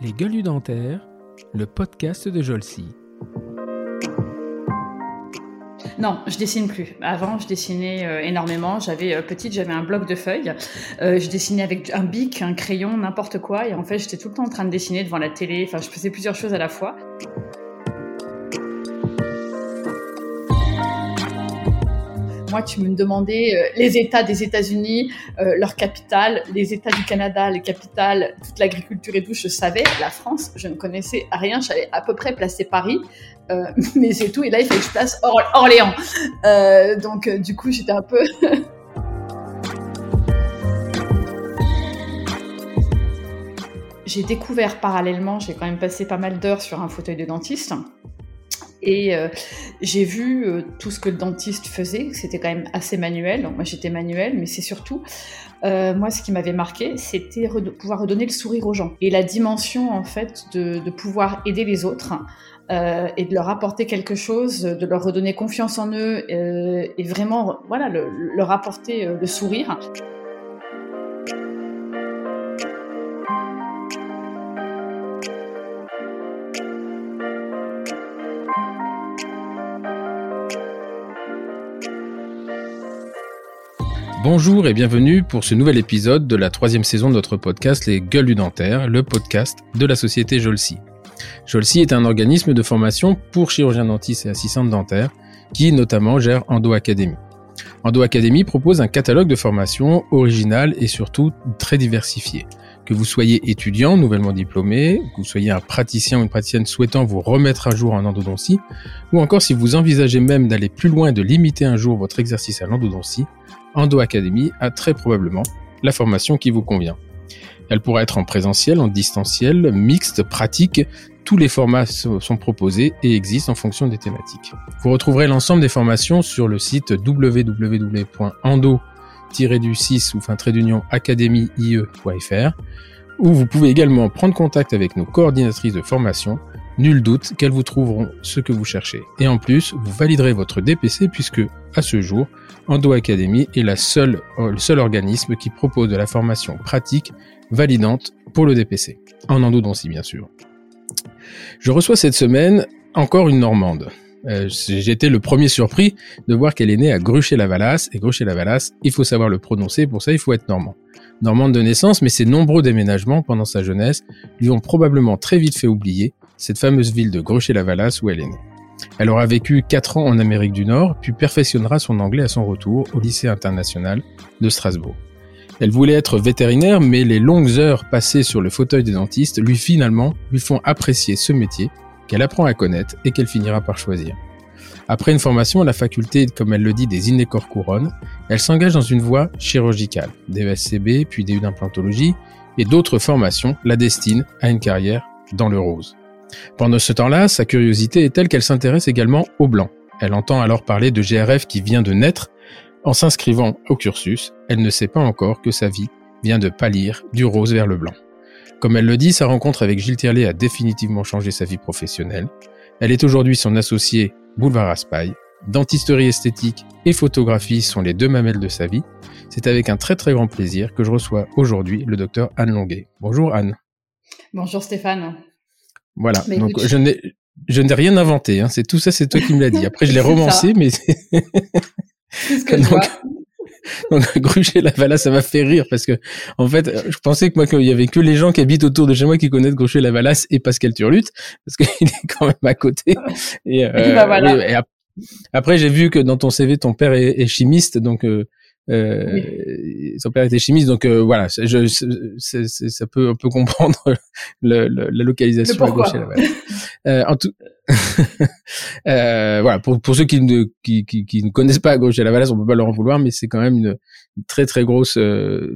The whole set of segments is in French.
Les gueules dentaires, le podcast de Jolcy. Non, je dessine plus. Avant, je dessinais euh, énormément. J'avais euh, petite, j'avais un bloc de feuilles. Euh, je dessinais avec un bic, un crayon, n'importe quoi. Et en fait, j'étais tout le temps en train de dessiner devant la télé. Enfin, je faisais plusieurs choses à la fois. Moi, tu me demandais euh, les États des États-Unis, euh, leur capitale, les États du Canada, les capitales, toute l'agriculture et tout, je savais. La France, je ne connaissais rien. J'avais à peu près placé Paris, euh, mais c'est tout. Et là, il fallait que je place Orléans. donc, du coup, j'étais un peu. j'ai découvert parallèlement, j'ai quand même passé pas mal d'heures sur un fauteuil de dentiste. Et euh, j'ai vu euh, tout ce que le dentiste faisait, c'était quand même assez manuel. Donc moi j'étais manuel, mais c'est surtout, euh, moi ce qui m'avait marqué, c'était pouvoir redonner le sourire aux gens. Et la dimension en fait de, pouvoir aider les autres et de leur apporter quelque chose, de leur redonner confiance en eux et vraiment voilà, le, leur apporter le sourire. Bonjour et bienvenue pour ce nouvel épisode de la troisième saison de notre podcast Les Gueules du Dentaire, le podcast de la société Jolsi. Jolsi est un organisme de formation pour chirurgiens dentistes et assistantes dentaires qui notamment gère Endo Academy. Endo Academy propose un catalogue de formation original et surtout très diversifié. Que vous soyez étudiant, nouvellement diplômé, que vous soyez un praticien ou une praticienne souhaitant vous remettre à jour en endodontie, ou encore si vous envisagez même d'aller plus loin de limiter un jour votre exercice à l'endodontie, Endo Academy a très probablement la formation qui vous convient. Elle pourra être en présentiel, en distanciel, mixte, pratique. Tous les formats sont proposés et existent en fonction des thématiques. Vous retrouverez l'ensemble des formations sur le site www.endo-du6 ou fin trait d'union academie.ie.fr où vous pouvez également prendre contact avec nos coordinatrices de formation. Nul doute qu'elles vous trouveront ce que vous cherchez. Et en plus, vous validerez votre DPC puisque, à ce jour, Endo Academy est euh, le seul organisme qui propose de la formation pratique validante pour le DPC. En endodontie, bien sûr. Je reçois cette semaine encore une Normande. Euh, été le premier surpris de voir qu'elle est née à Gruchet-la-Valasse. Et Gruchet-la-Valasse, il faut savoir le prononcer, pour ça il faut être normand. Normande de naissance, mais ses nombreux déménagements pendant sa jeunesse lui ont probablement très vite fait oublier cette fameuse ville de Gruchet-la-Valasse où elle est née. Elle aura vécu 4 ans en Amérique du Nord, puis perfectionnera son anglais à son retour au lycée international de Strasbourg. Elle voulait être vétérinaire, mais les longues heures passées sur le fauteuil des dentistes lui finalement lui font apprécier ce métier qu'elle apprend à connaître et qu'elle finira par choisir. Après une formation à la faculté, comme elle le dit, des Inécor Couronne, elle s'engage dans une voie chirurgicale, des SCB, puis des d'implantologie, et d'autres formations la destinent à une carrière dans le rose. Pendant ce temps-là, sa curiosité est telle qu'elle s'intéresse également au blanc. Elle entend alors parler de GRF qui vient de naître. En s'inscrivant au cursus, elle ne sait pas encore que sa vie vient de pâlir du rose vers le blanc. Comme elle le dit, sa rencontre avec Gilles Tierlet a définitivement changé sa vie professionnelle. Elle est aujourd'hui son associée Boulevard Raspail. Dentisterie esthétique et photographie sont les deux mamelles de sa vie. C'est avec un très très grand plaisir que je reçois aujourd'hui le docteur Anne Longuet. Bonjour Anne. Bonjour Stéphane. Voilà. Donc je n'ai je n'ai rien inventé. Hein. C'est tout ça, c'est toi qui me l'as dit. Après, je l'ai romancé, mais c'est ce que je vois. Donc, Gruchet ça m'a fait rire parce que, en fait, je pensais que moi, qu'il y avait que les gens qui habitent autour de chez moi qui connaissent Gruchet la Valasse et Pascal Turlut, parce qu'il est quand même à côté. Et, euh, bah voilà. et après, j'ai vu que dans ton CV, ton père est, est chimiste, donc euh, euh, Son père était chimiste, donc euh, voilà, je, ça peut un peu comprendre le, le, la localisation à gauche et là euh, en tout, euh, voilà, pour, pour ceux qui ne, qui, qui, qui, ne connaissent pas à gauche et la Valasse, on peut pas leur en vouloir, mais c'est quand même une, une, très très grosse euh,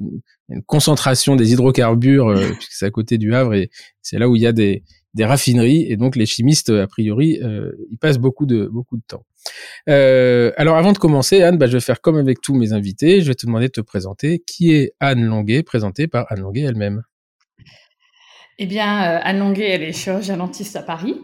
une concentration des hydrocarbures, euh, puisque c'est à côté du Havre et c'est là où il y a des, des raffineries et donc les chimistes a priori euh, ils passent beaucoup de beaucoup de temps. Euh, alors avant de commencer Anne, bah, je vais faire comme avec tous mes invités, je vais te demander de te présenter. Qui est Anne Longuet, présentée par Anne Longuet elle-même? Eh bien, euh, Anne Longuet, elle est chirurgienne dentiste à Paris.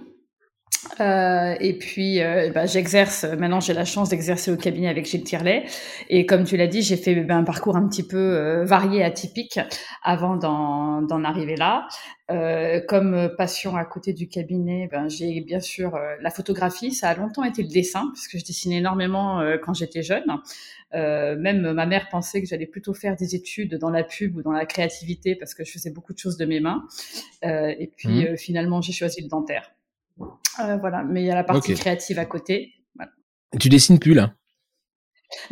Euh, et puis, euh, bah, j'exerce. Maintenant, j'ai la chance d'exercer au cabinet avec Gilles Tirlet. Et comme tu l'as dit, j'ai fait ben, un parcours un petit peu euh, varié, atypique, avant d'en arriver là. Euh, comme passion à côté du cabinet, ben, j'ai bien sûr la photographie. Ça a longtemps été le dessin, parce que je dessinais énormément quand j'étais jeune. même ma mère pensait que j'allais plutôt faire des études dans la pub ou dans la créativité, parce que je faisais beaucoup de choses de mes mains. et puis, mmh. finalement, j'ai choisi le dentaire. Euh, voilà, mais il y a la partie créative à côté. Tu dessines plus là?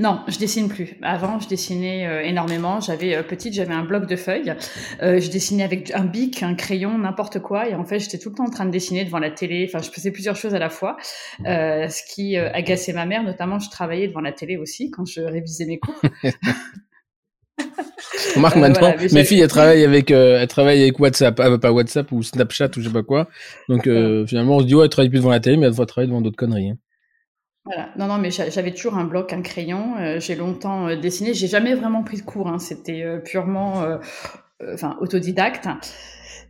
Non, je dessine plus. Avant, je dessinais euh, énormément. J'avais euh, petite, j'avais un bloc de feuilles. je dessinais avec un bic, un crayon, n'importe quoi. Et en fait, j'étais tout le temps en train de dessiner devant la télé. Enfin, je faisais plusieurs choses à la fois, ce qui agaçait ma mère. Notamment, je travaillais devant la télé aussi quand je révisais mes cours. Remarque euh, maintenant, mes filles elles travaillent avec, euh, elles travaillent avec WhatsApp, ah, pas WhatsApp ou Snapchat ou je sais pas quoi. Donc euh, finalement, on se dit ouais, elles travaillent plus devant la télé, mais elles doivent travailler devant d'autres conneries. Hein. Voilà. Non, non, mais j'avais toujours un bloc, un crayon. j'ai longtemps dessiné. J'ai jamais vraiment pris de cours. Hein. C'était purement, enfin, autodidacte.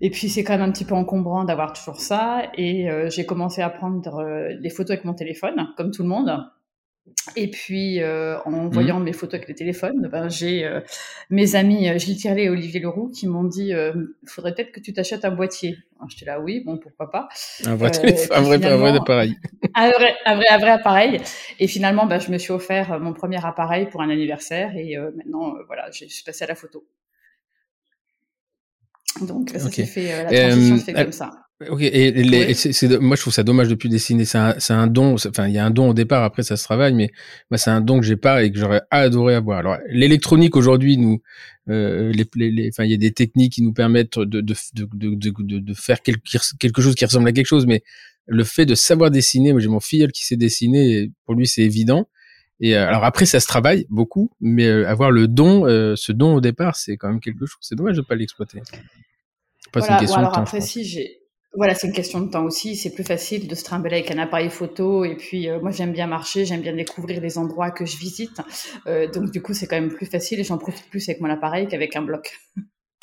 Et puis c'est quand même un petit peu encombrant d'avoir toujours ça. Et j'ai commencé à prendre des photos avec mon téléphone, comme tout le monde. Et puis, euh, en mmh. voyant mes photos avec le téléphone, ben, j'ai euh, mes amis euh, Gilles Tirlet et Olivier Leroux qui m'ont dit il faudrait peut-être que tu t'achètes un boîtier. J'étais là, oui, bon, pourquoi pas. Un vrai, un vrai, un vrai appareil. un, vrai, un, vrai, un vrai appareil. Et finalement, ben, je me suis offert mon premier appareil pour un anniversaire et maintenant, voilà, je suis passée à la photo. Donc, ça s'est fait, la transition se fait comme ça. Ok, et, les, c'est, moi je trouve ça dommage depuis dessiner. C'est un, c'est un don. Enfin, il y a un don au départ. Après, ça se travaille, mais moi c'est un don que j'ai pas et que j'aurais adoré avoir. Alors, l'électronique aujourd'hui, nous, euh, les, les, enfin, il y a des techniques qui nous permettent de de, de, de, de, faire quelque, quelque chose qui ressemble à quelque chose, mais le fait de savoir dessiner, moi j'ai mon filleul qui sait dessiner, et pour lui c'est évident. Et euh, alors après, ça se travaille beaucoup, mais euh, avoir le don, euh, ce don au départ, c'est quand même quelque chose. C'est dommage de pas l'exploiter. Pas une question alors de temps, après, si j'ai voilà, c'est une question de temps aussi. C'est plus facile de se trimballer avec un appareil photo. Et puis, euh, moi, j'aime bien marcher, j'aime bien découvrir les endroits que je visite. Euh, donc, du coup, c'est quand même plus facile et j'en profite plus avec mon appareil qu'avec un bloc.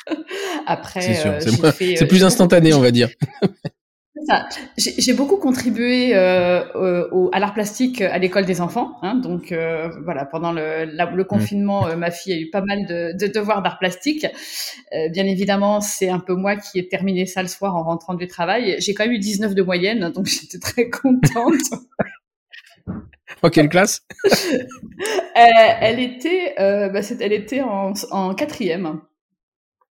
Après, c'est euh, plus instantané, on va dire. J'ai beaucoup contribué euh, au, à l'art plastique à l'école des enfants. Hein, donc euh, voilà, pendant le, le mmh. confinement, euh, ma fille a eu pas mal de, de devoirs d'art plastique. Euh, bien évidemment, c'est un peu moi qui ai terminé ça le soir en rentrant du travail. J'ai quand même eu 19 de moyenne, donc j'étais très contente. en quelle classe elle, était, bah, elle était en, en quatrième.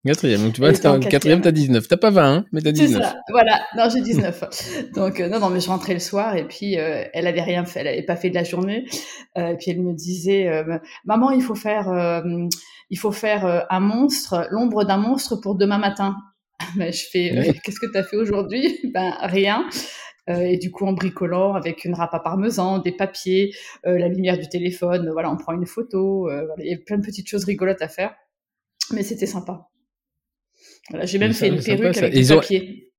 Quatrième, donc tu vois, en quatrième, t'as 19. T'as pas 20, hein, mais t'as 19. C'est ça, voilà, non, j'ai 19. donc, euh, non, non, mais je rentrais le soir et puis euh, elle avait rien fait, elle avait pas fait de la journée. Euh, et puis elle me disait, maman, il faut faire, il faut faire un monstre, l'ombre d'un monstre pour demain matin. ben, je fais, qu'est-ce que t'as fait aujourd'hui? Ben, rien. et du coup, en bricolant avec une râpe à parmesan, des papiers, la lumière du téléphone, voilà, on prend une photo. il y a plein de petites choses rigolotes à faire. Mais c'était sympa j'ai même fait une perruque avec du papier.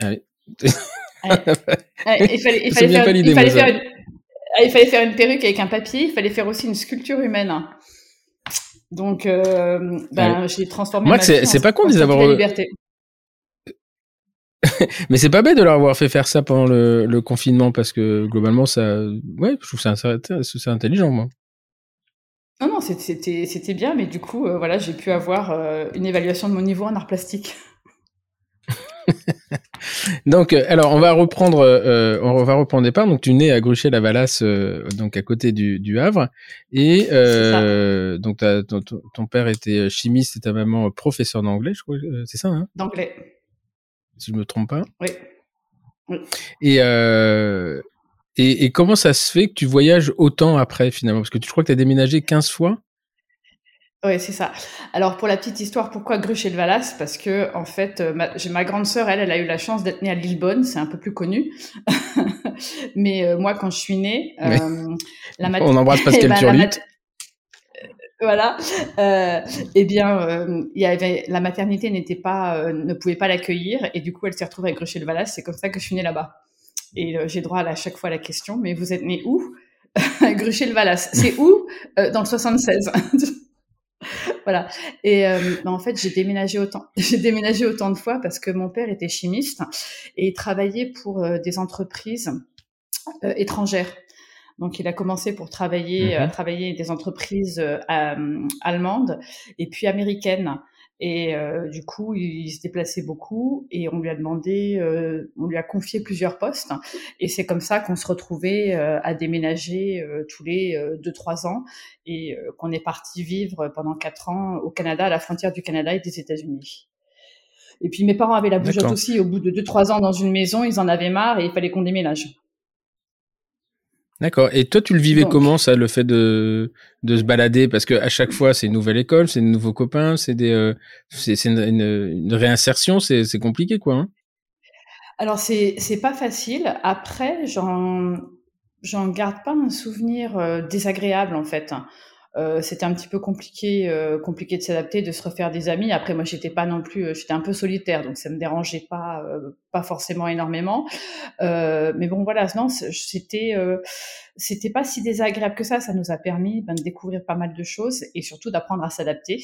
Ah oui. il fallait, il fallait, faire, il fallait faire, une, il fallait faire une perruque avec un papier, il fallait faire aussi une sculpture humaine. Donc, euh, ben, j'ai transformé. Moi, c'est pas con de les avoir. Mais c'est pas bête de leur avoir fait faire ça pendant le, le, confinement parce que globalement, ça, ouais, je trouve ça c'est intelligent, moi. Non, non, c'était bien, mais du coup, euh, voilà, j'ai pu avoir euh, une évaluation de mon niveau en art plastique. donc, euh, alors, on va reprendre, on va reprendre départ. Donc, tu nais à Gruchet-la-Valasse, donc à côté du, du Havre, et donc ton, ton, père était chimiste et ta maman professeur d'anglais, je crois, c'est ça, hein? D'anglais. Si je me trompe pas. Oui. oui. Et et, et, comment ça se fait que tu voyages autant après finalement? Parce que tu crois que tu as déménagé 15 fois? Oui, c'est ça. Alors pour la petite histoire, pourquoi Gruche et le Valas? Parce que en fait, euh, ma, ma grande sœur, elle, elle a eu la chance d'être née à Lillebonne, c'est un peu plus connu. Mais euh, moi, quand je suis née, euh, la on embrasse Pascal eh ben, voilà. Euh, eh bien, il y avait la maternité n'était pas, ne pouvait pas l'accueillir et du coup, elle s'est retrouvée à Gruchet le Valas. C'est comme ça que je suis née là-bas. Et euh, j'ai droit à, chaque fois à la question, mais vous êtes né où? Gruchet-le-Valas. C'est où? Euh, Dans le 76. voilà. Et en fait, j'ai déménagé autant. J'ai déménagé autant de fois parce que mon père était chimiste et travaillait pour des entreprises étrangères. Donc, il a commencé pour travailler, à mmh travailler des entreprises allemandes et puis américaines. Et euh, du coup, il, se déplaçait beaucoup et on lui a demandé, euh, on lui a confié plusieurs postes. Et c'est comme ça qu'on se retrouvait euh, à déménager tous les deux trois ans et qu'on est parti vivre pendant quatre ans au Canada, à la frontière du Canada et des États-Unis. Et puis mes parents avaient la bougeotte aussi. Au bout de deux trois ans dans une maison, ils en avaient marre et il fallait qu'on déménage. D'accord. Et toi, tu le vivais comment ça, le fait de de se balader? Parce que à chaque fois, c'est une nouvelle école, c'est de nouveaux copains, c'est des, euh, c'est une, une, réinsertion, c'est compliqué quoi. Hein Alors c'est c'est pas facile. Après, j'en j'en garde pas un souvenir euh, désagréable en fait. Euh, c'était un petit peu compliqué, euh, compliqué de s'adapter, de se refaire des amis. Après, moi, j'étais pas non plus, euh, j'étais un peu solitaire, donc ça me dérangeait pas, pas forcément énormément. mais bon, voilà, non, c'était, c'était pas si désagréable que ça. Ça nous a permis ben, de découvrir pas mal de choses et surtout d'apprendre à s'adapter.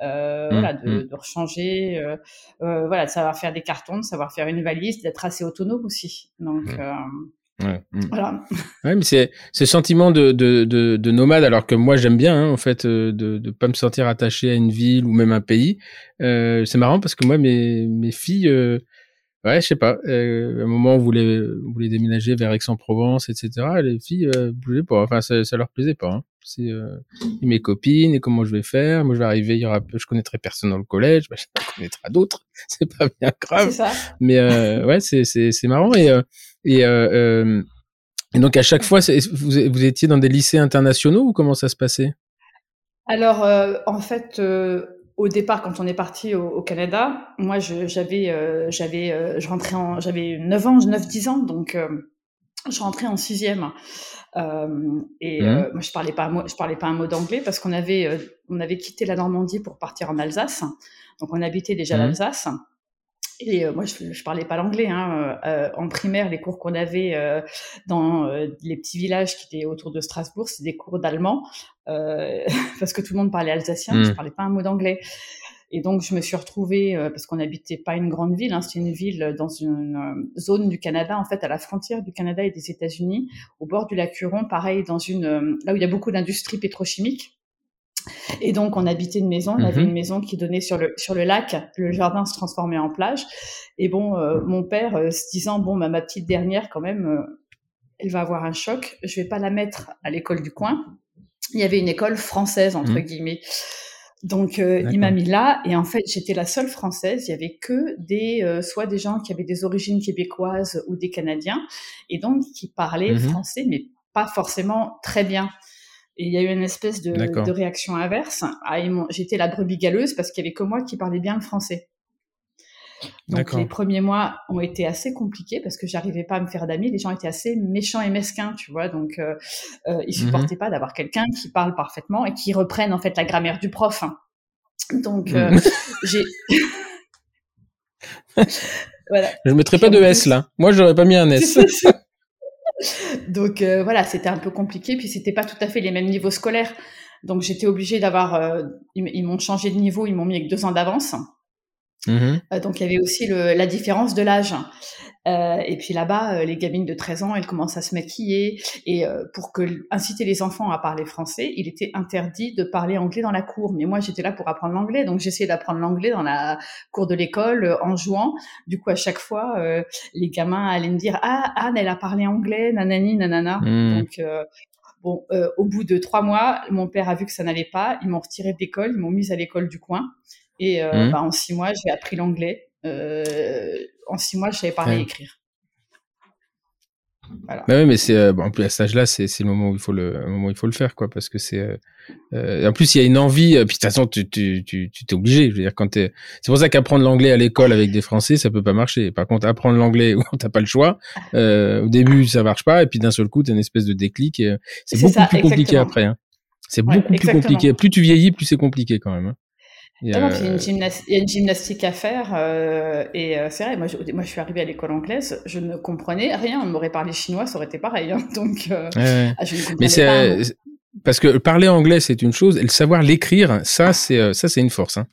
Mmh, voilà, de, mmh. de rechanger, voilà, de savoir faire des cartons, de savoir faire une valise, d'être assez autonome aussi. Donc, mmh. Ouais. Mm. Voilà. Ouais, mais c'est ce sentiment de, de, de, de, nomade, alors que moi j'aime bien, hein, en fait, euh, de ne pas me sentir attaché à une ville ou même un pays. Euh, c'est marrant parce que moi, mes, mes filles, euh, ouais, je sais pas, euh, à un moment on voulait, on voulait déménager vers Aix-en-Provence, etc. Les filles bougeaient pas, enfin ça, ça leur plaisait pas. Hein. C'est mes copines et comment je vais faire? Moi je vais arriver, il y aura, je connaîtrai personne dans le collège, bah, je connaîtrai d'autres. C'est pas bien grave. Ça. Mais ouais, c'est marrant et et, euh, euh, et donc à chaque fois, vous, vous étiez dans des lycées internationaux ou comment ça se passait? Alors euh, en fait, au départ, quand on est parti au, au Canada, moi j'avais, euh, j'avais, euh, je rentrais en, j'avais 9 ans, 9-10 ans, donc je rentrais en sixième. et mmh. moi je parlais pas, je parlais pas un mot d'anglais parce qu'on avait, on avait quitté la Normandie pour partir en Alsace, donc on habitait déjà mmh. l'Alsace. Et euh, moi, je, je parlais pas l'anglais. Hein. Euh, en primaire, les cours qu'on avait euh, dans les petits villages qui étaient autour de Strasbourg, c'était des cours d'allemand, parce que tout le monde parlait alsacien. Je Je mmh. parlais pas un mot d'anglais. Et donc, je me suis retrouvée, parce qu'on n'habitait pas une grande ville, hein, c'était une ville dans une zone du Canada, en fait, à la frontière du Canada et des États-Unis, au bord du lac Huron, pareil, dans une, là où il y a beaucoup d'industries pétrochimiques. Et donc, on habitait une maison. On avait mhm. une maison qui donnait sur le, sur le lac. Le jardin se transformait en plage. Et bon, euh, mon père, euh, se disant, bon, bah, ma petite dernière, quand même, euh, elle va avoir un choc. Je vais pas la mettre à l'école du coin. Il y avait une école française, entre mhm. guillemets. Donc, il m'a mis là. Et en fait, j'étais la seule française. Il y avait que des, soit des gens qui avaient des origines québécoises ou des Canadiens. Et donc, qui parlaient mhm. français, mais pas forcément très bien. Et il y a eu une espèce de, de réaction inverse. Ah, J'étais la brebis galeuse parce qu'il y avait que moi qui parlais bien le français. Donc les premiers mois ont été assez compliqués parce que j'arrivais pas à me faire d'amis. Les gens étaient assez méchants et mesquins, tu vois. Donc euh, euh, ils mhm. supportaient pas d'avoir quelqu'un qui parle parfaitement et qui reprenne en fait la grammaire du prof. Hein. Donc euh, mhm. j'ai voilà. Je mettrais pas de S là. Moi, j'aurais pas mis un S. Donc euh, voilà, c'était un peu compliqué, puis c'était pas tout à fait les mêmes niveaux scolaires. Donc j'étais obligée d'avoir, euh, ils, m'ont changé de niveau, ils m'ont mis avec deux ans d'avance. Mmh euh, donc il y avait aussi le, la différence de l'âge. Euh, et puis là-bas, euh, les gamines de 13 ans, elles commencent à se maquiller. Et euh, pour que inciter les enfants à parler français, il était interdit de parler anglais dans la cour. Mais moi, j'étais là pour apprendre l'anglais, donc j'essayais d'apprendre l'anglais dans la cour de l'école en jouant. Du coup, à chaque fois, les gamins allaient me dire ah Anne, elle a parlé anglais, nanani, nanana. Mmh. Donc Bon, au bout de trois mois, mon père a vu que ça n'allait pas. Ils m'ont retiré d'école, ils m'ont mise à l'école du coin. Et mmh. bah, en six mois, j'ai appris l'anglais. Euh, en six mois, je savais parler et écrire. Voilà. Bah oui, mais c'est euh, bon, en plus à cet âge-là, c'est le moment où il faut le moment où il faut le faire, quoi, parce que c'est euh, euh en plus il y a une envie. Euh, puis de toute façon, tu tu tu t'es obligé. Je veux dire, quand t'es, c'est pour ça qu'apprendre l'anglais à l'école avec des Français, ça peut pas marcher. Par contre, apprendre l'anglais où t'as pas le choix, euh, au début ça marche pas, et puis d'un seul coup, t'as une espèce de déclic. C'est beaucoup plus compliqué après. Hein. C'est beaucoup plus compliqué. Plus tu vieillis, plus c'est compliqué quand même. Hein. Il y, a... une gymnastique à faire euh, et euh, c'est vrai. Moi je, moi, je suis arrivée à l'école anglaise, je ne comprenais rien. On m'aurait parlé chinois, ça aurait été pareil. Hein, donc, euh, ah, je ne Mais c'est parce que parler anglais c'est une chose, et le savoir l'écrire, ça c'est ça c'est une force. Hein.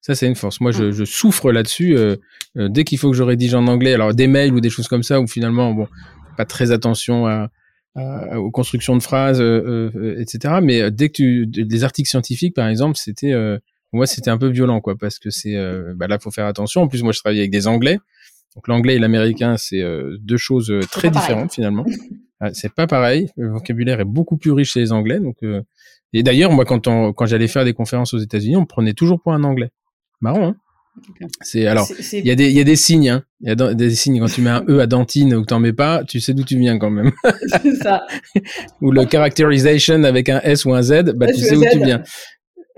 Ça, c'est une force. Moi, je, je souffre là-dessus. Euh, euh, dès qu'il faut que je rédige en anglais, alors des mails ou des choses comme ça, où finalement, bon, pas très attention à, aux constructions de phrases, euh, euh etc. Mais dès que tu, des articles scientifiques, par exemple, c'était, moi, c'était un peu violent, quoi, parce que c'est, bah là, faut faire attention. En plus, moi, je travaille avec des Anglais. Donc, l'anglais et l'américain, c'est deux choses très différentes, finalement. Ah, c'est pas pareil. Le vocabulaire est beaucoup plus riche chez les Anglais. Donc, et d'ailleurs, moi, quand, on, quand j'allais faire des conférences aux États-Unis, on me prenait toujours pour un Anglais. Marrant, hein c'est alors il y a des il y a des signes hein. il y a des signes quand tu mets un e à dentine ou que t'en mets pas tu sais d'où tu viens quand même c'est ça ou le characterization avec un s ou un z bah tu sais où tu viens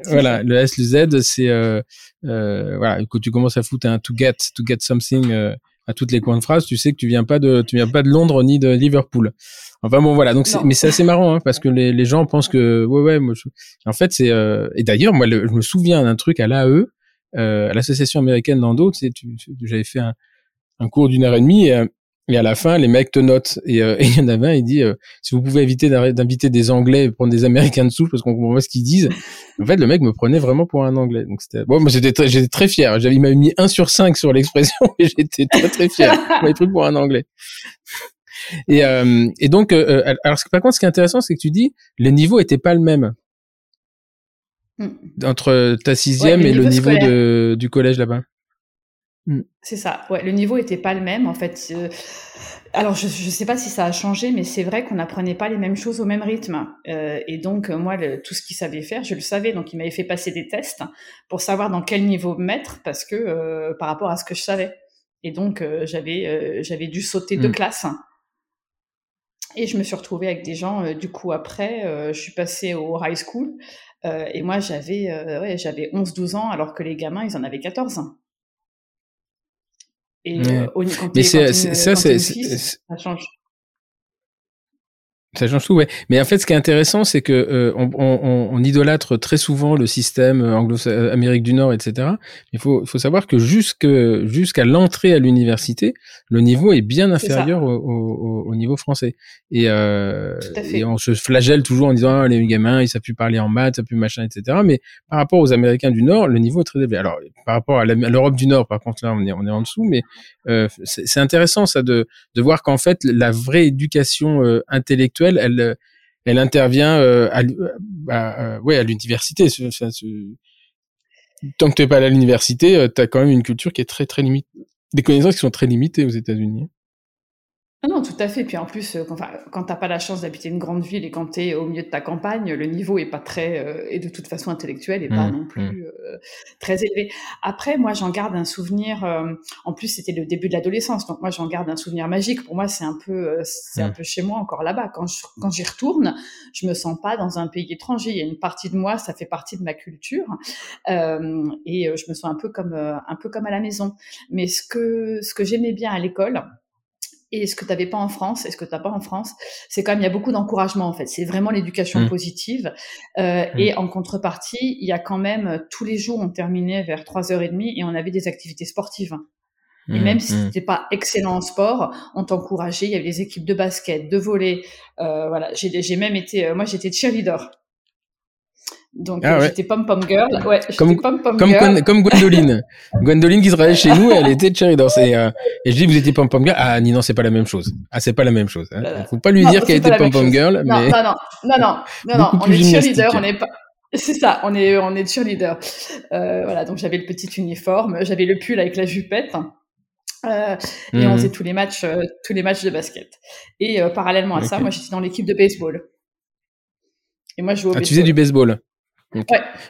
voilà le s le z c'est euh, euh, voilà quand tu commences à foutre un to get to get something euh, à toutes les coins de phrase tu sais que tu viens pas de tu viens pas de Londres ni de Liverpool. Enfin bon voilà donc mais c'est assez marrant hein, parce que les, les gens pensent que ouais ouais moi, en fait c'est euh, et d'ailleurs moi je me souviens d'un truc à l'AE euh, à l'association américaine d'Ando, tu sais, j'avais fait un, un cours d'une heure et demie et, euh, et, à la fin, les mecs te notent. Et, euh, il y en avait un, il dit, si vous pouvez éviter d'inviter des Anglais et prendre des Américains de souche parce qu'on comprend pas ce qu'ils disent. En fait, le mec me prenait vraiment pour un Anglais. Donc c'était bon, moi j'étais j'étais très fier. J'avais il m'avait mis 1 sur 5 sur l'expression et j'étais très très fier. Il m'avait pris pour un Anglais. Et, euh, et donc, euh, alors par contre, ce qui est intéressant, c'est que tu dis les niveaux étaient pas le même. Mm. entre ta sixième et le niveau de, du collège là-bas. Mm. C'est ça. Ouais, le niveau était pas le même en fait. Euh, alors je ne sais pas si ça a changé, mais c'est vrai qu'on n'apprenait pas les mêmes choses au même rythme. Euh, et donc moi, tout ce qu'il savait faire, je le savais. Donc il m'avait fait passer des tests pour savoir dans quel niveau me mettre, parce que euh, par rapport à ce que je savais. Et donc j'avais j'avais dû sauter de mm. classe. Et je me suis retrouvée avec des gens. du coup après, je suis passée au high school euh, et moi, j'avais euh, ouais, j'avais 11-12 ans, alors que les gamins, ils en avaient 14 ans. Et euh, au, quand Mais c'est, ça, c'est, ça change. Ça change tout, ouais. Mais en fait, ce qui est intéressant, c'est que euh, on, on, on, idolâtre très souvent le système anglo-amérique du Nord, etc. Il faut, faut savoir que jusque jusqu'à l'entrée à l'université, le niveau est bien inférieur au, au, au, niveau français. Et, euh, et, on se flagelle toujours en disant ah, les gamins, ils savent plus parler en maths, ils savent plus machin, etc. Mais par rapport aux Américains du Nord, le niveau est très élevé. Alors, par rapport à l'Europe du Nord, par contre, là, on est on est en dessous, mais euh, c'est intéressant ça de de voir qu'en fait, la vraie éducation euh, elle, elle intervient euh, à, à, ouais, à l'université. Tant que tu n'es pas à l'université, euh, tu as quand même une culture qui est très très limitée, des connaissances qui sont très limitées aux États-Unis. Ah non, tout à fait. Puis en plus, euh, quand, quand t'as pas la chance d'habiter une grande ville et quand tu es au milieu de ta campagne, le niveau est pas très, euh, et de toute façon intellectuel, et pas mmh, non plus mmh. euh, très élevé. Après, moi, j'en garde un souvenir. en plus, c'était le début de l'adolescence, donc moi, j'en garde un souvenir magique. Pour moi, c'est un peu, c'est un mmh. peu chez moi encore là-bas. Quand quand j'y retourne, je me sens pas dans un pays étranger. Il y a une partie de moi, ça fait partie de ma culture, et je me sens un peu comme, un peu comme à la maison. Mais ce que, ce que j'aimais bien à l'école et ce que tu n'avais pas en France, et ce que tu n'as pas en France, c'est quand même, il y a beaucoup d'encouragement en fait. C'est vraiment l'éducation mmh. positive. Euh, mmh. Et en contrepartie, il y a quand même, euh, tous les jours, on terminait vers 3h30 et on avait des activités sportives. Et mmh, même si tu n'étais pas excellent en sport, on t'encourageait. Il y avait des équipes de basket, de volley. Euh, voilà, j'ai même été, euh, moi j'étais cheerleader. Donc ah, euh, j'étais pom pom girl, ouais, comme pom pom comme, girl. comme Gwendoline, Gwendoline qui travaillait chez nous, elle était cheerleader. Et, euh, et je dis vous étiez pom pom girl, ah non c'est pas la même chose. Ah c'est pas la même chose. Hein. Euh, Faut pas lui dire qu'elle était pom pom girl. Non, mais... non non non non non non, on est cheerleader, on est pas. C'est ça, on est on est cheerleader. Euh, voilà, donc j'avais le petit uniforme, j'avais le pull avec la jupette. Euh, et on mmh. faisait tous les matchs, euh, tous les matchs de basket. Et parallèlement à ça, moi j'étais dans l'équipe de baseball. Et moi je jouais au ah, Tu faisais du baseball.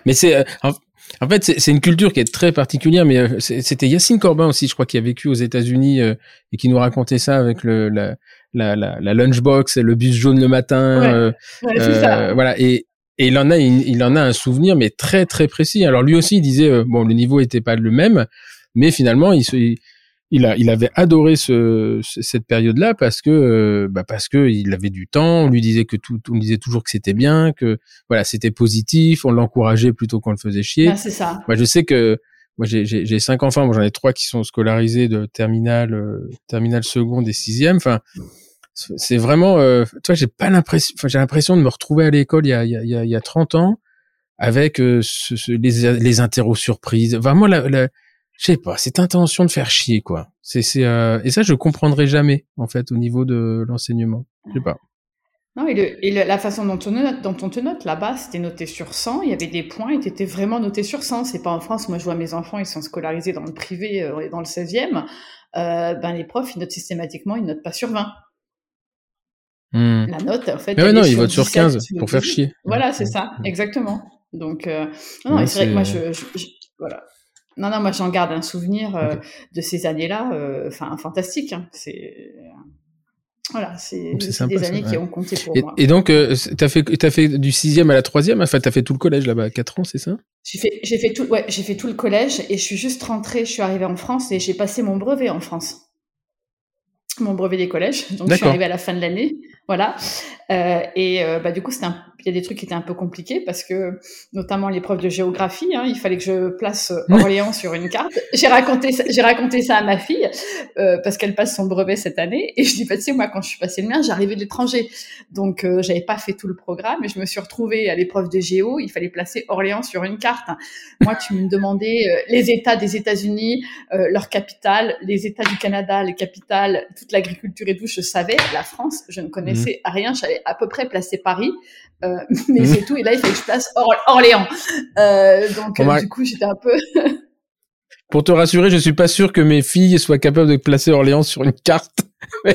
Mais c'est euh, en, fait c'est une culture qui est très particulière. Mais euh, c'était Yacine Corbin aussi, je crois, qui a vécu aux États-Unis euh, et qui nous racontait ça avec le la, la, la, lunchbox et le bus jaune le matin. Voilà et et il en a il, en a un souvenir mais très très précis. Alors lui aussi il disait bon le niveau était pas le même, mais finalement il se il a, il avait adoré ce, cette période-là parce que, euh, bah parce que il avait du temps. On lui disait que tout, on lui disait toujours que c'était bien, que voilà, c'était positif. On l'encourageait plutôt qu'on le faisait chier. Ah, c'est ça. Moi, je sais que moi j'ai cinq enfants. Moi, j'en ai trois qui sont scolarisés de terminale, euh, terminale seconde et sixième. Enfin, c'est vraiment, euh, toi, j'ai pas l'impression, enfin, j'ai l'impression de me retrouver à l'école il y a, il y a, il y a 30 ans avec euh, ce, les, les interros surprises. Vraiment, la, la, je sais pas, cette intention de faire chier, quoi. C'est, c'est, euh, et ça, je comprendrai jamais, en fait, au niveau de l'enseignement. Je sais pas. Non, et, le, et la façon dont on, note, dont on te note là-bas, c'était noté sur 100. Il y avait des points et tu étais vraiment noté sur 100. C'est pas en France. Moi, je vois mes enfants, ils sont scolarisés dans le privé, euh, dans le 16e. Euh, ben, les profs, ils notent systématiquement, ils notent pas sur 20. Hmm. La note, en fait. Mais ouais, non, ils votent sur sur 15 17, pour faire chier. Voilà, c'est ça, exactement. Donc, euh, non, Ouais, c'est vrai que moi, c'est- je, je- je- voilà. Non, non, moi, j'en garde un souvenir euh, de ces années-là, euh, enfin, fantastique. hein. C'est, voilà, c'est des ça, années qui ouais. ont compté pour Et, moi. et donc, euh, t'as fait, fait du sixième à la troisième. Enfin, t'as fait tout le collège là-bas, 4 ans, c'est ça? J'ai fait, j'ai fait tout, ouais, j'ai fait tout le collège et je suis juste rentrée, je suis arrivée en France et j'ai passé mon brevet en France. Mon brevet des collèges. Donc, je suis arrivée à la fin de l'année. Voilà. Euh, et euh, bah, du coup, c'était un- il y a des trucs qui étaient un peu compliqués parce que, notamment l'épreuve de géographie, hein, il fallait que je place euh, Orléans sur une carte. J'ai raconté, ça- j'ai raconté ça à ma fille euh, parce qu'elle passe son brevet cette année. Et je dis, bah, tu sais, moi, quand je suis passée le mien, j'arrivais de l'étranger. Donc, euh, j'avais pas fait tout le programme et je me suis retrouvée à l'épreuve de géo. Il fallait placer Orléans sur une carte. Moi, tu me demandais euh, les États des États-Unis, euh, leur capitale, les États du Canada, les capitales, toute l'agriculture et tout. Je savais. La France, je ne connaissais rien. J'avais à peu près placé Paris, euh, mais Mhm. c'est tout. Et là, il fallait que je place Or- Orléans. Euh, donc, euh, du coup, j'étais un peu. Pour te rassurer, je suis pas sûr que mes filles soient capables de placer Orléans sur une carte.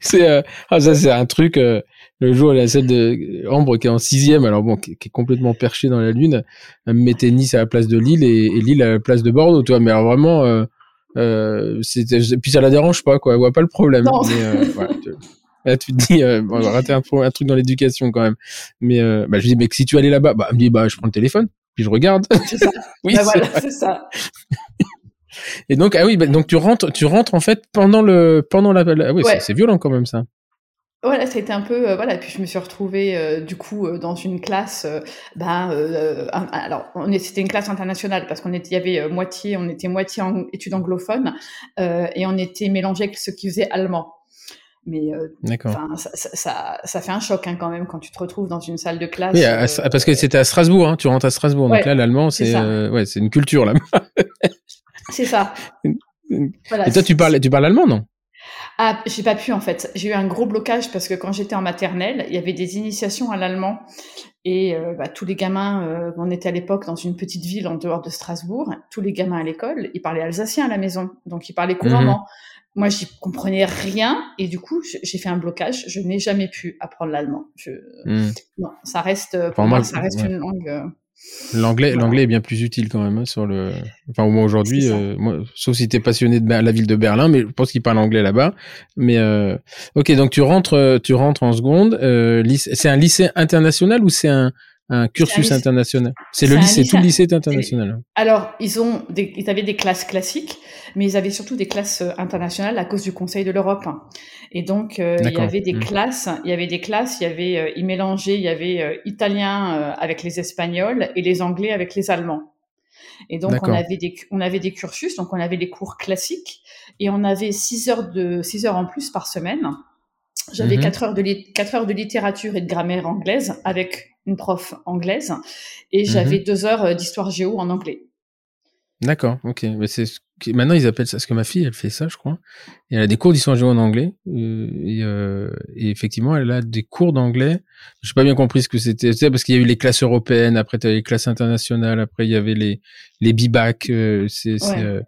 c'est euh, ah ça c'est un truc. euh, le jour, la celle de Ambre qui est en sixième, alors bon, qui, qui est complètement perchée dans la lune, elle mettait Nice à la place de Lille et, et Lille à la place de Bordeaux, toi. Mais alors vraiment, euh, euh, puis ça la dérange pas, quoi. Elle voit pas le problème. Non. Mais, euh, voilà, là, tu te dis, euh, bon, on va rater un, truc dans l'éducation quand même. Mais euh, bah, je dis, mais si tu allais là-bas, bah, elle me dit, bah, je prends le téléphone, puis je regarde. C'est ça. oui, Bah, c'est voilà, c'est ça. Et donc ah oui, bah, donc tu rentres, tu rentres en fait pendant le pendant la, la- oui, Ouais. c'est- violent quand même ça. Voilà, c'était un peu euh, voilà. Puis je me suis retrouvée euh, du coup euh, dans une classe. ben, un- alors c'était une classe internationale parce qu'on était, il y avait moitié, on était moitié en études anglophones et on était mélangé avec ceux qui faisaient allemand. Mais euh, ça, ça, ça, ça fait un choc hein, quand même quand tu te retrouves dans une salle de classe. Oui, à- à- euh, parce que c'était à Strasbourg, hein, tu rentres à Strasbourg. Donc là, l'allemand, c'est euh, ouais, une culture c'est ça. Voilà, Et toi, tu parles, tu parles allemand, non? Ah, j'ai pas pu en fait. J'ai eu un gros blocage parce que quand j'étais en maternelle, il y avait des initiations à l'allemand et euh, bah, tous les gamins, euh, on était à l'époque dans une petite ville en dehors de Strasbourg, tous les gamins à l'école, ils parlaient alsacien à la maison, donc ils parlaient couramment. Moi, j'y comprenais rien et du coup, j'ai fait un blocage. Je n'ai jamais pu apprendre l'allemand. Je... Hmm. Non, ça reste pour Enfin, moi, moi, ça reste ouais. une langue. euh, L'anglais, Voilà. l'anglais est bien plus utile quand même hein, sur le. Enfin, au moins aujourd'hui, euh, moi, sauf si t'es passionné de la ville de Berlin, mais je pense qu'ils parlent anglais là-bas. Mais euh, ok, donc tu rentres, tu rentres en seconde. Euh, c'est un lycée international ou c'est un, un cursus international C'est le lycée, tout le lycée- est international. Alors, ils ont, des, ils avaient des classes classiques, mais ils avaient surtout des classes euh, internationales à cause du Conseil de l'Europe. Et donc, euh, il y avait des Mm. classes, il y avait des classes, il y avait, euh, ils mélangeaient, il y avait euh, italien avec les espagnols et les anglais avec les allemands. Et donc, on avait des, on avait des cursus, donc on avait les cours classiques et on avait six heures de, six heures en plus par semaine. J'avais Mhm. quatre heures de, quatre heures de littérature et de grammaire anglaise avec une prof anglaise et j'avais Mhm. deux heures euh, d'histoire géo en anglais. D'accord, ok. Mais c'est ce qui- maintenant ils appellent ça. Parce que ma fille, elle fait ça, je crois. Et elle a des cours d'histoire géo en anglais. euh, et, euh, et effectivement, elle a des cours d'anglais. J'ai pas bien compris ce que c'était. Parce qu'il y a eu les classes européennes, après tu as les classes internationales, après il y avait les les bibac. euh, c'est, c'est, Ouais.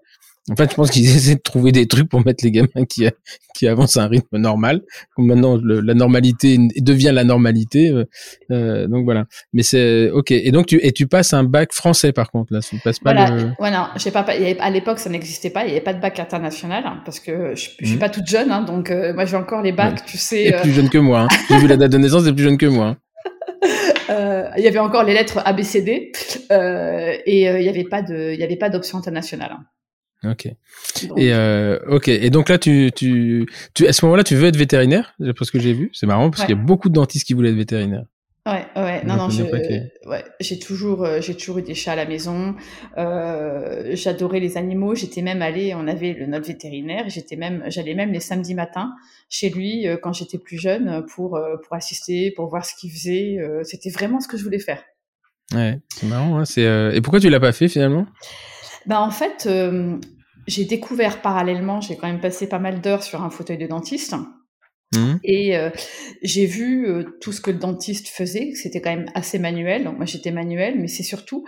En fait, je pense qu'ils essaient de trouver des trucs pour mettre les gamins qui qui avancent à un rythme normal. Comme maintenant, le- la normalité devient la normalité. euh, euh, donc voilà. Mais c'est ok. Et donc tu et tu passes un bac français par contre là. Tu passes pas Voilà, le. ouais, non, j'ai pas, il y avait- à l'époque ça n'existait pas, il n'y avait pas de bac international hein, parce que je, je suis Mhm. pas toute jeune, hein, donc euh, moi j'ai encore les bacs, tu sais, est euh, plus jeune que moi. Hein. J'ai vu la date de naissance, elle est plus jeune que moi. hein. euh, il y avait encore les lettres ABCD euh, et euh, il y avait pas de, il y avait pas d'option internationale. hein. Ok. Donc, Et euh, ok. Et donc là, tu, tu, tu, à ce moment-là, tu veux être vétérinaire, parce que j'ai vu? C'est marrant parce Ouais. qu'il y a beaucoup de dentistes qui voulaient être vétérinaires. Ouais, ouais, non, non, ouais, j'ai toujours, euh, j'ai toujours eu des chats à la maison. Euh, j'adorais les animaux. J'étais même allée, on avait le notre vétérinaire. J'étais même, j'allais même les samedis matins chez lui euh, quand j'étais plus jeune pour pour assister, pour voir ce qu'il faisait. C'était vraiment ce que je voulais faire. Ouais, c'est marrant. Hein, c'est et pourquoi tu l'as pas fait finalement? Ben en fait, j'ai découvert parallèlement. J'ai quand même passé pas mal d'heures sur un fauteuil de dentiste. Mmh. Et euh, j'ai vu euh, tout ce que le dentiste faisait, c'était quand même assez manuel. Donc moi j'étais manuel, mais c'est surtout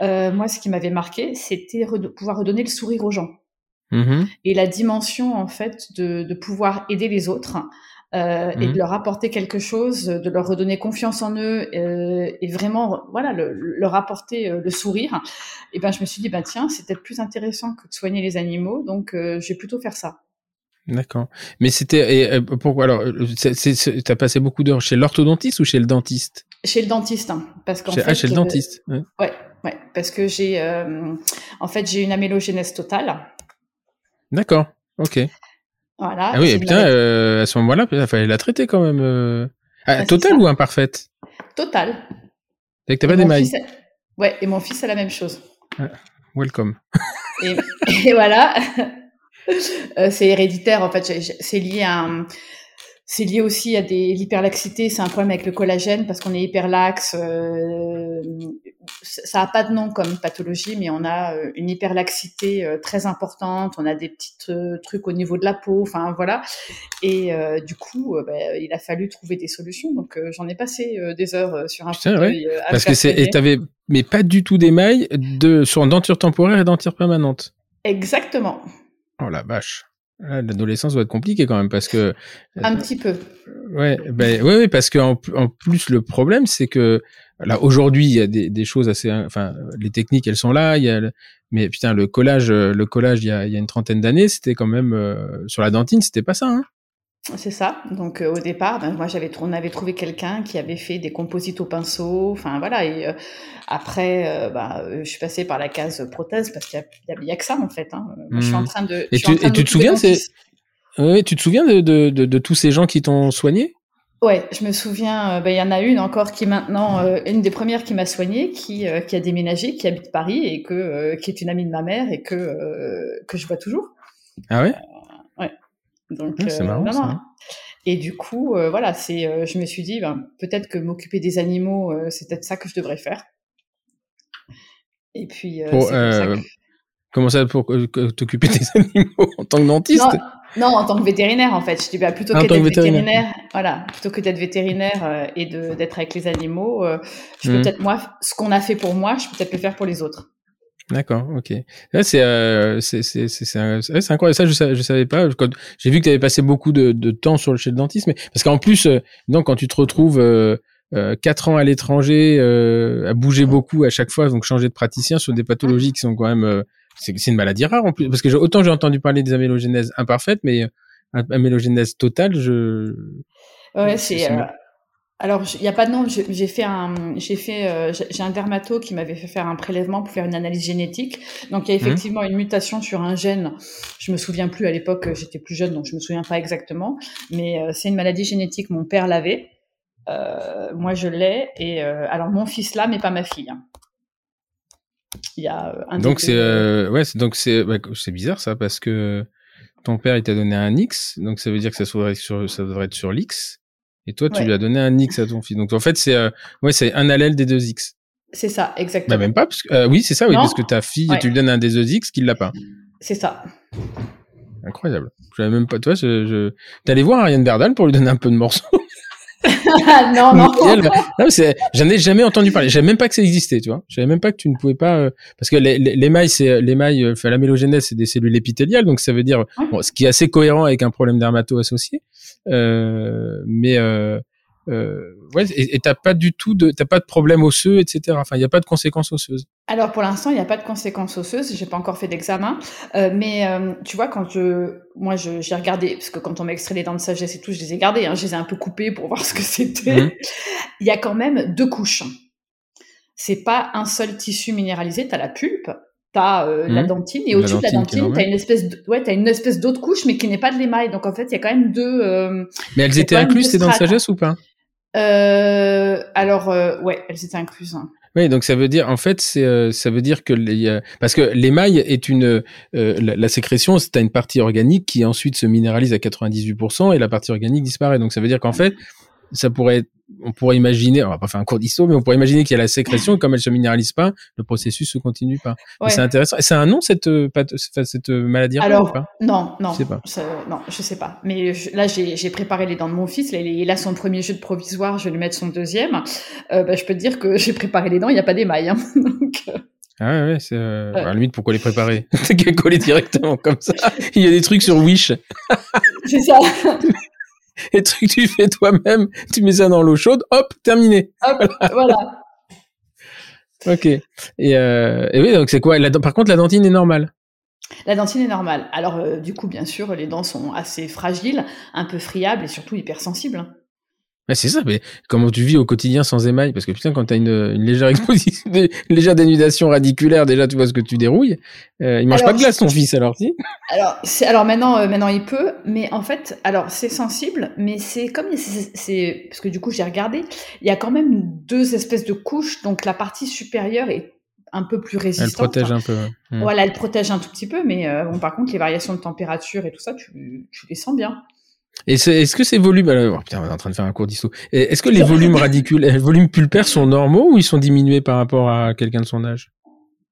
euh, moi ce qui m'avait marqué, c'était pouvoir redonner le sourire aux gens mmh et la dimension en fait de, de pouvoir aider les autres. Euh, et de mmh. leur apporter quelque chose, de leur redonner confiance en eux euh, et vraiment voilà le, leur apporter le sourire. Et ben je me suis dit ben tiens c'est peut-être plus intéressant que de soigner les animaux donc je vais plutôt faire ça. D'accord. Mais c'était euh, pourquoi alors euh, t'as passé beaucoup d'heures chez l'orthodontiste ou chez le dentiste? Chez le dentiste, hein, parce qu'en fait. Ah, chez le dentiste. ouais. ouais, parce que j'ai euh, en fait j'ai une amélogénèse totale. D'accord. Ok. Voilà. Ah oui, et putain, à ce moment-là, il fallait la traiter quand même. Ah, bah, totale ou imparfaite? Totale. Et que t'as pas d'émail. Ouais, et mon fils a la même chose. Ah, welcome. et, et voilà. Euh, c'est héréditaire en fait. C'est lié à c'est lié aussi à des l'hyperlaxité. C'est un problème avec le collagène parce qu'on est hyperlaxe. Euh, ça a pas de nom comme pathologie, mais on a euh, une hyperlaxité très importante. On a des petits trucs au niveau de la peau. Enfin voilà. Et du coup, bah, il a fallu trouver des solutions. Donc j'en ai passé des heures sur un Putain, Parce que c'est et t'avais mais pas du tout d'émail de sur denture temporaire et denture permanente. Exactement. Oh la vache. L'adolescence doit être compliquée quand même parce que. Un petit peu. Ouais, ben ouais, parce qu'en en plus le problème c'est que là aujourd'hui il y a des, des, choses assez, enfin les techniques elles sont là, il y a, mais putain le collage, le collage il y a, il y a une trentaine d'années c'était quand même euh, sur la dentine c'était pas ça. Hein c'est ça. Donc euh, au départ, ben, moi j'avais on avait trouvé quelqu'un qui avait fait des composites au pinceau. Enfin voilà. Et euh, après, euh, bah, je suis passée par la case prothèse parce qu'il y, a, que ça en fait. Hein. Je suis en mmh. train de. Et, tu, et tu, te souviens, oui, tu te souviens de, de, de, tous ces gens qui t'ont soigné? Ouais, je me souviens. Ben, il y en a une encore qui maintenant, une des premières qui m'a soignée, qui, qui a déménagé, qui habite Paris et que qui est une amie de ma mère et que que je vois toujours. Ah ouais? Donc, c'est marrant. ça. Et du coup, euh, voilà, c'est, euh, je me suis dit, ben, peut-être que m'occuper des animaux, euh, c'est peut-être ça que je devrais faire. Et puis, comment ça pour t'occuper des animaux en tant que dentiste? Non, en tant que vétérinaire, en fait. Je dis, bah, plutôt ah, que d'être vétérinaire, voilà, plutôt que d'être vétérinaire et de, d'être avec les animaux, je peux mmh. peut-être moi, ce qu'on a fait pour moi, je peux peut-être le faire pour les autres. D'accord, ok. Là, c'est euh, c'est c'est c'est incroyable. Ça, je savais, je savais pas. J'ai vu que tu avais passé beaucoup de, de temps sur le chez le dentiste, mais parce qu'en plus, euh, donc quand tu te retrouves euh, euh quatre ans à l'étranger, euh, à bouger beaucoup à chaque fois, donc changer de praticien sur des pathologies qui sont quand même, c'est une maladie rare en plus. Parce que autant j'ai entendu parler des amélogénèses imparfaites, mais amélogénèse totale, je Ouais, c'est alors, il n'y a pas de nom. J'ai fait un, j'ai fait, euh, j'ai un dermato qui m'avait fait faire un prélèvement pour faire une analyse génétique. Donc, il y a mmh. effectivement une mutation sur un gène. Je me souviens plus à l'époque, j'étais plus jeune, donc je me souviens pas exactement. Mais euh, c'est une maladie génétique. Mon père l'avait. Euh, moi, je l'ai. Et alors, mon fils l'a, mais pas ma fille. Hein. Il y a un. Donc c'est, ouais, donc c'est, c'est bizarre ça parce que ton père il t'a donné un X, donc ça veut dire que ça devrait être sur, ça devrait être sur l'X. Et toi, tu lui as donné un X à ton fils. Donc en fait, c'est euh, ouais, c'est un allèle des deux X. C'est ça, exactement. Bah même pas, parce que, euh, oui, c'est ça, oui, parce que ta fille, tu lui donnes un des deux X qu'il l'a pas. C'est ça. Incroyable. Je même pas, toi, je, je... t'allais voir Ariane Berdal pour lui donner un peu de morceaux. non, non. J'en ai jamais entendu parler. Je savais même pas que ça existait, tu vois. Je savais même pas que tu ne pouvais pas, euh, parce que l'émail, c'est l'émail, enfin, la mélogénèse, c'est des cellules épithéliales, donc ça veut dire, bon, ce qui est assez cohérent avec un problème dermato associé. Euh, mais euh, euh, ouais, et t'as pas du tout de, t'as pas de problème osseux, etc. Enfin, il n'y a pas de conséquences osseuses. Alors pour l'instant, il n'y a pas de conséquences osseuses. J'ai pas encore fait d'examen, euh, mais euh, tu vois quand je, moi, j'ai regardé parce que quand on m'a extrait les dents de sagesse et tout, je les ai gardées. Hein, je les ai un peu coupées pour voir ce que c'était. Mhm. Il y a quand même deux couches. C'est pas un seul tissu minéralisé. T'as la pulpe T'as euh, la mmh. dentine et au-dessus de la dentine, t'as une espèce, de, ouais, t'as une espèce d'autre couche, mais qui n'est pas de l'émail. Donc en fait, il y a quand même deux. Euh, mais elles étaient incluses ces dents de sagesse ou pas? Euh, Alors, ouais, elles étaient incluses. Hein. Oui, donc ça veut dire, en fait, c'est, ça veut dire que les, parce que l'émail est une, la, sécrétion, c'est une partie organique qui ensuite se minéralise à 98% et la partie organique disparaît. Donc ça veut dire qu'en fait, ça pourrait on pourrait imaginer, on va pas faire un cours d'histoire, mais on pourrait imaginer qu'il y a la sécrétion et comme elle se minéralise pas, le processus se continue pas. C'est intéressant. C'est un nom cette euh, cette euh, maladie Alors ou pas? non, non, je sais pas. non, je sais pas. Mais là j'ai préparé les dents de mon fils. Là, il a son premier jeu de provisoire, je vais lui mettre son deuxième. Euh, bah, je peux te dire que j'ai préparé les dents, il n'y a pas d'émail. Hein. Ah ouais, c'est à la limite pourquoi les préparer? Coller directement comme ça. Il y a des trucs sur Wish. c'est ça. les trucs que tu fais toi-même, tu mets ça dans l'eau chaude, hop, terminé. Hop, voilà. ok. Et, euh, et, oui, donc c'est quoi la, Par contre, la dentine est normale. La dentine est normale. Alors, euh, du coup, bien sûr, les dents sont assez fragiles, un peu friables et surtout hypersensibles c'est ça, mais comment tu vis au quotidien sans émail? Parce que putain, quand t'as une, une légère exposition, une légère dénudation radiculaire, déjà tu vois ce que tu dérouilles. Euh, il mange pas de glace ton fils alors si? Alors, alors maintenant, euh, maintenant il peut, mais en fait, alors c'est sensible, mais c'est comme c'est parce que du coup j'ai regardé, il y a quand même deux espèces de couches, donc la partie supérieure est un peu plus résistante. Elle protège un peu. Hmm. Voilà, elle protège un tout petit peu, mais euh, bon, par contre les variations de température et tout ça, tu, tu les sens bien. Et est-ce que ces volumes, alors, oh, putain, on est en train de faire un cours d'histoire. Est-ce que les volumes radiculaires, les volumes pulpaires sont normaux ou ils sont diminués par rapport à quelqu'un de son âge?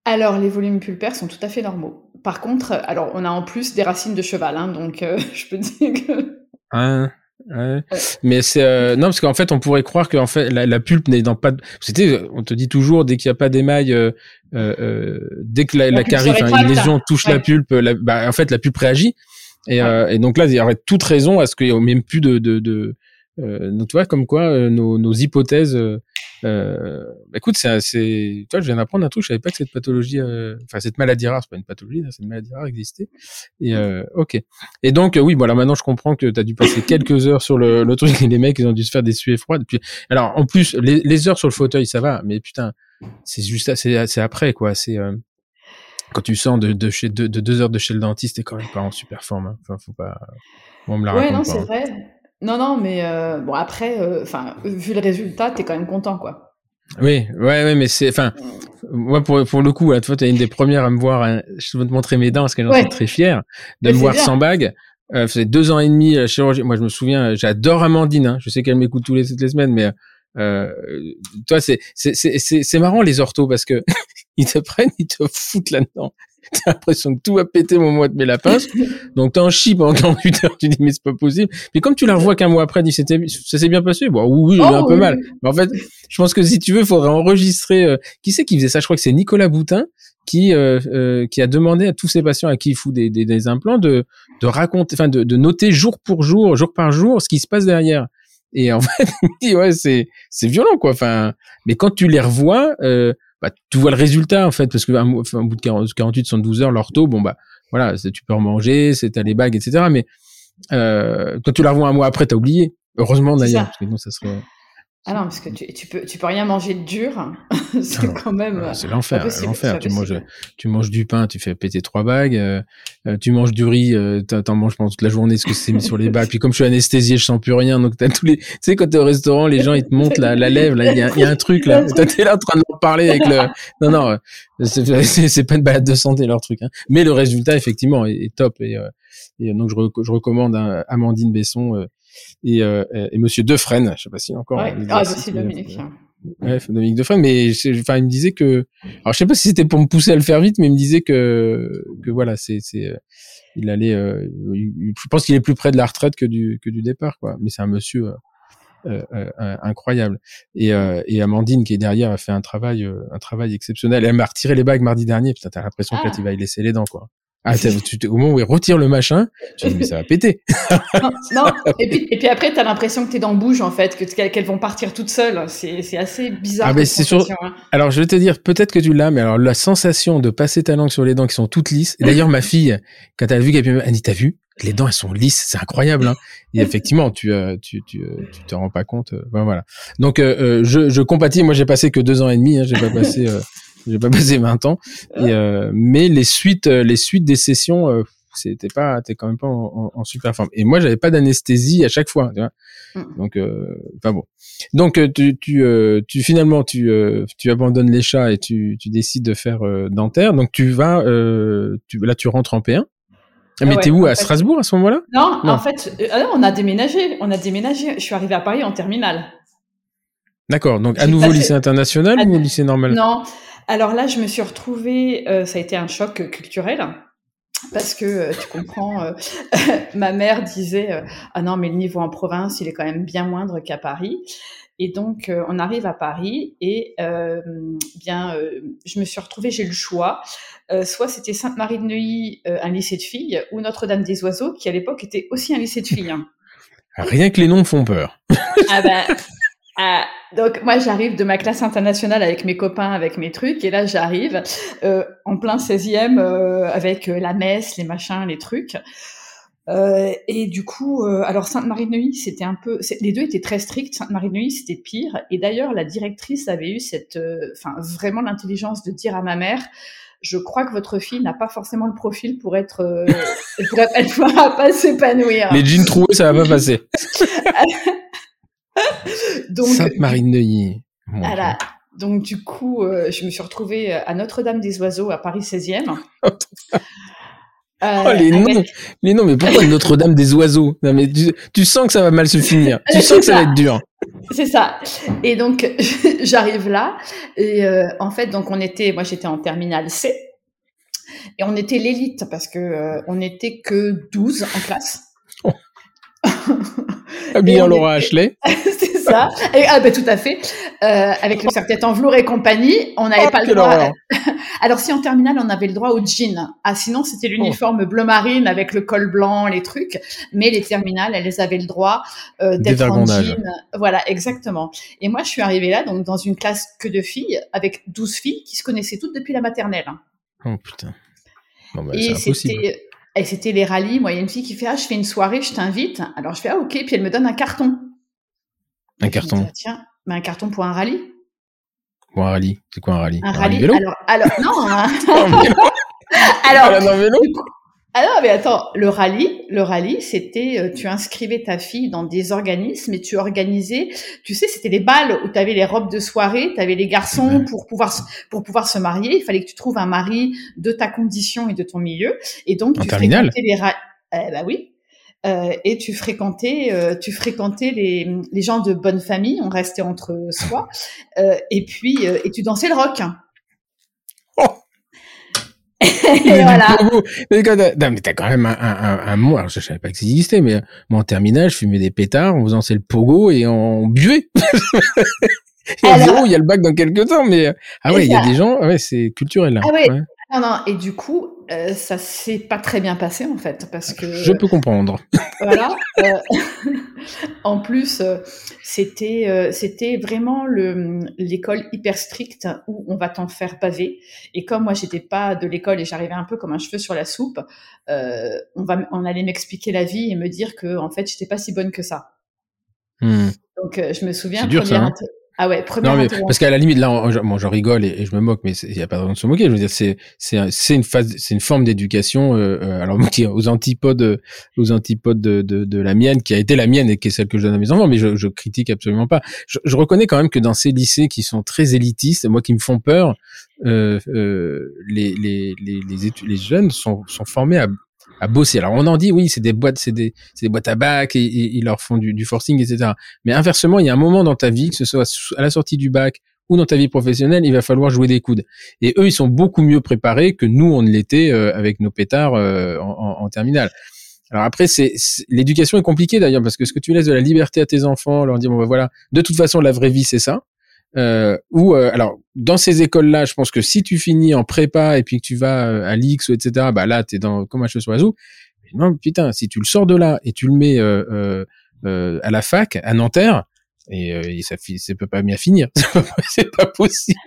Alors, les volumes pulpaires sont tout à fait normaux. Par contre, alors, on a en plus des racines de cheval, hein, donc euh, je peux dire que. Hein Ouais. Mais c'est euh, non parce qu'en fait on pourrait croire que en fait la, pulpe n'est dans pas c'était on te dit toujours dès qu'il n'y a pas d'émail euh, euh, dès que la, la, carie une lésion touche la pulpe bah, en fait la pulpe réagit et, euh, et, donc là, il y aurait toute raison à ce qu'il n'y ait même plus de, de, de euh, tu vois, comme quoi euh, nos, nos, hypothèses. Euh, euh bah, écoute, c'est, c'est, tu vois, je viens d'apprendre un truc. Je savais pas que cette pathologie, enfin cette maladie rare, c'est pas une pathologie, c'est une maladie rare existait. Et ok. Et donc oui, voilà, maintenant je comprends que tu as dû passer quelques heures sur le, le truc. Et les mecs, ils ont dû se faire des suées froides. Puis, alors en plus, les, les heures sur le fauteuil, ça va, mais putain, c'est juste, c'est, c'est après quoi. C'est quand tu sens de, de, chez, de, de, deux heures de chez le dentiste, t'es quand même pas en super forme. Hein. Enfin, faut pas. On me la ouais, non, c'est vrai. Non, non, mais euh, bon après, euh, enfin, vu le résultat, t'es quand même content, quoi. Oui, ouais, ouais, mais c'est, enfin, moi pour pour le coup, là, tu t'es une des premières à me voir. Hein, je vais te montrer mes dents parce que j'en suis très fier de me voir sans bague. Euh, ça fait deux ans et demi la chirurgie. Moi, je me souviens, j'adore Amandine. Hein. Je sais qu'elle m'écoute tous les toutes les semaines, mais euh, toi, c'est c'est c'est c'est marrant les orthos parce que ils te prennent, ils te foutent là-dedans. T'as l'impression que tout va péter au moment de mes lapins. Donc t'en chies pendant 48 heures, tu dis mais c'est pas possible. Mais comme tu la revois qu'un mois après, dis ça s'est bien passé? Bon oui, oui, oh, un peu mal. Mais en fait, je pense que si tu veux, il faudrait enregistrer. Euh, qui c'est qui faisait ça? Je crois que c'est Nicolas Boutin qui euh, euh, qui a demandé à tous ses patients à qui il fout des, des, des implants de de raconter, enfin de, de noter jour pour jour, jour par jour, ce qui se passe derrière. Et en fait, il me dit ouais c'est c'est violent quoi. Enfin, mais quand tu les revois. Euh, bah, tu vois le résultat en fait parce que un, bout de 40, 48 112 heures l'ortho bon bah voilà tu peux en manger c'est t'as les bagues etc mais euh, quand tu la revois un mois après t'as oublié. Heureusement d'ailleurs parce que sinon ça serait ah non, parce que tu, tu peux, tu peux rien manger de dur. c'est quand même. c'est l'enfer, l'enfer. Tu manges, tu manges du pain, tu fais péter trois bagues. Euh, euh tu manges du riz, euh, t'en manges pendant toute la journée parce que c'est mis sur les bagues. Puis comme je suis anesthésié, je sens plus rien. Donc t'as tous les, tu sais, quand t'es au restaurant, les gens ils te montent la, la lèvre. Là, il y a, y a, un truc là. T'es là en train de leur parler avec le. Non, non, c'est pas une balade de santé leur truc. Hein. Mais le résultat effectivement est, est top et, euh, et donc je, je recommande hein, Amandine Besson et, euh, et Monsieur Defresne, je sais pas si encore. Ouais. Ah, c'est Dominique. Ouais, Dominique Defresne, mais enfin, il me disait que, alors je sais pas si c'était pour me pousser à le faire vite, mais il me disait que, que voilà, c'est, c'est, euh, il allait, euh, je pense qu'il est plus près de la retraite que du, que du départ, quoi. Mais c'est un monsieur euh, euh, euh incroyable. Et, et Amandine qui est derrière a fait un travail, un travail exceptionnel. Elle m'a retiré les bagues mardi dernier. Putain, t'as l'impression ah. qu'il va y laisser les dents, quoi. Ah, tu, au moment où il retire le machin, tu dis, mais ça va péter. non, Et, puis, et puis après, tu as l'impression que tes dents bougent, en fait, qu'elles vont partir toutes seules. C'est assez bizarre. Ah, mais c'est sûr. Hein. Alors, je vais te dire, peut-être que tu l'as, mais alors, la sensation de passer ta langue sur les dents qui sont toutes lisses. Et d'ailleurs, ma fille, quand elle a vu qu'elle elle dit, t'as vu? Les dents, elles sont lisses, c'est incroyable. Hein et effectivement, tu, euh, tu, tu, euh, tu te rends pas compte. Euh, voilà. Donc, je, je compatis. Moi, j'ai passé que deux ans et demi. Hein, j'ai pas passé j'ai pas passé 20 ans. Et, euh, mais les suites, euh, les suites des sessions, euh, c'était pas, t'es quand même pas en, super forme. Et moi, j'avais pas d'anesthésie à chaque fois, tu vois. Mm. Donc, euh, enfin bon. Donc, euh, tu, tu, euh, tu finalement, tu, tu abandonnes les chats et tu, tu décides de faire dentaire. Donc, tu vas, tu, là, tu rentres en P1. Ah, mais t'es où à Strasbourg à ce moment-là? Non, en fait, ah on a déménagé. On a déménagé. Je suis arrivée à Paris en terminale. D'accord. Donc, à nouveau lycée international ou lycée normal? Non. Alors là, je me suis retrouvée. ça a été un choc culturel parce que euh, tu comprends, euh, ma mère disait euh, ah non mais le niveau en province il est quand même bien moindre qu'à Paris. Et donc on arrive à Paris et bien je me suis retrouvée j'ai le choix soit c'était Sainte-Marie de Neuilly un lycée de filles ou Notre-Dame des Oiseaux qui à l'époque était aussi un lycée de filles. Hein. Rien que les noms font peur. ah ben ah, donc moi j'arrive de ma classe internationale avec mes copains, avec mes trucs, et là j'arrive euh, en plein 16e euh, avec euh, la messe, les machins, les trucs. Euh, et du coup, euh, alors Sainte-Marie-de-Neuilly, c'était un peu, les deux étaient très stricts. Sainte-Marie-de-Neuilly, c'était pire. Et d'ailleurs, la directrice avait eu cette, enfin vraiment l'intelligence de dire à ma mère, je crois que votre fille n'a pas forcément le profil pour être, pour elle ne pourra pas s'épanouir. Les jeans troués, ça va pas passer. Sainte-Marie-de-Neuilly. Voilà. Donc du coup, euh, je me suis retrouvée à Notre-Dame des Oiseaux à Paris 16e. Euh, oh, les noms, les noms, mais pourquoi Notre-Dame des Oiseaux? Non, mais tu, sens que ça va mal se finir. tu sens que ça. va être dur. C'est ça. Et donc j'arrive là et euh, en fait donc on était, moi j'étais en terminale C et on était l'élite parce que on était que 12 en classe. Oh. Habillé en Laura Ashley. c'est ça. Et, ah ben tout à fait. Euh, avec le serre-tête en velours et compagnie, on n'avait oh, pas le droit. Alors si en terminale on avait le droit au jean. Ah sinon c'était l'uniforme bleu marine avec le col blanc, les trucs. Mais les terminales, elles avaient le droit euh, d'être en jean. Voilà, exactement. Et moi je suis arrivée là donc dans une classe que de filles avec 12 filles qui se connaissaient toutes depuis la maternelle. Oh putain. Bah, et c'était et c'était les rallyes. Moi, il y a une fille qui fait Ah, je fais une soirée, je t'invite. Alors je fais Ah, ok. Puis elle me donne un carton. Un carton. Ah, tiens, mais un carton pour un rallye. Pour un rallye. C'est quoi un rallye? Un, rallye, vélo? Alors, alors, non. Alors, alors, vélo? Ah non, mais attends, le rallye, le rallye, c'était, euh, tu inscrivais ta fille dans des organismes et tu organisais, tu sais, c'était les balles où tu avais les robes de soirée, tu avais les garçons pour pouvoir pour pouvoir se marier. Il fallait que tu trouves un mari de ta condition et de ton milieu. Et donc, tu fréquentais les eh bah oui. Euh, et tu fréquentais, euh, tu fréquentais les, les gens de bonne famille, on restait entre soi, euh, et puis et tu dansais le rock. Et voilà. Mais t'as quand même un, un, un, mot. Alors je savais pas que ça existait, mais moi en terminale, je fumais des pétards, on faisait le pogo et on buvait. et alors... il y a le bac dans quelques temps, mais ah ouais, il y a des gens, ouais, c'est culturel là. Ah ouais. Non, non, et du coup, euh, ça s'est pas très bien passé en fait, parce que. Je peux comprendre. Voilà. Euh, en plus, euh, c'était euh, c'était vraiment le l'école hyper stricte où on va t'en faire paver. Et comme moi j'étais pas de l'école et j'arrivais un peu comme un cheveu sur la soupe, on va on allait m'expliquer la vie et me dire que en fait j'étais pas si bonne que ça. Hmm. Donc je me souviens. Dur ça. Hein. Ah ouais, première non, mais parce qu'à la limite là, moi je rigole et, je me moque, mais il y a pas de se moquer. Je veux dire, c'est c'est une phase, c'est une forme d'éducation. Euh, euh alors aux antipodes, aux antipodes de, de, de la mienne, qui a été la mienne et qui est celle que je donne à mes enfants, mais je, je critique absolument pas. Je, je, reconnais quand même que dans ces lycées qui sont très élitistes, moi qui me font peur, euh, euh, les les les les, les jeunes sont sont formés à à bosser. Alors on en dit oui, c'est des boîtes, c'est des, des boîtes à bac et, ils leur font du, du, forcing, etc. Mais inversement, il y a un moment dans ta vie, que ce soit à la sortie du bac ou dans ta vie professionnelle, il va falloir jouer des coudes. Et eux, ils sont beaucoup mieux préparés que nous, on l'était euh, avec nos pétards euh, en, en, terminale. Alors après, c'est l'éducation est compliquée d'ailleurs parce que ce que tu laisses de la liberté à tes enfants, leur dire bon ben voilà, de toute façon la vraie vie c'est ça. Euh, ou euh, alors dans ces écoles-là, je pense que si tu finis en prépa et puis que tu vas euh, à l'X ou etc, bah là t'es dans comme sur la soupe. Non putain, si tu le sors de là et tu le mets euh, euh, à la fac à Nanterre, et, et ça, ça peut pas bien finir. c'est pas possible.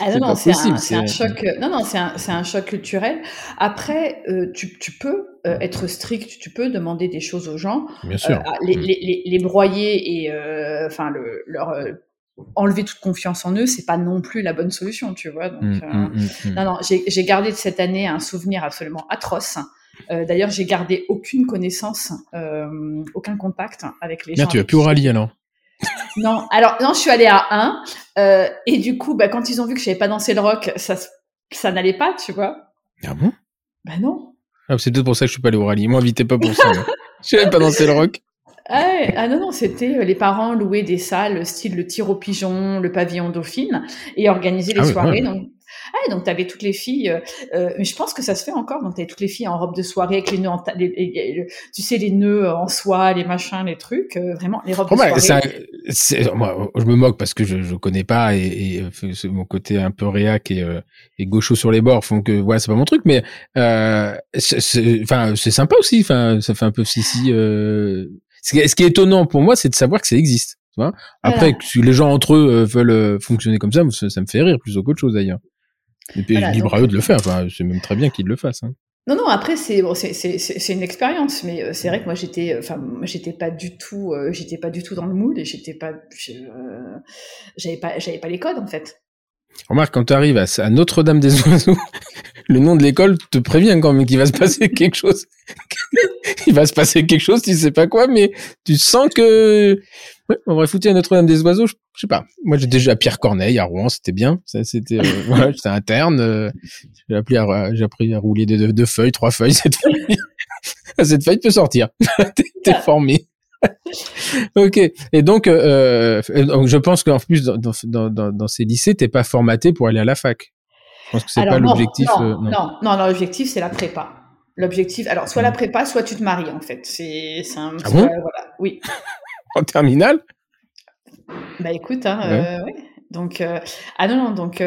Ah non, non, c'est un, un, choc. Non, non, c'est un, un, choc culturel. Après, euh, tu, tu, peux euh, être strict, tu peux demander des choses aux gens, Bien sûr. Euh, les, mm. les, les, les, broyer et enfin le, leur enlever toute confiance en eux, c'est pas non plus la bonne solution, tu vois. Donc, mmh, mmh, mmh, non, non, j'ai gardé de cette année un souvenir absolument atroce. D'ailleurs, j'ai gardé aucune connaissance, aucun contact avec les gens. tu as plus Oralie alors Non, alors non, je suis allée à 1 et du coup, bah, quand ils ont vu que je n'avais pas dansé le rock, ça, ça n'allait pas, tu vois. Ah bon? Bah non. Ah, c'est peut-être pour ça que je suis pas allée au rallye. Moi, invitez pas pour ça. je n'avais pas dansé le rock. Ah, ah, non, non, c'était euh, les parents louaient des salles style le tir au pigeon, le pavillon dauphine et organisaient les ah soirées. Donc, ah, donc tu avais toutes les filles, euh, euh, mais je pense que ça se fait encore. Donc tu avais toutes les filles en robe de soirée avec les nœuds, en tu sais les nœuds en soie, les machins, les trucs, vraiment les robes de soirée. moi, je me moque parce que je, je connais pas et, et mon côté un peu réac et, et gaucho sur les bords font que voilà c'est pas mon truc, mais enfin c'est sympa aussi. Enfin ça fait un peu si si ce qui est étonnant pour moi, c'est de savoir que ça existe. Tu vois Après, si les gens entre eux euh, veulent euh, fonctionner comme ça, ça, me fait rire plus qu'autre chose d'ailleurs. Et puis libre à eux de le faire. Enfin, c'est même très bien qu'ils le fassent. Hein. Non, non. Après, c'est bon, c'est une expérience, mais euh, c'est vrai que moi j'étais, enfin, j'étais pas du tout, j'étais pas du tout dans le mood et j'étais pas, j'avais pas, j'avais pas les codes en fait. Remarque, quand tu arrives à, Notre-Dame des Oiseaux, le nom de l'école te prévient quand même qu'il va se passer quelque chose. Il va se passer quelque chose, tu sais pas quoi, mais tu sens que on va foutre à Notre-Dame des Oiseaux. Je, sais pas. Moi, j'ai déjà Pierre Corneille à Rouen, c'était bien. C'était euh, voilà, j'étais interne. Euh, j'ai appris à j'ai appris à rouler deux, feuilles, trois feuilles. Cette feuille, cette feuille peut sortir. t'es formé. Ok. Et donc, euh, euh je pense qu'en plus, dans, dans, dans, dans ces lycées, t'es pas formaté pour aller à la fac. Je pense que c'est pas l'objectif. Euh, non, non, non, non, l'objectif, c'est la prépa. L'objectif, alors, soit la hmm. prépa, soit tu te maries, en fait. C'est un ah bon voilà, oui. en terminale? Bah écoute, hein, ouais. Ouais. Donc, ah non, non, donc,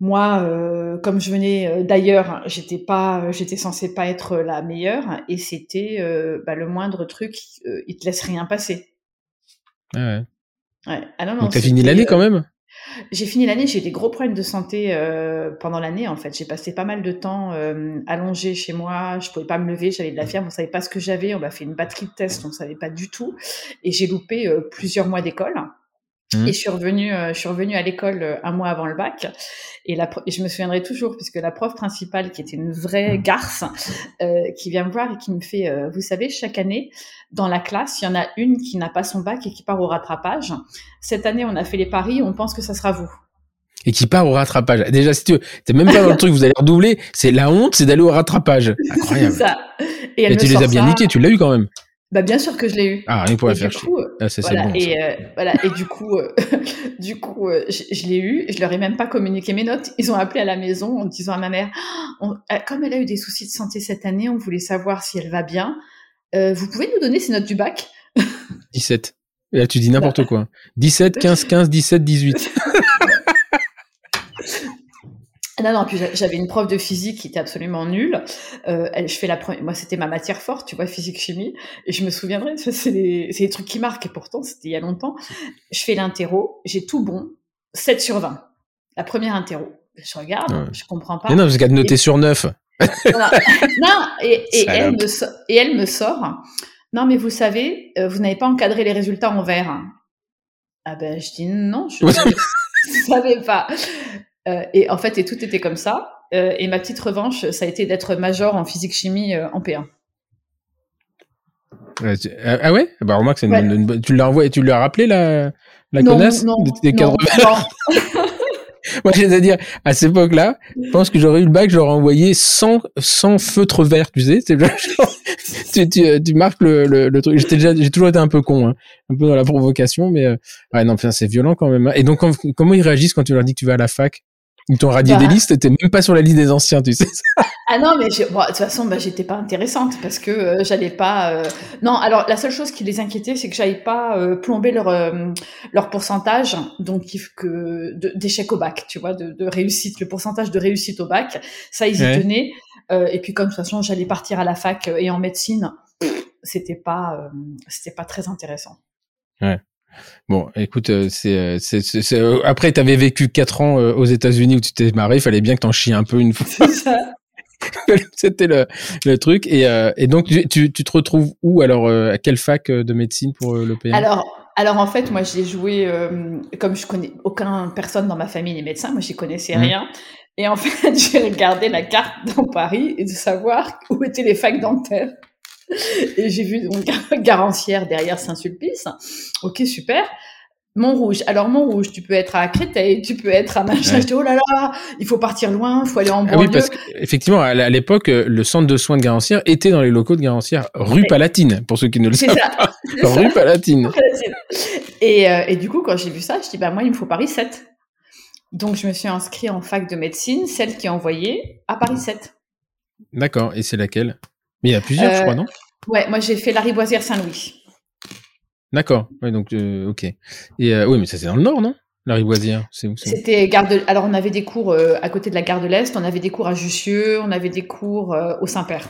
moi, euh, comme je venais euh, d'ailleurs, j'étais pas, j'étais censée pas être la meilleure, et c'était euh, bah, le moindre truc, il te laisse rien passer. Ah ouais. Ouais. Ah non, non, Donc t'as fini l'année quand même? J'ai fini l'année, j'ai eu des gros problèmes de santé pendant l'année en fait. J'ai passé pas mal de temps allongée chez moi, je pouvais pas me lever, j'avais de la fièvre, on savait pas ce que j'avais, on m'a fait une batterie de tests, on savait pas du tout, et j'ai loupé plusieurs mois d'école. Mmh. Et je suis revenue, euh, je suis revenue à l'école euh, un mois avant le bac. Et, la, je me souviendrai toujours, puisque la prof principale, qui était une vraie mmh. garce, euh, qui vient me voir et qui me fait, euh, vous savez, chaque année, dans la classe, il y en a une qui n'a pas son bac et qui part au rattrapage. Cette année, on a fait les paris, on pense que ça sera vous. Et qui part au rattrapage. Déjà, si tu t'es même pas dans le truc, vous allez redoubler. C'est la honte, c'est d'aller au rattrapage. Incroyable. ça. Et, elle tu les as bien niqués, tu l'as eu quand même. Bah bien sûr que je l'ai eu. Ah, rien pour faire coup, ah, c'est voilà, bon, et euh, voilà et du coup euh, du coup euh, je, l'ai eu, je leur ai même pas communiqué mes notes. Ils ont appelé à la maison en disant à ma mère comme elle a eu des soucis de santé cette année, on voulait savoir si elle va bien. vous pouvez nous donner ses notes du bac 17. Et là tu dis n'importe quoi. 17, 15, 15, 17, 18. Non, non, puis j'avais une prof de physique qui était absolument nulle. Euh, je fais la première, moi c'était ma matière forte, tu vois, physique chimie, et je me souviendrai, c'est des, des trucs qui marquent, et pourtant c'était il y a longtemps. Je fais l'interro, j'ai tout bon, 7 sur 20. La première interro. Je regarde, je comprends pas. Mais non, parce qu'elle noté sur 9. non, et, et elle me et elle me sort. Non, mais vous savez, euh, vous n'avez pas encadré les résultats en vert. Ah ben, je dis non, je ne savais pas. Euh, et en fait, et tout était comme ça. Euh, et ma petite revanche, ça a été d'être major en physique-chimie euh, en P1. ah ouais? Bah remarque, c'est une, tu l'as envoyé, tu lui as rappelé la, la non, connasse non, des cadres Moi, j'ai à dire, à cette époque-là, je pense que j'aurais eu le bac, j'aurais envoyé 100, 100 feutres verts, tu sais. tu, tu, tu, marques le, le, le truc. J'ai toujours été un peu con, hein, un peu dans la provocation, mais ouais, non, c'est violent quand même. Hein. Et donc, comment ils réagissent quand tu leur dis que tu vas à la fac? Ils t'ont radié des bah. listes, t'étais même pas sur la liste des anciens, tu sais. ah non, mais bon, de toute façon, bah, j'étais pas intéressante parce que euh, j'allais pas. Euh, non, alors la seule chose qui les inquiétait, c'est que j'allais pas euh, plomber leur leur pourcentage, donc que d'échec au bac, tu vois, de, de, réussite, le pourcentage de réussite au bac, ça ils y tenaient. et puis comme de toute façon, j'allais partir à la fac et en médecine, c'était pas c'était pas très intéressant. Ouais. Bon, écoute, euh, c'est, c'est, c'est, euh, après, t'avais vécu quatre ans euh, aux États-Unis où tu t'es marré, il fallait bien que t'en chies un peu une fois. C'était le, le truc. Et, et donc, tu, tu te retrouves où alors À quelle fac de médecine pour le Alors, alors en fait, moi, j'ai joué comme je connais aucun personne dans ma famille n'est médecin, moi, j'y connaissais mmh. rien. Et en fait, j'ai regardé la carte dans Paris et de savoir où étaient les facs dentaires. Et j'ai vu donc Garancière derrière Saint-Sulpice. Ok, super. Montrouge. Alors Montrouge, tu peux être à Créteil, tu peux être à machin. Je dis oh là là, il faut partir loin, il faut aller en banlieue. Ah oui, parce qu'effectivement, à l'époque, le centre de soins de Garancière était dans les locaux de Garancière, rue Palatine, pour ceux qui ne le savent ça, pas. Rue Palatine. Et, euh, et, du coup, quand j'ai vu ça, je dis bah moi, il me faut Paris 7. Donc je me suis inscrit en fac de médecine, celle qui est envoyée à Paris 7. D'accord. Et c'est laquelle? Mais il y a plusieurs, je crois, euh, non Ouais, moi j'ai fait la Riboisière Saint-Louis. D'accord. Ouais, donc euh, ok. Et euh, oui, mais ça c'est dans le nord, non? La Riboisière, c'est où C'était gare de... Alors on avait des cours euh, à côté de la gare de l'Est, on avait des cours à Jussieu, on avait des cours au Saint-Père.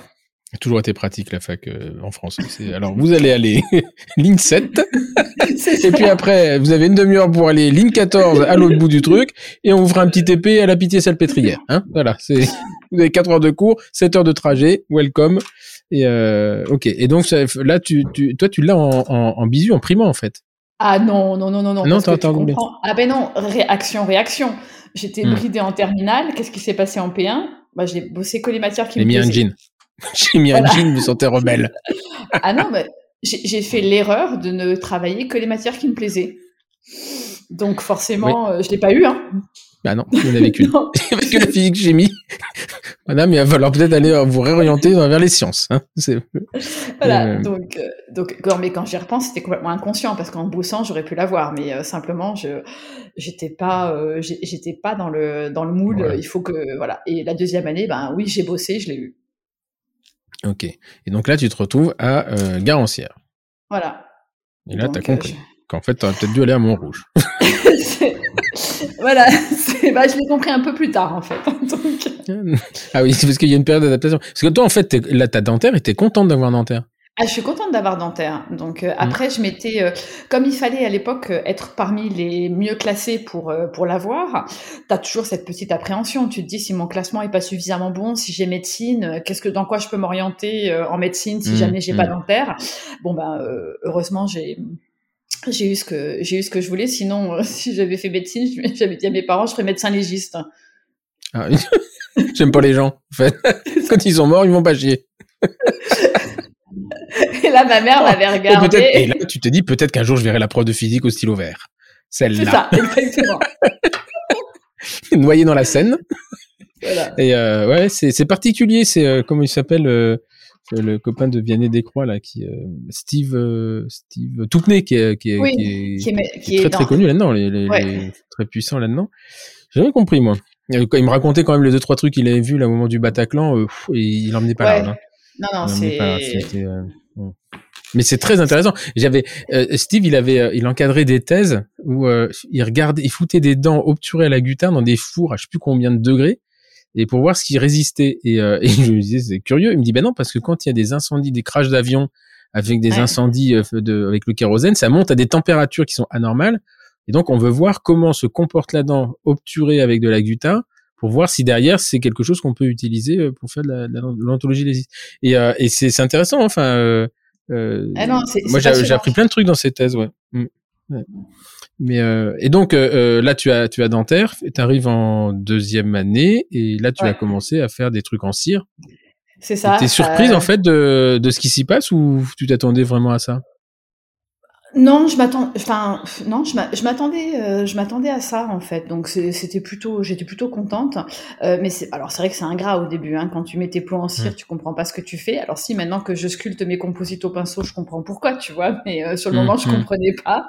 A toujours été pratique la fac en France. Alors vous allez aller ligne 7 et puis après vous avez une demi-heure pour aller ligne 14 à l'autre bout du truc et on vous fera un petit épée à la pitié salpêtrière. Hein voilà, c'est vous avez 4 heures de cours, 7 heures de trajet, welcome. Et euh, ok. Et donc là, tu, tu, toi, tu l'as en, en, en bisu, en primant en fait. Ah non, non, non, non, non. Non, t'as Ah ben non, réaction, réaction. J'étais hmm. bridée en terminale. Qu'est-ce qui s'est passé en P1 bah, J'ai bossé que les matières qui me plaisaient. mis un jean. J'ai mis un jean, je me sentais rebelle. ah non, mais j'ai fait l'erreur de ne travailler que les matières qui me plaisaient. Donc forcément, euh, je l'ai pas eu. Hein. Bah non, vous n'avez qu'une. Parce que la physique chimie. Madame, il va falloir peut-être aller vous réorienter vers les sciences. Hein. Voilà, euh, donc, euh, donc, mais quand j'y repense, c'était complètement inconscient parce qu'en bossant, j'aurais pu l'avoir, mais euh, simplement, je j'étais pas, j'étais pas dans le dans le moule. Il faut que voilà. Et la deuxième année, ben oui, j'ai bossé, je l'ai eu. Ok. Et donc là, tu te retrouves à Garancière. Voilà. Et là, tu as compris qu'en fait, tu aurais peut-être dû aller à Montrouge. voilà, bah, je l'ai compris un peu plus tard en fait. Ah oui, c'est parce qu'il y a une période d'adaptation. Parce que toi, en fait, là, t'as dentaire et t'es contente d'avoir dentaire. Ah, je suis contente d'avoir dentaire. Donc euh, mm. après, je m'étais, euh, comme il fallait à l'époque euh, être parmi les mieux classés pour pour l'avoir, t'as toujours cette petite appréhension. Tu te dis si mon classement est pas suffisamment bon, si j'ai médecine, qu'est-ce que dans quoi je peux m'orienter en médecine si mm, jamais j'ai pas mm. dentaire. Bon ben heureusement j'ai j'ai eu ce que j'ai eu ce que je voulais. Sinon, euh, si j'avais fait médecine, j'avais dit à mes parents, je serais médecin légiste. Ah J'aime pas les gens. En fait, quand ils sont morts, ils vont pas chier. Et là, ma mère m'avait regardé. Et, là, tu te dis peut-être qu'un jour, je verrai la prof de physique au stylo vert. Celle-là. C'est ça, exactement. Noyée dans la Seine. Voilà. Et euh, ouais, c'est particulier. C'est euh, comment il s'appelle euh, le copain de Vianney Descroix là, qui euh, Steve Steve Toupney qui est qui est, qui est, très très connu là-dedans, les, très puissant là-dedans. J'ai jamais compris moi. Il me racontait quand même les deux trois trucs qu'il avait vus là, au moment du Bataclan, et il emmenait pas là. Hein. Non non c'est. Mais c'est très intéressant. J'avais Steve, il avait, il encadrait des thèses où il regardait, il foutait des dents obturées à la guitare dans des fours à je sais plus combien de degrés et pour voir ce qui résistait. Et, euh, et je lui disais, c'est curieux. Il me dit, ben non, parce que quand il y a des incendies, des crashs d'avions avec des incendies euh, de, avec le kérosène, ça monte à des températures qui sont anormales. Et donc, on veut voir comment se comporte la dent obturée avec de la guta pour voir si derrière c'est quelque chose qu'on peut utiliser euh, pour faire de l'ontologie des et, euh, et c'est intéressant enfin euh, ah non, moi j'ai appris plein de trucs dans ces thèses ouais. Mm. ouais. Mais euh, et donc euh, là tu as tu as dentaire, tu arrives en deuxième année et là tu as commencé à faire des trucs en cire. C'est ça. T'es surprise en fait de de ce qui s'y passe ou tu t'attendais vraiment à ça? Non, je m'attends, enfin non, je m'attendais, je m'attendais à ça en fait. Donc c'était plutôt, j'étais plutôt contente. mais c'est, alors c'est vrai que c'est ingrat au début, hein, quand tu mets tes plots en cire, mmh. tu comprends pas ce que tu fais. Alors si maintenant que je sculpte mes composites au pinceau, je comprends pourquoi, tu vois. Mais sur le mmh, moment, je mmh. comprenais pas.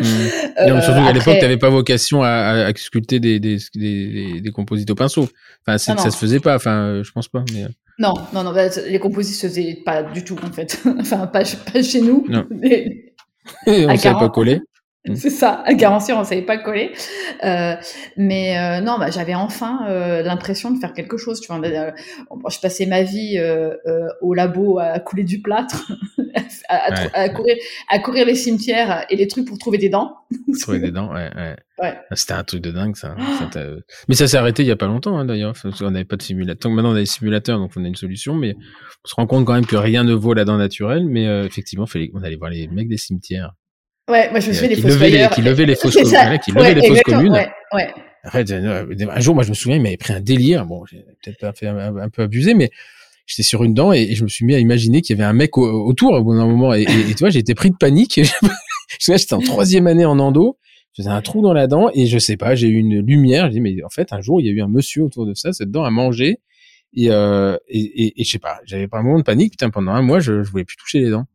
Mmh. Euh, surtout qu'à l'époque, tu n'avais pas vocation à, à, sculpter des, des, des, des, composites au pinceau. Enfin, ah ça se faisait pas. Enfin, euh, je pense pas. Mais... Euh. Non, non, non. Bah, les composites se faisaient pas du tout en fait. enfin, pas, pas chez nous. Non. Mais... on savait pas coller. Mm. C'est ça, à garantir, on savait pas coller. Euh, mais euh, non, bah, j'avais enfin euh, l'impression de faire quelque chose. Tu vois, euh, je passais ma vie euh, euh, au labo à couler du plâtre, à, à, à, courir, à courir les cimetières et les trucs pour trouver des dents. Trouver des dents, ouais. ouais. ouais. Ah, c'était un truc de dingue, ça. mais ça s'est arrêté il y a pas longtemps, hein, d'ailleurs. On n'avait pas de simulateur. Donc maintenant, on a des simulateurs, donc on a une solution. Mais on se rend compte quand même que rien ne vaut la dent naturelle. Mais effectivement, on allait voir les mecs des cimetières Ouais, moi je me souviens des fausses Qui levaient les fausses, qui levaient les fausses communes. Ouais, ouais. Après, un jour, moi, je me souviens, il m'avait pris un délire. Bon, j'ai peut-être fait un, peu abusé, mais j'étais sur une dent et, je me suis mis à imaginer qu'il y avait un mec autour au bout d'un moment. Et, et, tu vois, j'ai été pris de panique. je j'étais en troisième année en endo. J'avais un trou dans la dent et je sais pas, j'ai eu une lumière. J'ai dit, mais en fait, un jour, il y a eu un monsieur autour de ça, cette dent a mangé. Et, euh, et, et, je sais pas, j'avais pas un moment de panique. Putain, pendant un mois, je, je voulais plus toucher les dents.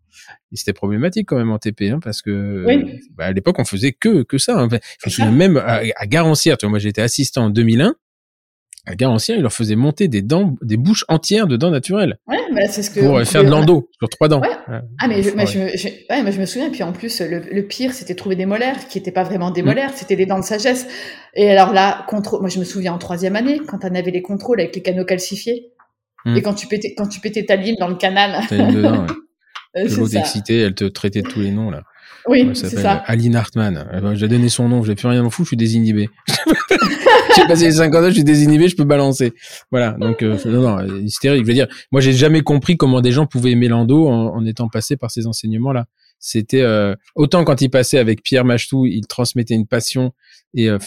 Et c'était problématique quand même en TP, hein, parce que bah, à l'époque on faisait que que ça. Hein. Je me souviens même à, à Garancière, tu vois, moi j'étais assistant en 2001 à Garancière, il leur faisait monter des dents, des bouches entières de dents naturelles. Ouais, bah c'est ce que. Pour faire de l'endo sur trois dents. ah, mais, je, je, me souviens, puis en plus, le, pire, c'était trouver des molaires qui n'étaient pas vraiment des mm. molaires, c'était des dents de sagesse. Et alors là, contrôle, moi je me souviens en troisième année, quand on avait les contrôles avec les canaux calcifiés, mm. et quand tu pétais, quand tu pétais ta lime dans le canal. Dedans. L'autre excitée, elle te traitait de tous les noms, là. Oui, c'est ça. Aline Hartmann. J'ai donné son nom, j'ai plus rien m'en foutre, je suis désinhibé. j'ai passé les 50 ans, je suis désinhibé, je peux balancer. Voilà, donc euh, non, non, hystérique. Je veux dire, moi j'ai jamais compris comment des gens pouvaient aimer Lando en, en étant passés par ces enseignements-là. C'était euh, autant quand il passait avec Pierre Machtou, il transmettait une passion et euh,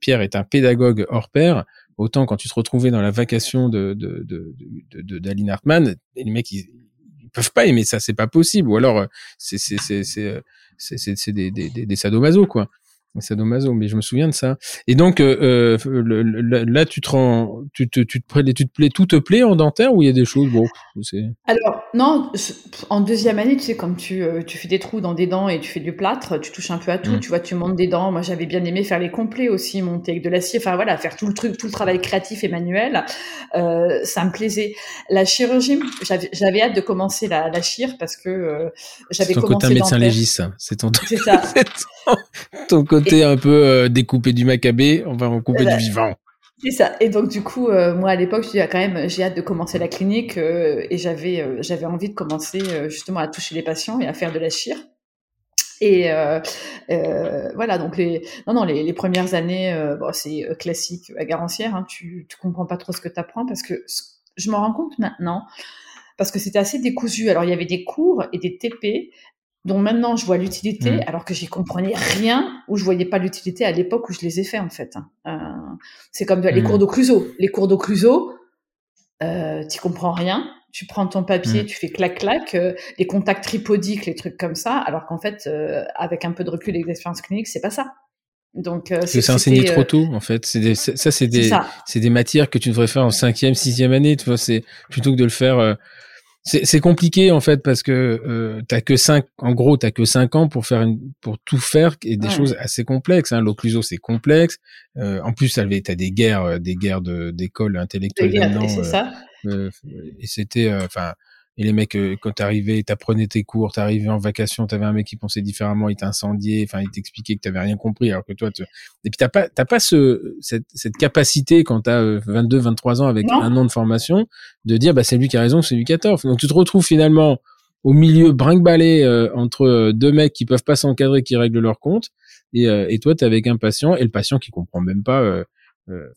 Pierre est un pédagogue hors pair. Autant quand tu te retrouvais dans la vacation de de de d'Aline Hartmann, les mecs ils, ils peuvent pas aimer ça, c'est pas possible. Ou alors c'est c'est c'est c'est c'est des, des, des, des sadomaso quoi sadomaso, mais je me souviens de ça. Et donc euh, euh là, tu te rends, tu te, tu te plais, tu te plais, tout te plaît en dentaire ou il y a des choses bon, c'est. Alors non, en deuxième année, tu sais, comme tu, euh, tu fais des trous dans des dents et tu fais du plâtre, tu touches un peu à tout. Mmh. Tu vois, tu montes des dents. Moi, j'avais bien aimé faire les complets aussi, monter avec de l'acier. Enfin voilà, faire tout le truc, tout le travail créatif et manuel. Euh, ça me plaisait. La chirurgie, j'avais hâte de commencer la, la chire parce que euh, j'avais commencé. C'est ton côté médecin légiste, c'est ton. C'est ça. ton côté un peu euh, découpé du macabé, on va en couper du vivant. C'est ça. Et donc du coup, euh, moi à l'époque, je dis ah, quand même, j'ai hâte de commencer la clinique euh, et j'avais j'avais envie de commencer justement à toucher les patients et à faire de la chire. Et voilà, donc les non non les, premières années, bon, c'est classique à Garancière. Hein, tu tu comprends pas trop ce que tu apprends parce que je me rends compte maintenant parce que c'était assez décousu. Alors il y avait des cours et des TP, dont maintenant je vois l'utilité, mm. alors que j'y comprenais rien ou je voyais pas l'utilité à l'époque où je les ai fait en fait. Hein. Euh, c'est comme les mm. cours d'occluso. Les cours d'occluso, euh, tu comprends rien. Tu prends ton papier, mm. tu fais clac clac, euh, les contacts tripodiques, les trucs comme ça, alors qu'en fait, euh, avec un peu de recul et d'expérience clinique, c'est pas ça. Donc, euh, c'est enseigné trop tôt, en fait. C'est des, ça, c'est des, c'est des matières que tu devrais faire en cinquième, sixième année. Tu vois, c'est plutôt que de le faire c'est compliqué en fait parce que euh, t'as que cinq, en gros t'as que cinq ans pour faire une, pour tout faire et des choses assez complexes. Hein. L'occluso c'est complexe. Euh, en plus, t'as des guerres, euh, des guerres de d'école intellectuelle là-dedans. Euh, euh, et c'était, enfin, et les mecs, euh, quand t'arrivais, t'apprenais tes cours, t'arrivais en vacation, t'avais un mec qui pensait différemment, il t'incendiait, enfin, il t'expliquait que t'avais rien compris, alors que toi, tu... et puis t'as pas, t'as pas ce, cette, cette capacité quand t'as 22, euh, 23 ans avec un an de formation, de dire, bah, c'est lui qui a raison, c'est lui qui a tort. Donc tu te retrouves finalement au milieu brinque-ballé euh, entre deux mecs qui peuvent pas s'encadrer, qui règlent leur compte, et, et toi, t'es avec un patient, et le patient qui comprend même pas. Euh,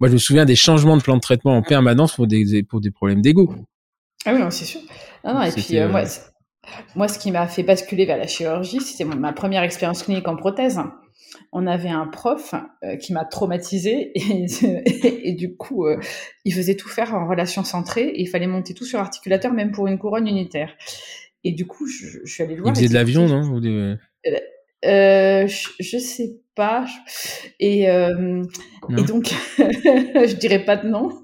moi, je me souviens des changements de plan de traitement en permanence pour des, pour des problèmes d'ego. Ah oui, c'est sûr. Non, non, et puis euh, moi, euh, moi, ce qui m'a fait basculer vers la chirurgie, c'était ma première expérience clinique en prothèse. On avait un prof euh, qui m'a traumatisé et, et, du coup, il faisait tout faire en relation centrée et il fallait monter tout sur articulateur, même pour une couronne unitaire. Et du coup, je, suis allée le voir. Il faisait de l'avion, non? Ou euh, je, je, sais pas. Et, et donc, je dirais pas de nom.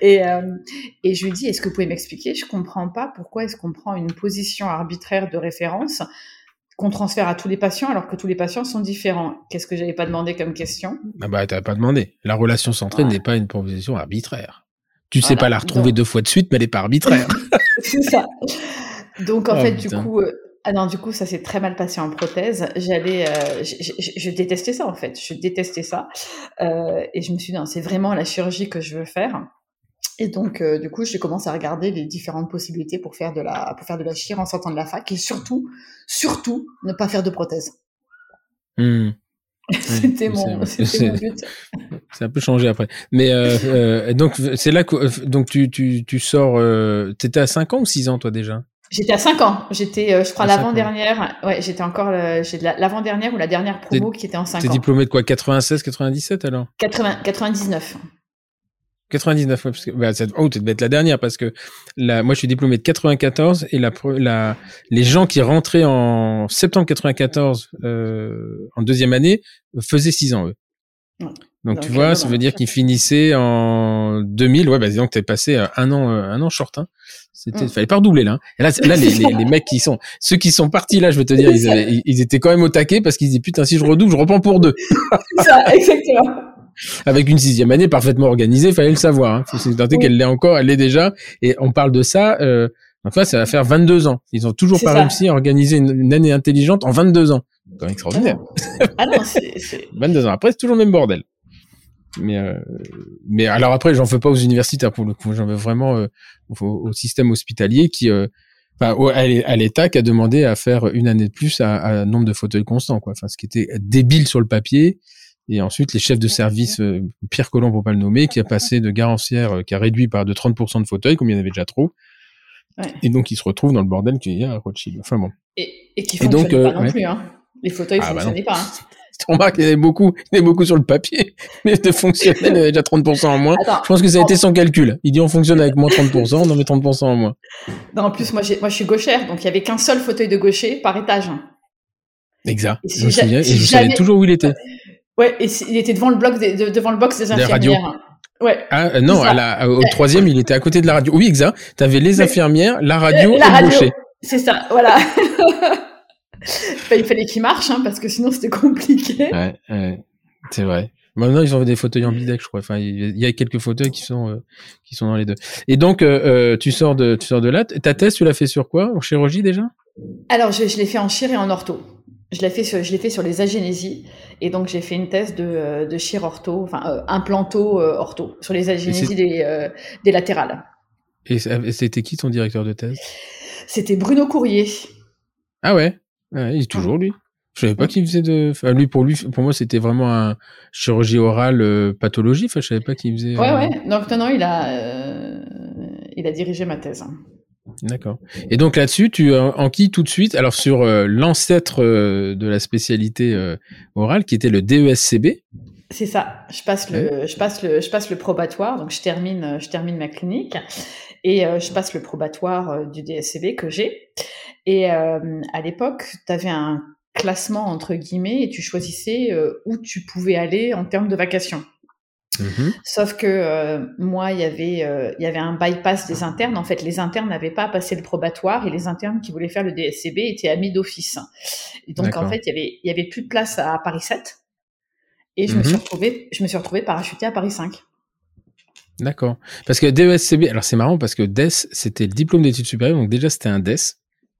Et, euh, et je lui dis, est-ce que vous pouvez m'expliquer? Je comprends pas pourquoi est-ce qu'on prend une position arbitraire de référence qu'on transfère à tous les patients alors que tous les patients sont différents? Qu'est-ce que j'avais pas demandé comme question? Ah bah t'avais pas demandé. La relation centrée n'est pas une position arbitraire. Tu sais pas la retrouver deux fois de suite, mais elle est pas arbitraire. C'est ça. Donc en oh, fait, du coup, euh, ah non, du coup, ça s'est très mal passé en prothèse. J'allais, euh, je détestais ça en fait. Je détestais ça, euh, et je me suis dit, c'est vraiment la chirurgie que je veux faire. Et donc, euh, du coup, j'ai commencé à regarder les différentes possibilités pour faire de la, pour faire de la chire en sortant de la fac, et surtout, surtout, ne pas faire de prothèse. Mmh. c'était mon, mon but. A un peu changé après. Mais euh, euh, donc c'est là que donc tu tu tu sors. Euh, T'étais à 5 ans ou 6 ans toi déjà? J'étais à 5 ans. J'étais, euh, je crois, l'avant-dernière. Ouais, j'étais encore j'ai l'avant-dernière ou la dernière promo qui était en 5 ans. T'es diplômé de quoi? 96, 97 alors? 80, 99. 99, ouais, parce que, bah, oh, tu devais être la dernière parce que la, moi je suis diplômé de 94 et la, la, les gens qui rentraient en septembre 94 euh, en deuxième année faisaient 6 ans eux. Donc, tu vois, ça veut dire qu'ils finissaient en 2000. Ouais, bah disons que t'es passé euh, un an, euh, un an short. Hein. C'était, mm. fallait pas redoubler là. Hein. Et là, là les, les, les, mecs qui sont, ceux qui sont partis là, je veux te dire, ils, ils, étaient quand même au taquet parce qu'ils disaient putain si je redouble, je reprends pour deux. ça, exactement. Avec une sixième année parfaitement organisée, fallait le savoir. Hein. Faut se tenter qu'elle l'est encore, elle l'est déjà. Et on parle de ça. Euh, enfin, ça va faire 22 ans. Ils ont toujours pas réussi à organiser une, une, année intelligente en 22 ans. C'est quand même extraordinaire. Ah non, c'est, 22 ans après, c'est toujours le même bordel. Mais euh, mais alors après, j'en veux pas aux universitaires pour le coup. J'en veux vraiment euh, au, système hospitalier qui, euh, enfin, à l'État qui a demandé à faire une année de plus à, à nombre de fauteuils constants, quoi. Enfin, ce qui était débile sur le papier. Et ensuite, les chefs de service, Pierre Collomb pour pas le nommer, qui a passé de garancière, qui a réduit par de 30% de fauteuils, comme il y en avait déjà trop. Ouais. Et donc, il se retrouve dans le bordel qu'il y a à Rothschild. Enfin bon. Et, et qui fonctionne pas non plus, hein. Les fauteuils ah, bah fonctionnaient pas. Hein. Tu remarques qu'il y en avait beaucoup, il y avait beaucoup sur le papier, mais de fonctionnel, il y avait déjà 30% en moins. je pense que ça a été son calcul. Il dit on fonctionne avec moins 30%, on en met 30% en moins. Non, en plus, moi, moi je suis gauchère, donc il y avait qu'un seul fauteuil de gaucher par étage. Exact. je me souviens, et je savais toujours où il était. Ouais, et il était devant le bloc des, devant le box des infirmières. Ouais. Ah, euh, non, à la, au troisième, il était à côté de la radio. Oui, exact. T'avais les infirmières, la radio la et radio. le gaucher. C'est ça, voilà. il fallait qu'il marche, hein, parce que sinon c'était compliqué. Ouais, ouais c'est vrai. Maintenant, ils ont des fauteuils en bidex, je crois. Enfin, il y a quelques fauteuils qui sont euh, qui sont dans les deux. Et donc, euh, euh, tu sors de tu sors de là. Ta thèse, tu l'as fait sur quoi? En chirurgie déjà? Alors, je, je l'ai fait en chir et en ortho. Je l'ai fait sur je l'ai fait sur les agénésies et donc j'ai fait une thèse de de chir ortho, enfin implanto ortho sur les agénésies des des latérales. Et c'était qui ton directeur de thèse? C'était Bruno Courrier. Ah ouais? Il est toujours lui. Je savais pas qu'il faisait de. Enfin, lui pour lui, pour moi, c'était vraiment un chirurgie orale euh, pathologie. Enfin, je savais pas qu'il faisait. Ouais, euh, ouais. Donc non, non, il a, euh, il a dirigé ma thèse. D'accord. Et donc là-dessus, tu enquilles tout de suite? Alors sur l'ancêtre de la spécialité orale, qui était le DESCB. C'est ça. Je passe le, je passe le, je passe le probatoire. Donc je termine, je termine ma clinique et je passe le probatoire du DSCB que j'ai. Et euh, à l'époque, tu avais un classement entre guillemets et tu choisissais euh, où tu pouvais aller en termes de vacations. Mmh Sauf que euh, moi, il y avait euh, y avait un bypass des internes. En fait, les internes n'avaient pas passé le probatoire et les internes qui voulaient faire le DSCB étaient amis d'office. Et donc en fait, il y avait il y avait plus de place à Paris 7 et je me suis mmh retrouvée je me suis retrouvée parachutée à Paris 5. D'accord. Parce que DESCB, alors c'est marrant parce que DES, c'était le diplôme d'études supérieures, donc déjà c'était un DES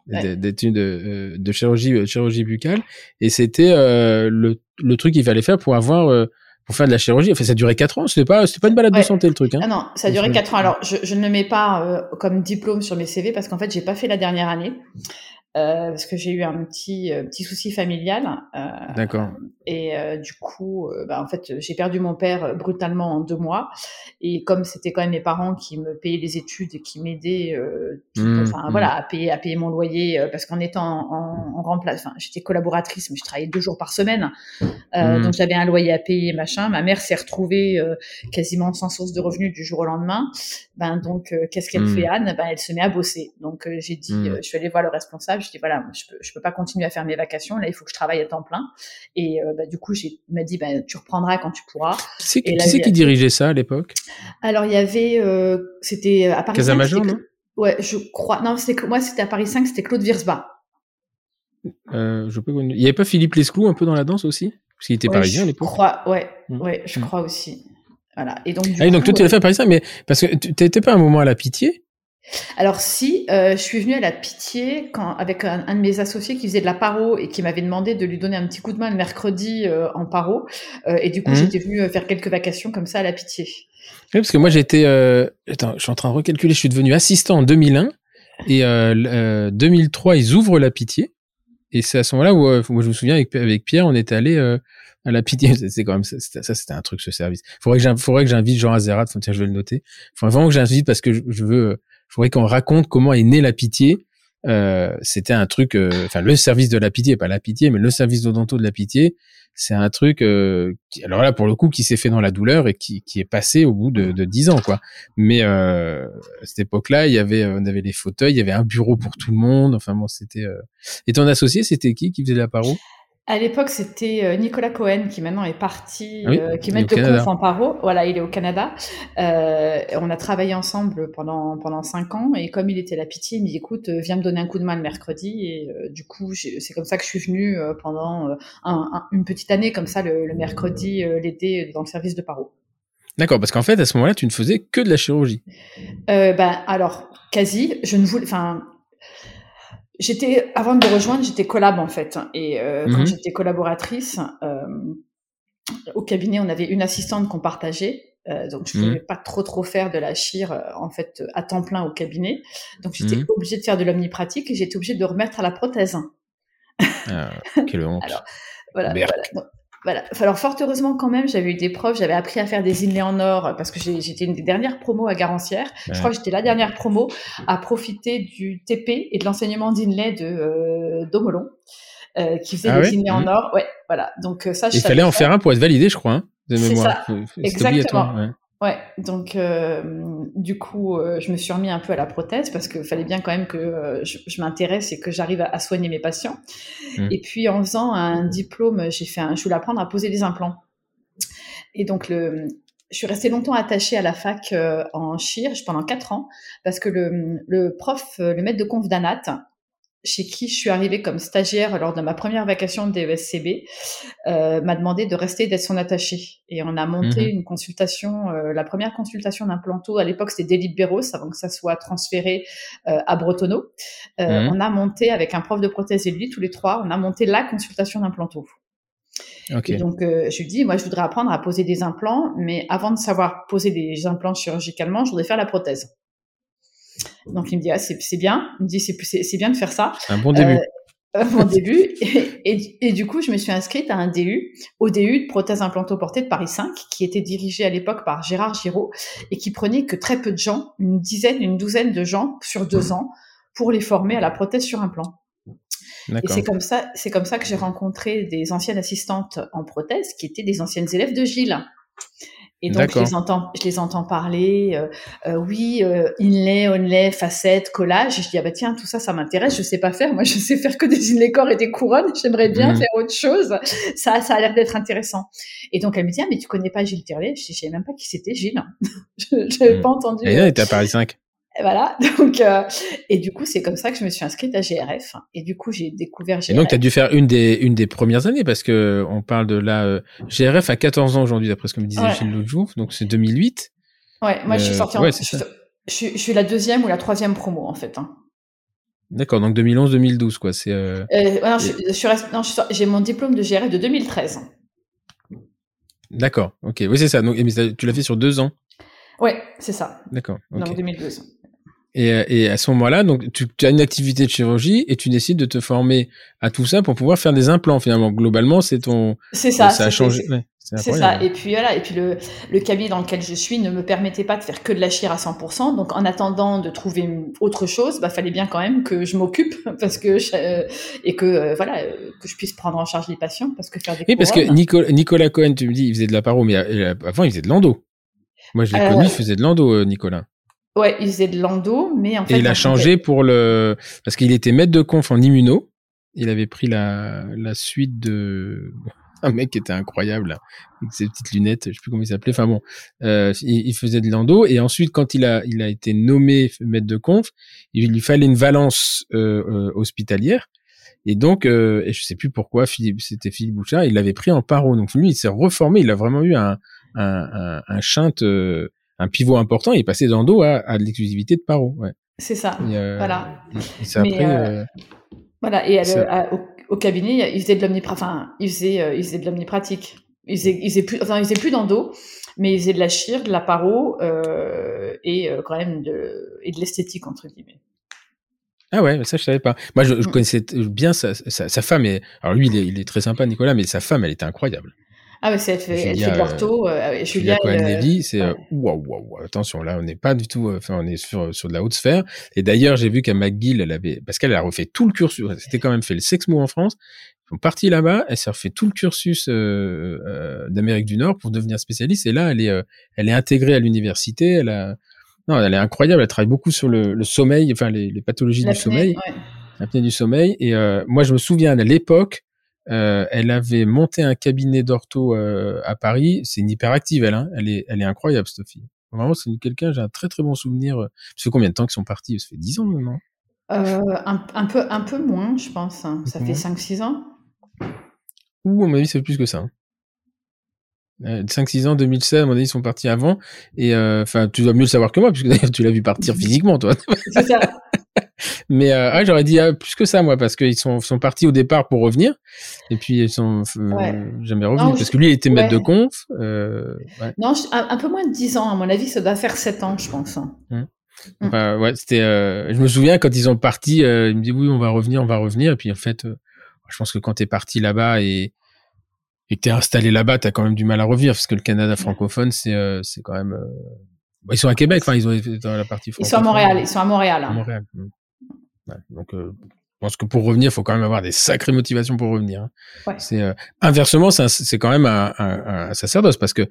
d'études euh, de, chirurgie euh, chirurgie buccale et c'était euh, le, le truc qu'il fallait faire pour avoir pour faire de la chirurgie. Enfin, ça durait 4 ans. C'était pas, c'était pas une balade de santé, le truc. Hein. Ah non, ça a duré 4 ans. Alors, je, je ne le mets pas comme diplôme sur mes CV parce qu'en fait, j'ai pas fait la dernière année. Euh, parce que j'ai eu un petit euh, petit souci familial. D'accord. Et du coup, bah, en fait, j'ai perdu mon père brutalement en deux mois. Et comme c'était quand même mes parents qui me payaient les études et qui m'aidaient, mmh, enfin mmh. voilà, à payer à payer mon loyer, parce qu'en étant en, en remplace, enfin, j'étais collaboratrice, mais je travaillais deux jours par semaine, mmh. donc j'avais un loyer à payer, machin. Ma mère s'est retrouvée quasiment sans source de revenus du jour au lendemain. Ben donc, qu'est-ce qu'elle fait Anne? Ben elle se met à bosser. Donc j'ai dit, je suis allée voir le responsable je dis voilà, je peux, je peux pas continuer à faire mes vacations. Là, il faut que je travaille à temps plein. Et euh, bah, du coup, j'ai m'a dit bah, tu reprendras quand tu pourras. Qui c'est qui, dirigeait ça à l'époque? Alors il y avait, euh, c'était à Paris. Casamajor, non? Ouais, je crois. Non, c'était moi, c'était à Paris 5, c'était Claude Virsba. Euh, je peux... Il y avait pas Philippe Lesclou un peu dans la danse aussi? Parce qu'il était parisien à l'époque. Je crois, ouais, mmh. ouais, je mmh. crois aussi. Voilà. Et donc, du ah, donc toi, tu l'as fait à Paris 5, mais parce que tu n'étais pas un moment à la pitié? Alors si, euh, je suis venue à la pitié quand, avec un, de mes associés qui faisait de la paro et qui m'avait demandé de lui donner un petit coup de main le mercredi euh, en paro. Euh, et du coup, mmh. j'étais venue faire quelques vacations comme ça à la pitié. Oui, parce que moi j'étais... Attends, je suis en train de recalculer, je suis devenu assistant en 2001 et 2003, ils ouvrent la pitié. Et c'est à ce moment-là où, moi je me souviens avec, avec Pierre, on était allé à la pitié. C'est quand même ça, c'était un truc ce service. Faudrait que j'invite Jean Azerat. Tiens, je vais le noter. Faudrait vraiment que j'invite parce que je, je veux faudrait qu'on raconte comment est née la pitié. euh, c'était un truc, euh, enfin le service de la pitié, pas la pitié, mais le service d'odonto de la pitié, c'est un truc, euh, qui, alors là pour le coup, qui s'est fait dans la douleur et qui, qui est passé au bout de, 10 ans, quoi. Mais à cette époque-là, il y avait, on avait les fauteuils, il y avait un bureau pour tout le monde. Enfin bon, c'était. Et ton associé, c'était qui qui faisait la paro à l'époque, c'était euh, Nicolas Cohen qui maintenant est parti, euh, qui met de conf en paro. Voilà, il est au Canada. Euh, on a travaillé ensemble pendant pendant cinq ans et comme il était la pitié, il me dit écoute, viens me donner un coup de main le mercredi et du coup c'est comme ça que je suis venue pendant une petite année comme ça le, le mercredi l'été dans le service de paro. D'accord, parce qu'en fait à ce moment-là tu ne faisais que de la chirurgie. ben alors quasi, je ne voulais, enfin J'étais avant de me rejoindre, j'étais collab en fait, et euh, quand mhm. j'étais collaboratrice euh, au cabinet, on avait une assistante qu'on partageait, euh, donc je pouvais mhm. pas trop trop faire de la chire en fait à temps plein au cabinet, donc j'étais mhm. obligée de faire de l'omnipratique et j'étais obligée de remettre à la prothèse. Ah, quelle honte. Alors, voilà, voilà. Voilà. Alors fort heureusement quand même, j'avais eu des profs, j'avais appris à faire des inlays en or parce que j'étais une des dernières promos à Garancière. Je crois que j'étais la dernière promo à profiter du TP et de l'enseignement d'inlay de euh, Domolon, euh, qui faisait ah des inlays en mmh. or. Ouais, voilà. Donc euh, ça, il fallait en faire un pour être validé, je crois, hein, de mémoire. Ça. Exactement. Ouais, donc euh, du coup, euh, je me suis remis un peu à la prothèse parce qu'il fallait bien quand même que euh, je, je m'intéresse et que j'arrive à, soigner mes patients. Mmh. Et puis en faisant un diplôme, j'ai fait un, je voulais apprendre à poser des implants. Et donc le, je suis restée longtemps attachée à la fac en chirurgie pendant quatre ans parce que le, le prof, le maître de conf d'Anat, chez qui je suis arrivée comme stagiaire lors de ma première vacation de DESCB, euh, m'a demandé de rester d'être son attaché. Et on a monté mhm. une consultation, euh, la première consultation d'un planteau, à l'époque c'était Béros, avant que ça soit transféré euh, à Bretonneau. Euh, mhm. On a monté avec un prof de prothèse et lui, tous les trois, on a monté la consultation d'un planteau. Okay. Et donc, euh, je lui dis, moi, je voudrais apprendre à poser des implants, mais avant de savoir poser des implants chirurgicalement, je voudrais faire la prothèse. Donc il me dit ah c'est bien, il me dit c'est bien de faire ça. Un bon début. Euh, un bon début. Et, et, du coup, je me suis inscrite à un DU, au DU de prothèse implanto-portée de Paris 5, qui était dirigé à l'époque par Gérard Giraud et qui prenait que très peu de gens, une dizaine, une douzaine de gens sur deux ans, pour les former à la prothèse sur implant. Et c'est comme ça, c'est comme ça que j'ai rencontré des anciennes assistantes en prothèse qui étaient des anciennes élèves de Gilles. Et donc, je les entends, je les entends parler, euh, euh, oui, euh, inlay, onlay, facette, collage. Et je dis, ah bah tiens, tout ça, ça m'intéresse, je sais pas faire. Moi, je sais faire que des inlay corps et des couronnes. J'aimerais bien mmh. faire autre chose. Ça, ça a l'air d'être intéressant. Et donc, elle me dit, ah, mais tu connais pas Gilles Terlet? Je ne savais même pas qui c'était Gilles. je n'avais mmh. pas entendu. Et là, il était à Paris 5. Voilà, donc euh, et du coup c'est comme ça que je me suis inscrite à GRF et du coup j'ai découvert GRF. Et donc tu as dû faire une des une des premières années parce que on parle de la euh, GRF à 14 ans aujourd'hui d'après ce que me disait Gilles l'autre jour, donc c'est 2008. Ouais, moi je suis euh, sortie en, je, je, suis la deuxième ou la troisième promo en fait. Hein. D'accord, donc 2011-2012 quoi, c'est euh... non, j'ai mon diplôme de GRF de 2013. D'accord, ok, oui c'est ça. Donc, mais tu l'as fait sur deux ans. Ouais, c'est ça. D'accord. Okay. Donc 2012. Et, euh, et à ce moment-là, donc tu, tu, as une activité de chirurgie et tu décides de te former à tout ça pour pouvoir faire des implants. Finalement, globalement, c'est ton. C'est ça. Ça a changé. c'est ça. Et puis voilà. Et puis le, le cabinet dans lequel je suis ne me permettait pas de faire que de la chire à 100%. Donc en attendant de trouver autre chose, bah fallait bien quand même que je m'occupe parce que je, et que euh, voilà que je puisse prendre en charge les patients parce que faire des. Oui, parce que Nicolas, Nicolas Cohen, tu me dis, il faisait de la paro, mais euh, avant il faisait de l'endo. Moi, je l'ai connu, il faisait de l'endo, Nicolas. Ouais, il faisait de l'endo, mais en fait. Et il a changé pour le, parce qu'il était maître de conf en immuno. Il avait pris la, la suite de un mec qui était incroyable, avec ses petites lunettes, je sais plus comment il s'appelait. Enfin bon, euh, il, faisait de l'endo et ensuite quand il a, il a été nommé maître de conf, il lui fallait une valence euh, euh, hospitalière. Et donc, euh, et je sais plus pourquoi, Philippe, c'était Philippe Bouchard, il l'avait pris en paro. Donc lui, il s'est reformé, il a vraiment eu un, un, un, un chinte, euh, un pivot important. Il est passé d'endo à, à l'exclusivité de paro. Ouais. C'est ça. Euh, voilà. Et, après. Euh, voilà. Et au, au, cabinet, il faisait de l'omnipratique. Enfin, il faisait, il faisait de l'omnipratique. Il faisait, il faisait plus, enfin, il faisait plus d'endo, mais il faisait de la chire, de la paro et quand même de et de l'esthétique entre guillemets. Ah ouais, ça je savais pas. Moi je, je mm. connaissais bien sa, sa, sa, femme et alors lui il est, il est, très sympa Nicolas, mais sa femme elle était incroyable. Ah, c'est, elle fait, elle fait de l'ortho. Euh, Julia, Cohen-Levy, c'est waouh, waouh, waouh, attention, là, on n'est pas du tout, enfin, on est sur, sur de la haute sphère. Et d'ailleurs, j'ai vu qu'à McGill, elle avait, parce qu'elle a refait tout le cursus, c'était quand même fait le Sexmo en France. Ils sont partis là-bas, elle s'est refait tout le cursus d'Amérique du Nord pour devenir spécialiste. Et là, elle est, elle est intégrée à l'université. Elle a, non, elle est incroyable. Elle travaille beaucoup sur le, le sommeil, enfin les, les pathologies du sommeil, ouais. l'apnée du sommeil. Et euh, moi, je me souviens à l'époque, euh, elle avait monté un cabinet d'ortho euh, à Paris. C'est une hyperactive, elle. Hein. Elle est, elle est incroyable cette fille. Vraiment, c'est quelqu'un. J'ai un très très bon souvenir. Ça fait combien de temps qu'ils sont partis? Ça fait 10 ans maintenant. Euh, un, un, peu, un peu moins, je pense. Hein. Ça fait 5-6 ans. Ouh, à mon avis, c'est plus que ça. Hein. 5-6 ans, 2016, à mon avis, ils sont partis avant. Et euh, enfin, tu dois mieux le savoir que moi, puisque d'ailleurs, tu l'as vu partir physiquement, toi. C'est ça. Mais euh, j'aurais dit euh, plus que ça, moi, parce qu'ils sont, sont partis au départ pour revenir. Et puis, ils sont ouais. jamais revenus. Non, parce que lui, il était maître de conf. Ouais. Non, un, un, peu moins de 10 ans, à mon avis, ça doit faire 7 ans, je pense. Mmh. Mmh. Enfin, ouais, c'était. je me souviens quand ils ont parti, il me dit oui, on va revenir, on va revenir. Et puis en fait, je pense que quand t'es parti là-bas et et t'es installé là-bas, t'as quand même du mal à revenir parce que le Canada francophone, c'est euh, c'est quand même. Euh... Bah, ils sont à Québec, enfin ils ont dans la partie francophone. Ils sont à Montréal, ils sont à Montréal. Hein. À Montréal. Ouais, donc euh, je pense que pour revenir, il faut quand même avoir des sacrées motivations pour revenir. Hein. Ouais. C'est euh, inversement, c'est quand même un, un, un, sacerdoce parce que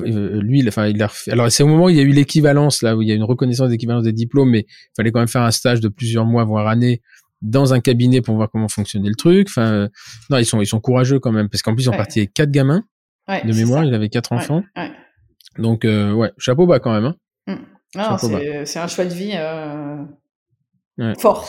euh, lui, enfin il a refait, alors c'est au moment où il y a eu l'équivalence là où il y a une reconnaissance d'équivalence des diplômes, mais il fallait quand même faire un stage de plusieurs mois voire années dans un cabinet pour voir comment fonctionnait le truc. Enfin, non, ils sont ils sont courageux quand même parce qu'en plus ils sont ouais. partis avec quatre gamins de mémoire. Il avait quatre enfants. Donc ouais, chapeau bas quand même. Hein. Mmh. c'est un choix de vie euh, fort.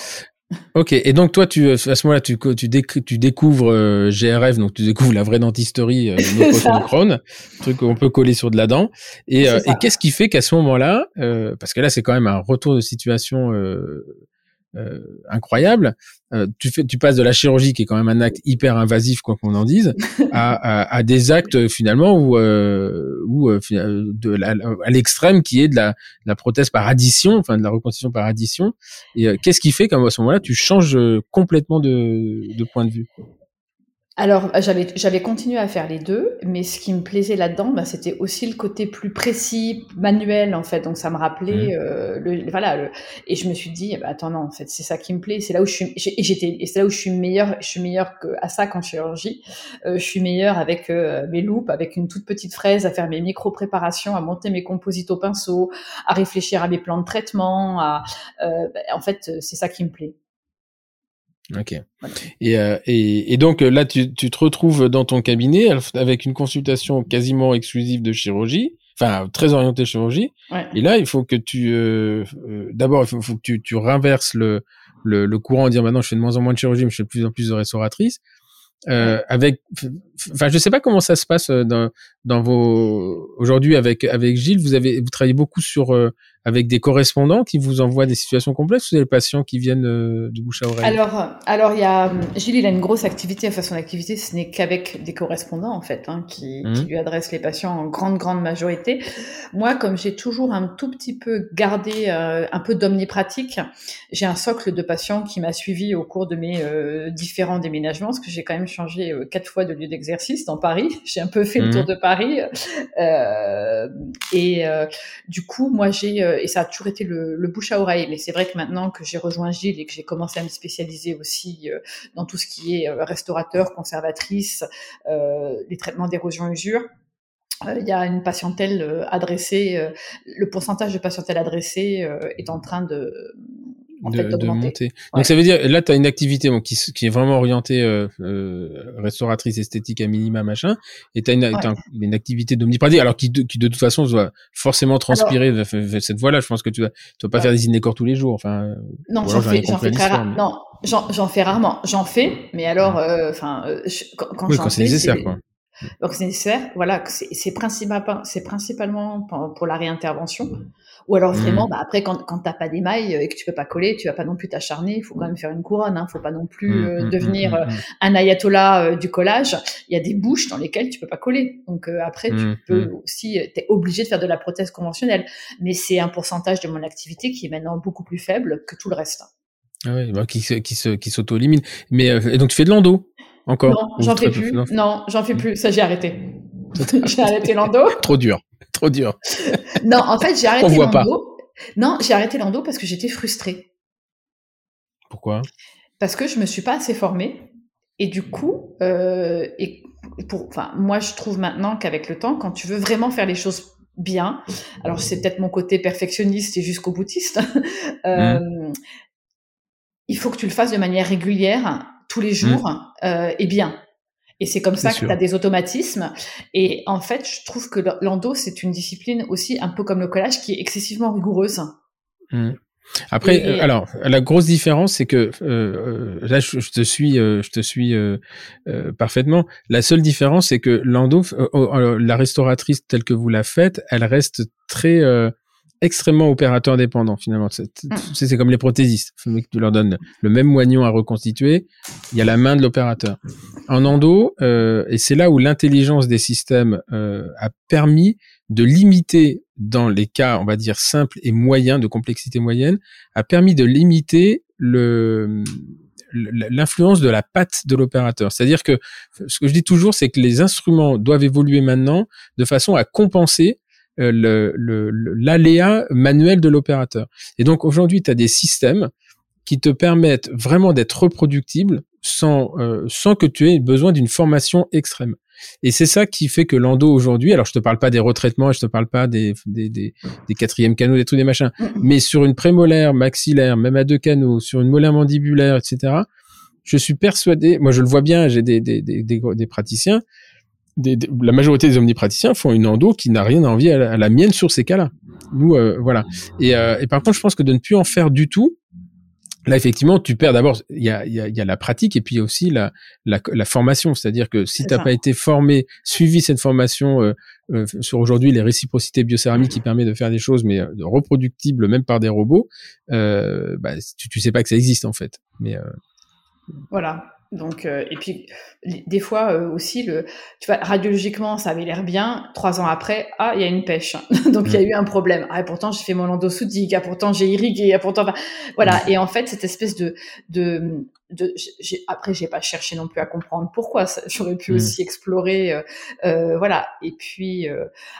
Ok, et donc toi, tu, à ce moment-là, tu, tu, tu découvres euh, GRF, donc tu découvres la vraie dentisterie, euh, no truc qu'on peut coller sur de la dent. Et, euh, qu'est-ce qui fait qu'à ce moment-là, euh, parce que là, c'est quand même un retour de situation euh, euh, incroyable. Euh, tu fais, tu passes de la chirurgie qui est quand même un acte hyper invasif, quoi qu'on en dise, à, à, à, des actes finalement où, euh, où euh, de la, à l'extrême qui est de la, de la, prothèse par addition, enfin de la reconstitution par addition. Et euh, qu'est-ce qui fait qu'à ce moment-là, tu changes complètement de, de point de vue alors, j'avais, j'avais continué à faire les deux, mais ce qui me plaisait là-dedans, bah, c'était aussi le côté plus précis, manuel, en fait. Donc, ça me rappelait, mmh. euh, le, voilà. Le, et je me suis dit, bah, attends, non, en fait, c'est ça qui me plaît. C'est là où je suis, et j'étais, et c'est là où je suis meilleure, je suis meilleure que à ça qu'en chirurgie. Euh, je suis meilleure avec euh, mes loupes, avec une toute petite fraise, à faire mes micro-préparations, à monter mes composites au pinceau, à réfléchir à mes plans de traitement. À, euh, bah, en fait, c'est ça qui me plaît. Ok. Et, euh, et, et, donc là, tu, tu, te retrouves dans ton cabinet avec une consultation quasiment exclusive de chirurgie, enfin très orientée chirurgie. Ouais. Et là, il faut que tu, euh, euh, d'abord, il faut, faut, que tu, tu renverses le, le, le courant en disant maintenant, je fais de moins en moins de chirurgie, mais je fais de plus en plus de restauratrice. Euh, avec, enfin, je sais pas comment ça se passe dans, dans vos aujourd'hui avec avec Gilles. Vous avez vous travaillez beaucoup sur avec des correspondants qui vous envoient des situations complexes ou des patients qui viennent euh, du bouche à oreille? Alors, alors il y a Gilles, il a une grosse activité. Enfin, son activité, ce n'est qu'avec des correspondants en fait, hein, qui, mmh. qui, lui adressent les patients en grande grande majorité. Moi, comme j'ai toujours un tout petit peu gardé euh, un peu d'omnipratique, j'ai un socle de patients qui m'a suivi au cours de mes euh, différents déménagements, parce que j'ai quand même changé euh, quatre fois de lieu d'exercice dans Paris. J'ai un peu fait mmh. le tour de Paris, euh, et du coup, moi, j'ai et ça a toujours été le, le bouche à oreille. Mais c'est vrai que maintenant que j'ai rejoint Gilles et que j'ai commencé à me spécialiser aussi euh, dans tout ce qui est euh, restaurateur, conservatrice, euh, les traitements d'érosion usure, il y a une patientèle adressée, le pourcentage de patientèle adressée est en train de, en de, fait, de monter. Ouais. Donc ça veut dire là tu as une activité bon, qui, qui est vraiment orientée euh, euh, restauratrice esthétique à minima machin et tu as une, ouais. as une activité d'omnipratique alors qui de, qui de toute façon doit forcément transpirer alors, cette voie-là, je pense que tu vas tu vas pas ouais. faire des inécors tous les jours enfin Non, j'en fais, fais très rarement. Non, j'en fais rarement, j'en fais mais alors euh, enfin quand, quand oui, quand c'est nécessaire quoi. Donc c'est nécessaire, voilà, c'est principalement, c'est principalement pour la réintervention. Ou alors vraiment, mmh. bah, après quand, quand t'as pas d'émail et que tu peux pas coller, tu vas pas non plus t'acharner. Il faut quand même faire une couronne. Hein, faut pas non plus mmh, euh, devenir euh, un ayatollah euh, du collage. Il y a des bouches dans lesquelles tu peux pas coller. Donc euh, après, tu peux aussi, t'es obligé de faire de la prothèse conventionnelle. Mais c'est un pourcentage de mon activité qui est maintenant beaucoup plus faible que tout le reste. Ah oui, bah, qui, qui, se, qui s'auto-élimine. Mais et donc tu fais de l'endo encore Non, j'en fais plus. Non, j'en fais plus. Ça, j'ai arrêté. j'ai arrêté l'endo. Trop dur, trop dur. non, en fait, j'ai arrêté l'endo. Non, j'ai arrêté l'endo parce que j'étais frustrée. Pourquoi? Parce que je me suis pas assez formée. Et du coup, euh, et pour, enfin, moi, je trouve maintenant qu'avec le temps, quand tu veux vraiment faire les choses bien, alors c'est peut-être mon côté perfectionniste et jusqu'au boutiste, euh, mmh. il faut que tu le fasses de manière régulière, tous les jours, mmh. euh, et bien. Et c'est comme ça que tu as des automatismes. Et en fait, je trouve que l'endo, c'est une discipline aussi, un peu comme le collage, qui est excessivement rigoureuse. Mmh. Après, euh, alors la grosse différence, c'est que euh, euh là, je, te suis, euh, je te suis parfaitement. La seule différence, c'est que l'endo, la restauratrice telle que vous la faites, elle reste très extrêmement opérateur dépendant finalement. Mm. C'est comme les prothésistes. Tu leur donnes le même moignon à reconstituer, il y a la main de l'opérateur. En endo, euh, et c'est là où l'intelligence des systèmes euh, a permis de limiter, dans les cas, on va dire, simples et moyens, de complexité moyenne, a permis de limiter le l'influence de la patte de l'opérateur. C'est-à-dire que ce que je dis toujours, c'est que les instruments doivent évoluer maintenant de façon à compenser l'aléa le, manuel de l'opérateur. Et donc aujourd'hui, tu as des systèmes qui te permettent vraiment d'être reproductibles sans, euh, sans que tu aies besoin d'une formation extrême. Et c'est ça qui fait que l'endo aujourd'hui, alors je te parle pas des retraitements, je te parle pas des, des, des, des quatrièmes canaux, des trucs des machins, mm, mm. mais sur une prémolaire, maxillaire, même à deux canaux, sur une molaire mandibulaire, etc., je suis persuadé, moi je le vois bien, j'ai des, des, des, des, praticiens, la majorité des omnipraticiens font une endo qui n'a rien à envier à la, mienne sur ces cas-là. Nous, euh, voilà. Et, euh, et, par contre, je pense que de ne plus en faire du tout, là, effectivement, tu perds d'abord, il y a, y, y a, la pratique et puis aussi la, la, la formation. C'est-à-dire que si tu n'as pas été formé, suivi cette formation euh, euh, sur aujourd'hui les réciprocités biocéramiques qui permet de faire des choses, mais reproductibles même par des robots, bah, tu, tu sais pas que ça existe en fait. Mais voilà. Donc, euh, et puis, des fois euh, aussi, le, tu vois, radiologiquement, ça avait l'air bien. Trois ans après, ah, il y a une pêche. Donc, il y a mm. eu un problème. Ah, et pourtant, j'ai fait mon endosoudique. Ah, pourtant, j'ai irrigué. Ah, pourtant, voilà. Mm. Et en fait, cette espèce de, de, de j'ai, après, j'ai pas cherché non plus à comprendre pourquoi. J'aurais pu mm. aussi explorer, euh, euh, voilà. Et puis,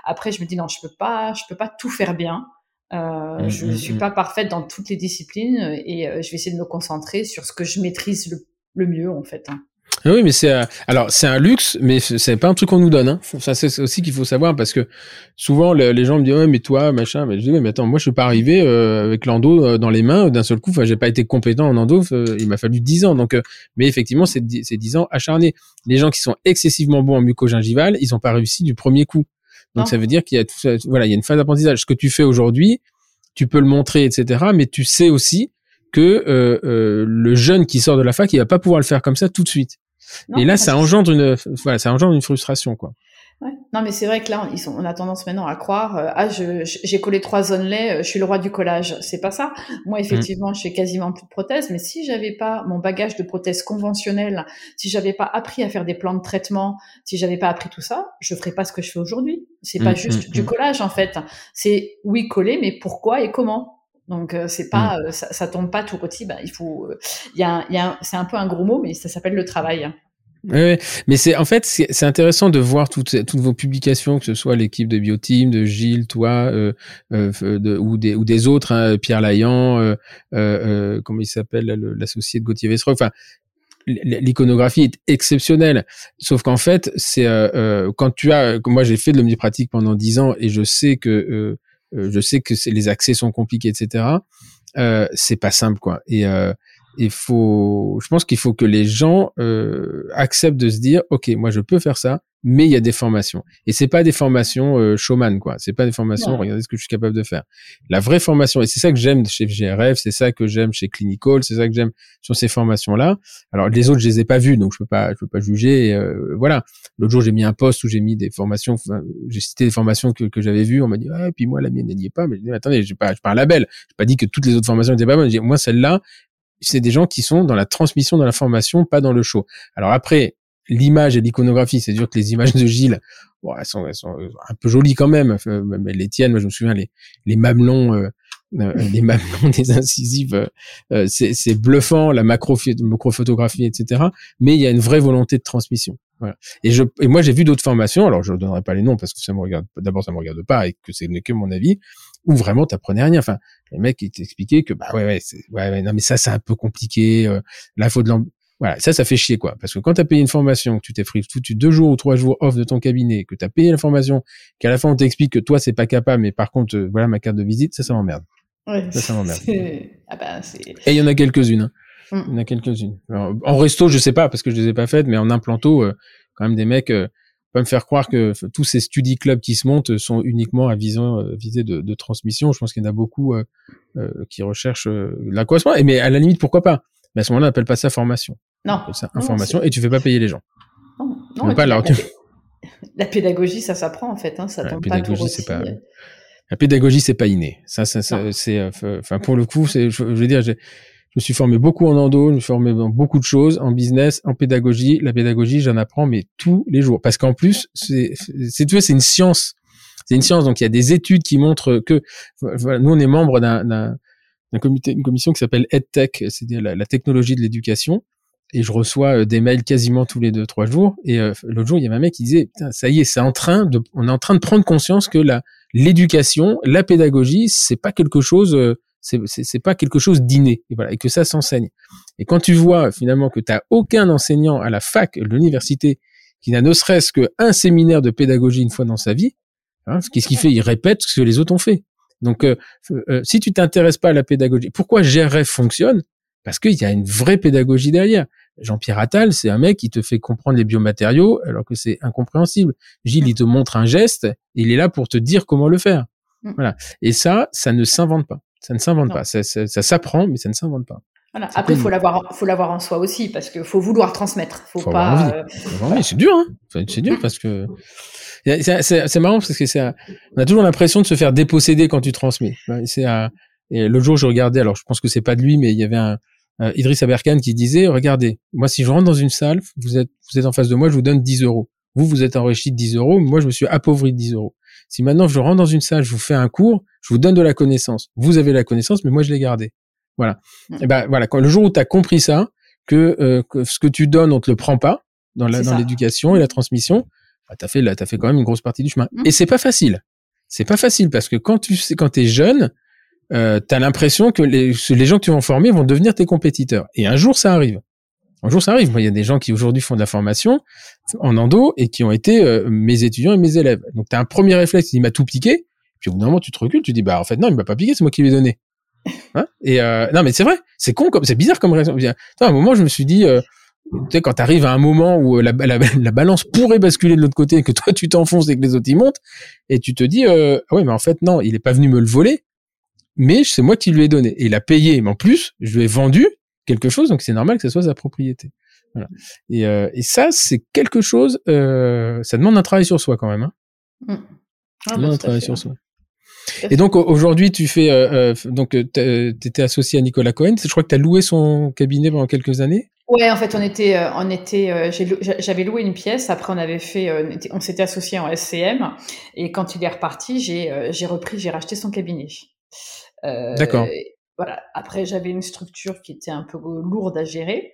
après, je me dis non, je peux pas, je peux pas tout faire bien. Euh, je ne suis pas parfaite dans toutes les disciplines et je vais essayer de me concentrer sur ce que je maîtrise le le mieux en fait. Hein. Ah oui, mais c'est euh, alors c'est un luxe, mais c'est pas un truc qu'on nous donne. Hein. Ça c'est aussi qu'il faut savoir parce que souvent les gens me disent ouais mais toi machin, mais je dis mais attends moi je suis pas arrivé euh, avec l'endo euh, dans les mains d'un seul coup. Enfin j'ai pas été compétent en endo, il m'a fallu dix ans. Donc mais effectivement c'est c'est dix ans acharnés. Les gens qui sont excessivement bons en mucogingival, ils ont pas réussi du premier coup. Donc ça veut dire qu'il y a tout ça, voilà il y a une phase d'apprentissage. Ce que tu fais aujourd'hui, tu peux le montrer etc. Mais tu sais aussi que euh, euh, le jeune qui sort de la fac, il va pas pouvoir le faire comme ça tout de suite. et là, ça engendre une, voilà, ça engendre une frustration, quoi. Ouais. Non, mais c'est vrai que là, ils sont, on a tendance maintenant à croire, euh, ah, je, j'ai collé trois zones lait, je suis le roi du collage. C'est pas ça. Moi, mmh. effectivement, je fais quasiment plus de prothèses, mais si j'avais pas mon bagage de prothèses conventionnelles, si j'avais pas appris à faire des plans de traitement, si j'avais pas appris tout ça, je ferais pas ce que je fais aujourd'hui. C'est pas mmh, juste mmh, du collage, en fait. C'est oui, coller, mais pourquoi et comment? Donc euh, c'est pas, mmh. euh, ça, ça, tombe pas tout petit. Bah, il faut, euh, il y a, y a c'est un peu un gros mot, mais ça s'appelle le travail. Oui, mais c'est en fait c'est intéressant de voir toutes toutes vos publications, que ce soit l'équipe de Bioteam, de Gilles, toi, euh, de, ou des ou des autres, hein, Pierre Layan, euh, comment il s'appelle l'associé de Gauthier Vestre. Enfin, l'iconographie est exceptionnelle. Sauf qu'en fait, c'est quand tu as, moi j'ai fait de l'omnipratique pendant dix ans et je sais que je sais que les accès sont compliqués, etc. Euh, c'est pas simple, quoi. Et euh, il faut, je pense qu'il faut que les gens euh, acceptent de se dire, ok, moi je peux faire ça, mais il y a des formations. Et c'est pas des formations euh, showman, quoi. C'est pas des formations, regardez ce que je suis capable de faire. La vraie formation, et c'est ça que j'aime chez GRF, c'est ça que j'aime chez Clinical, c'est ça que j'aime sur ces formations-là. Alors les autres, je les ai pas vues, donc je peux pas, je peux pas juger. Euh, voilà. L'autre jour, j'ai mis un poste où j'ai mis des formations, j'ai cité des formations que, que j'avais vues. On m'a dit, ah, puis moi la mienne n'y est pas. Mais je dis, attendez, j'ai pas, j'ai pas un label. J'ai pas dit que toutes les autres formations n'étaient pas bonnes. Moi, celle-là, c'est des gens qui sont dans la transmission de l'information, pas dans le show. Alors après, l'image et l'iconographie, c'est sûr que les images de Gilles, bon, elles, sont, elles sont un peu jolies quand même. Mais les tiennes, moi je me souviens, les, les mamelons, euh, euh les mamelons des incisives, euh, c'est bluffant, la macro, macro photographie, etc. Mais il y a une vraie volonté de transmission. Voilà. Et, je, et moi, j'ai vu d'autres formations, alors je ne donnerai pas les noms parce que ça me regarde, d'abord, ça me regarde pas et que c'est que mon avis, où vraiment t'apprenais rien. Enfin, les mecs, ils t'expliquaient que, bah ouais, ouais, ouais, ouais, non, mais ça, c'est un peu compliqué, euh, là, faut de voilà, ça, ça fait chier, quoi. Parce que quand tu as payé une formation, que tu t'es foutu deux jours ou trois jours off de ton cabinet, que tu as payé la formation, qu'à la fin on t'explique que toi c'est pas capable, mais par contre, euh, voilà ma carte de visite, ça, ça m'emmerde. Ouais, ça, ça m'emmerde. Ah bah, Et il y en a quelques-unes. Hein. Mm. Il y en a quelques-unes. En resto, je sais pas parce que je les ai pas faites, mais en implanto, euh, quand même des mecs euh, peuvent me faire croire que tous ces study clubs qui se montent sont uniquement à visant, euh, visée de, de, transmission. Je pense qu'il y en a beaucoup euh, qui recherchent l'accroissement. Et mais à la limite, pourquoi pas? Mais à ce moment-là, on n'appelle pas ça formation. Non. ça information et tu fais pas payer les gens. Non, non pas la, la, pédagogie, ça s'apprend en fait. Hein, ça la pédagogie, c'est pas. La pédagogie, c'est pas inné. Ça, ça, ça c'est, enfin, pour le coup, c'est, je, veux dire, j'ai, je me suis formé beaucoup en endo, je me suis formé dans beaucoup de choses, en business, en pédagogie. La pédagogie, j'en apprends, mais tous les jours. Parce qu'en plus, c'est, c'est, c'est une science. C'est une science. Donc, il y a des études qui montrent que, voilà, nous, on est membre d'un, comité, une commission qui s'appelle EdTech, c'est-à-dire la, technologie de l'éducation. Et je reçois euh, des mails quasiment tous les deux, trois jours. Et euh, l'autre jour, il y avait un mec qui disait, ça y est, c'est en train de, on est en train de prendre conscience que la, l'éducation, la pédagogie, c'est pas quelque chose, euh, c'est pas quelque chose d'inné et voilà et que ça s'enseigne. Et quand tu vois finalement que tu as aucun enseignant à la fac, à l'université qui n'a ne serait-ce qu'un séminaire de pédagogie une fois dans sa vie, hein, qu'est-ce qu'il fait Il répète ce que les autres ont fait. Donc euh, euh, si tu t'intéresses pas à la pédagogie, pourquoi GRF fonctionne? Parce qu'il y a une vraie pédagogie derrière. Jean-Pierre Attal, c'est un mec qui te fait comprendre les biomatériaux alors que c'est incompréhensible. Gilles, il te montre un geste, et il est là pour te dire comment le faire. Mm. Voilà. Et ça, ça ne s'invente pas. Ça ne s'invente pas. Ça, ça, ça s'apprend, mais ça ne s'invente pas. Voilà. Après, il faut l'avoir, faut l'avoir en soi aussi, parce qu'il faut vouloir transmettre. Faut, faut pas. Euh... C'est dur, hein. C'est dur parce que c'est marrant parce que c'est, on a toujours l'impression de se faire déposséder quand tu transmets. C'est et le jour je regardais, alors je pense que c'est pas de lui, mais il y avait un Idriss Aberkan qui disait, regardez, moi si je rentre dans une salle, vous êtes, vous êtes en face de moi, je vous donne 10 euros. Vous, vous êtes enrichi de 10 euros, moi je me suis appauvri de 10 euros. Si maintenant je rentre dans une salle, je vous fais un cours, je vous donne de la connaissance. Vous avez la connaissance, mais moi je l'ai gardée. Voilà. Mm. Et ben voilà, quand le jour où tu as compris ça, euh, que, ce que tu donnes, on te le prend pas dans l'éducation et la transmission, bah, t'as fait t'as fait quand même une grosse partie du chemin. Mm. Et c'est pas facile. C'est pas facile parce que quand tu sais, quand t'es jeune, euh, t'as l'impression que les, les gens que tu vas former vont devenir tes compétiteurs. Et un jour ça arrive. Un jour ça arrive. Moi, il y a des gens qui aujourd'hui font de la formation en endo et qui ont été euh, mes étudiants et mes élèves. Donc, tu as un premier réflexe, il m'a tout piqué. Puis au bout d'un moment, tu te recules, tu dis, bah en fait, non, il m'a pas piqué, c'est moi qui lui ai donné. Hein? Et euh, non, mais c'est vrai, c'est con, comme c'est bizarre comme réaction. à un moment, je me suis dit, euh, tu sais, quand tu arrives à un moment où la, la, la, balance pourrait basculer de l'autre côté et que toi, tu t'enfonces et que les autres, ils montent, et tu te dis, euh, ah ouais, mais en fait, non, il est pas venu me le voler, mais c'est moi qui lui ai donné. Et il a payé, mais en plus, je lui ai vendu quelque chose, donc c'est normal que ce soit sa propriété. Voilà. Et, euh, et ça, c'est quelque chose, euh, ça demande un travail sur soi quand même. Hein. Mmh. Ah, ça demande bah, un travail sur soi. Et donc aujourd'hui, tu fais euh, euh donc t'étais associé à Nicolas Cohen. Je crois que tu as loué son cabinet pendant quelques années. Ouais, en fait, on était, on était, j'avais loué une pièce. Après, on avait fait, on s'était associé en SCM. Et quand il est reparti, j'ai, j'ai repris, j'ai racheté son cabinet. D'accord voilà. Après, j'avais une structure qui était un peu lourde à gérer.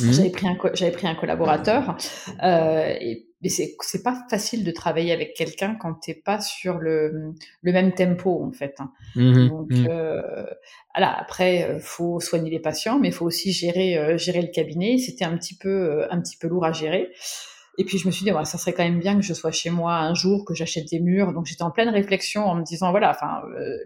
Mmh. J'avais pris un j'avais pris un collaborateur euh, et mais c'est c'est pas facile de travailler avec quelqu'un quand t'es pas sur le le même tempo en fait. Hein. Mmh Donc mmh. euh, voilà, après euh, faut soigner les patients, mais faut aussi gérer euh, gérer le cabinet. C'était un petit peu euh, un petit peu lourd à gérer. Et puis je me suis dit, ouais, ça serait quand même bien que je sois chez moi un jour, que j'achète des murs. Donc j'étais en pleine réflexion en me disant, voilà, enfin, euh,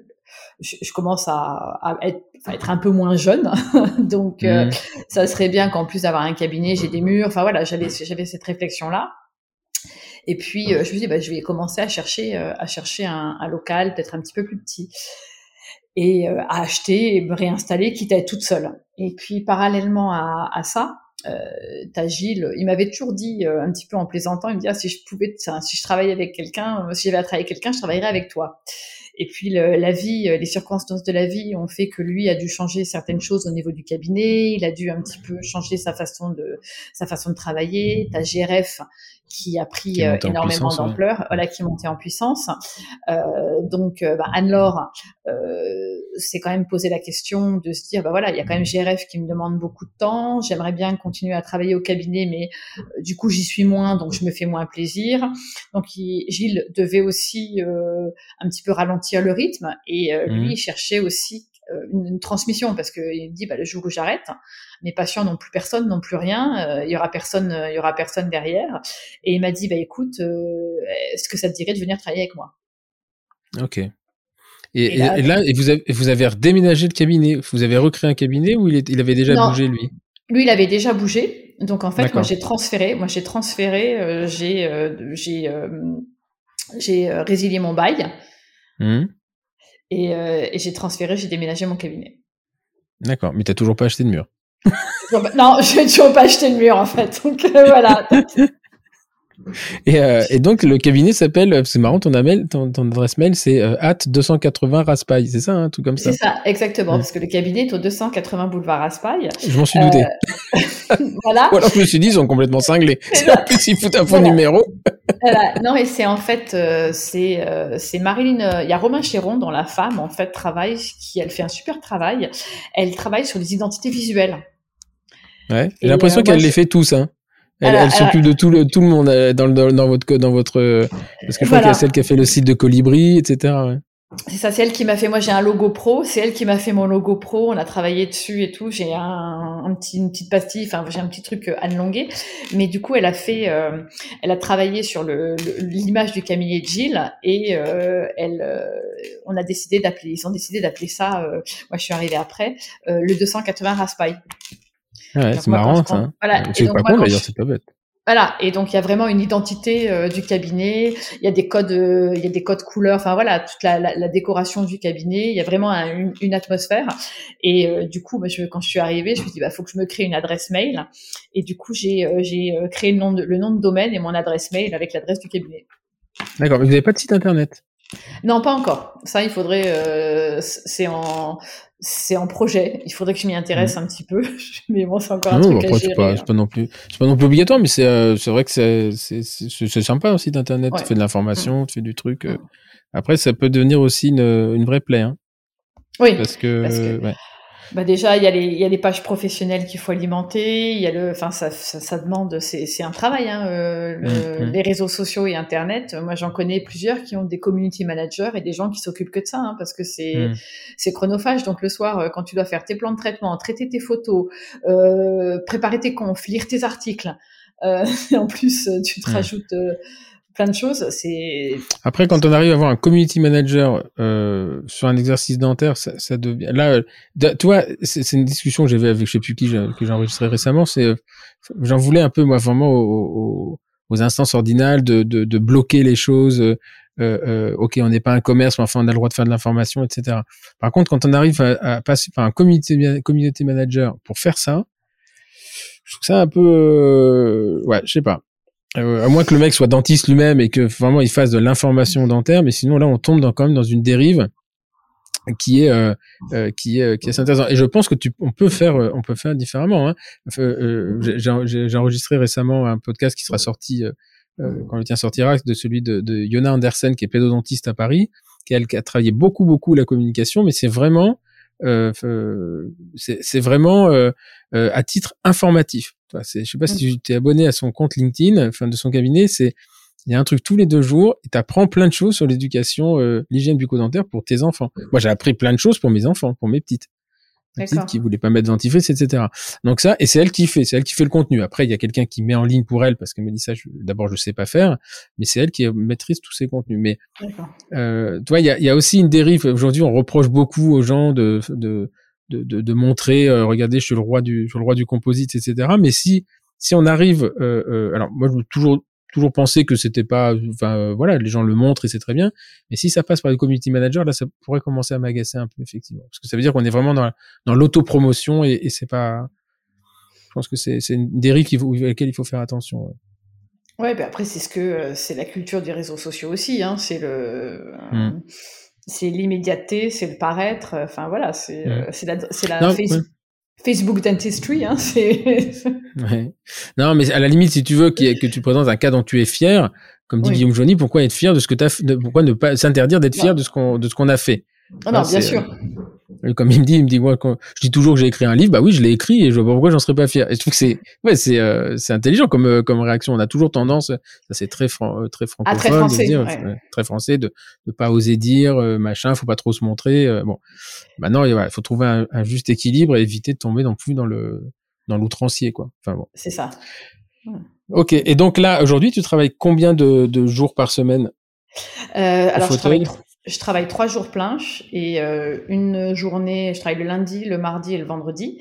je, commence à, être, un peu moins jeune, donc euh, mmh. ça serait bien qu'en plus d'avoir un cabinet, j'ai des murs. Enfin voilà, j'avais j'avais cette réflexion là. Et puis euh, je me suis dit, bah, je vais commencer à chercher euh, à chercher un, local peut-être un petit peu plus petit et à acheter et me réinstaller, quitte à être toute seule. Et puis parallèlement à, à ça, euh, t'as Gilles, il m'avait toujours dit un petit peu en plaisantant, il me dit ah, si je pouvais, si je travaillais avec quelqu'un, si j'avais à travailler avec quelqu'un, je travaillerais avec toi. Et puis la vie, euh, les circonstances de la vie ont fait que lui a dû changer certaines choses au niveau du cabinet. Il a dû un petit peu changer sa façon de sa façon de travailler. T'as GRF qui a pris énormément d'ampleur, voilà, qui est monté en puissance. donc, bah, Anne-Laure s'est quand même posé la question de se dire, bah voilà, il y a quand même GRF qui me demande beaucoup de temps. J'aimerais bien continuer à travailler au cabinet, mais du coup, j'y suis moins, donc je me fais moins plaisir. Donc, Gilles devait aussi un petit peu ralentir le rythme et lui, mmh. il cherchait aussi euh, une, transmission parce qu'il dit bah, le jour où j'arrête, mes patients n'ont plus personne, n'ont plus rien, euh, il y aura personne, euh, il y aura personne derrière. Et il m'a dit bah écoute, est-ce que ça te dirait de venir travailler avec moi? Ok. Et, là, et vous, avez, vous avez redéménagé le cabinet, vous avez recréé un cabinet ou il, il avait déjà bougé lui? Lui, il avait déjà bougé. Donc en fait, moi j'ai transféré, moi j'ai transféré, j'ai j'ai j'ai résilié mon bail. Mmh. Euh, et, j'ai transféré, j'ai déménagé mon cabinet. D'accord, mais tu n'as toujours pas acheté de mur Non, je n'ai toujours pas acheté de mur en fait. Donc euh, voilà. Euh, et, donc le cabinet s'appelle, c'est marrant, ton, adresse mail c'est at 280 Raspail, c'est ça, un tout comme ça C'est ça, exactement, parce que le cabinet est au 280 boulevard Raspail. Je m'en suis douté. voilà. Ou alors je me suis dit, ils sont complètement cinglés. En plus, ils foutent un faux numéro. Non, et c'est en fait, euh, c'est euh, c'est Marilyn. Euh, il y a Romain Chéron dont la femme en fait travaille, qui elle fait un super travail. Elle travaille sur les identités visuelles. Ouais. J'ai l'impression qu'elle les fait tous, hein. Elle, s'occupe de tout le tout le monde dans, dans, dans votre dans votre parce que je crois qu'il y a celle qui a fait le site de Colibri, etc. Ouais. C'est ça, c'est elle qui m'a fait. Moi, j'ai un logo pro. C'est elle qui m'a fait mon logo pro. On a travaillé dessus et tout. J'ai un, petit, une petite pastille. Enfin, j'ai un petit truc euh, Anne Longuet. Mais du coup, elle a fait, euh, elle a travaillé sur le, l'image du camellier de Gilles et euh, elle, euh, on a décidé d'appeler. Ils ont décidé d'appeler ça. Euh, moi, je suis arrivée après le 280 Raspail. Ouais, c'est marrant ça. Voilà. C'est pas con d'ailleurs, c'est pas bête. Voilà, et donc il y a vraiment une identité euh, du cabinet, il y a des codes, euh, il y a des codes couleurs, enfin voilà, toute la, la, la décoration du cabinet, il y a vraiment une, une, atmosphère. Et euh, du coup, bah, je, quand je suis arrivée, je me suis dit, bah faut que je me crée une adresse mail. Et du coup, j'ai j'ai créé le nom, de, le nom de domaine et mon adresse mail avec l'adresse du cabinet. D'accord, mais vous n'avez pas de site internet? Non, pas encore. Ça, il faudrait. Euh, c'est en, c'est en projet. Il faudrait que je m'y intéresse mmh. un petit peu. mais bon, c'est encore un truc à gérer. Pas, c'est pas non plus, c'est pas non plus obligatoire, mais c'est, euh, c'est vrai que c'est, c'est, c'est, sympa un site internet. Tu fais de l'information, mmh. tu fais du truc. Euh. Mmh. Après, ça peut devenir aussi une, une vraie plaie. Hein. Oui. Parce que. Parce que... Ouais. Bah déjà, il y, a les, il y a les pages professionnelles qu'il faut alimenter. Il y a le, enfin, ça, ça, ça demande, c'est, c'est un travail, hein, euh, le, mmh, mmh. les réseaux sociaux et Internet. Moi, j'en connais plusieurs qui ont des community managers et des gens qui s'occupent que de ça, hein, parce que c'est, mmh. c'est chronophage. Donc le soir, euh, quand tu dois faire tes plans de traitement, traiter tes photos, euh, préparer tes confs, lire tes articles, euh, en plus, tu te rajoutes euh, plein de choses. C'est après quand on arrive à avoir un community manager euh, sur un exercice dentaire, ça, ça devient là. Euh, tu vois, c'est une discussion que j'avais avec je sais plus qui que j'ai enregistré récemment. C'est euh, j'en voulais un peu moi vraiment aux, aux instances ordinales de, de, de, bloquer les choses. Euh, euh, ok, on n'est pas un commerce, mais enfin on a le droit de faire de l'information, etc. Par contre, quand on arrive à, à passer par un community, community manager pour faire ça, je trouve ça un peu, ouais, je sais pas. Euh, à moins que le mec soit dentiste lui-même et que vraiment il fasse de l'information dentaire, mais sinon là on tombe dans, quand même dans une dérive qui est euh, euh qui est qui est intéressant. Et je pense que tu on peut faire euh, on peut faire différemment. Hein. J'ai enregistré récemment un podcast qui sera sorti quand le tien sortira, de celui de, de Yona Andersen qui est pédodontiste à Paris, qui a, qui a travaillé beaucoup beaucoup la communication, mais c'est vraiment euh, c'est vraiment euh, à titre informatif. Je sais pas si mmh. tu es abonné à son compte LinkedIn, enfin de son cabinet, c'est il y a un truc tous les deux jours et tu apprends plein de choses sur l'éducation, euh, l'hygiène bucco-dentaire pour tes enfants. Moi, j'ai appris plein de choses pour mes enfants, pour mes petites. Mes petites qui voulaient pas mettre dentifrice, etc. Donc ça, et c'est elle qui fait, c'est elle qui fait le contenu. Après, il y a quelqu'un qui met en ligne pour elle parce qu'elle me dit ça. D'abord, je sais pas faire, mais c'est elle qui maîtrise tous ces contenus. Mais euh, tu vois, il y a, y a, aussi une dérive. Aujourd'hui, on reproche beaucoup aux gens de, de de, de, de montrer, euh, regardez, je suis le roi du, je suis le roi du composite, etc. Mais si si on arrive, euh, euh, alors moi je veux toujours toujours penser que c'était pas, enfin voilà, les gens le montrent et c'est très bien. Mais si ça passe par les community managers, là, ça pourrait commencer à m'agacer un peu effectivement, parce que ça veut dire qu'on est vraiment dans dans l'autopromotion et, et c'est pas. Je pense que c'est c'est une dérive qui, à laquelle il faut faire attention. Ouais. Ouais, ben après c'est ce que c'est la culture des réseaux sociaux aussi, hein. C'est le. Mmh c'est l'immédiateté, c'est le paraître. Enfin voilà, c'est euh, la, Facebook dentistry. Hein, Ouais. Non, mais à la limite, si tu veux que tu présentes un cas dont tu es fier, comme dit Guillaume Johnny, pourquoi être fier de ce que tu as, pourquoi ne pas s'interdire d'être fier de ce qu'on a fait? Ah non, bien sûr. Euh, comme il me dit, il me dit moi quand je dis toujours que j'ai écrit un livre, bah oui, je l'ai écrit et je vois pas pourquoi j'en serais pas fier. Et je trouve que c'est ouais, c'est euh, c'est intelligent comme euh, comme réaction. On a toujours tendance, ça c'est très francophone, ah, très français, de dire, très français de ne pas oser dire machin, faut pas trop se montrer. bon, maintenant il faut trouver un, un, juste équilibre et éviter de tomber non plus dans le dans l'outrancier quoi. Enfin bon. C'est ça. Ok. Et donc là aujourd'hui, tu travailles combien de, de jours par semaine? Euh, alors, je travaille, je travaille trois jours pleins et euh, une journée, je travaille le lundi, le mardi et le vendredi.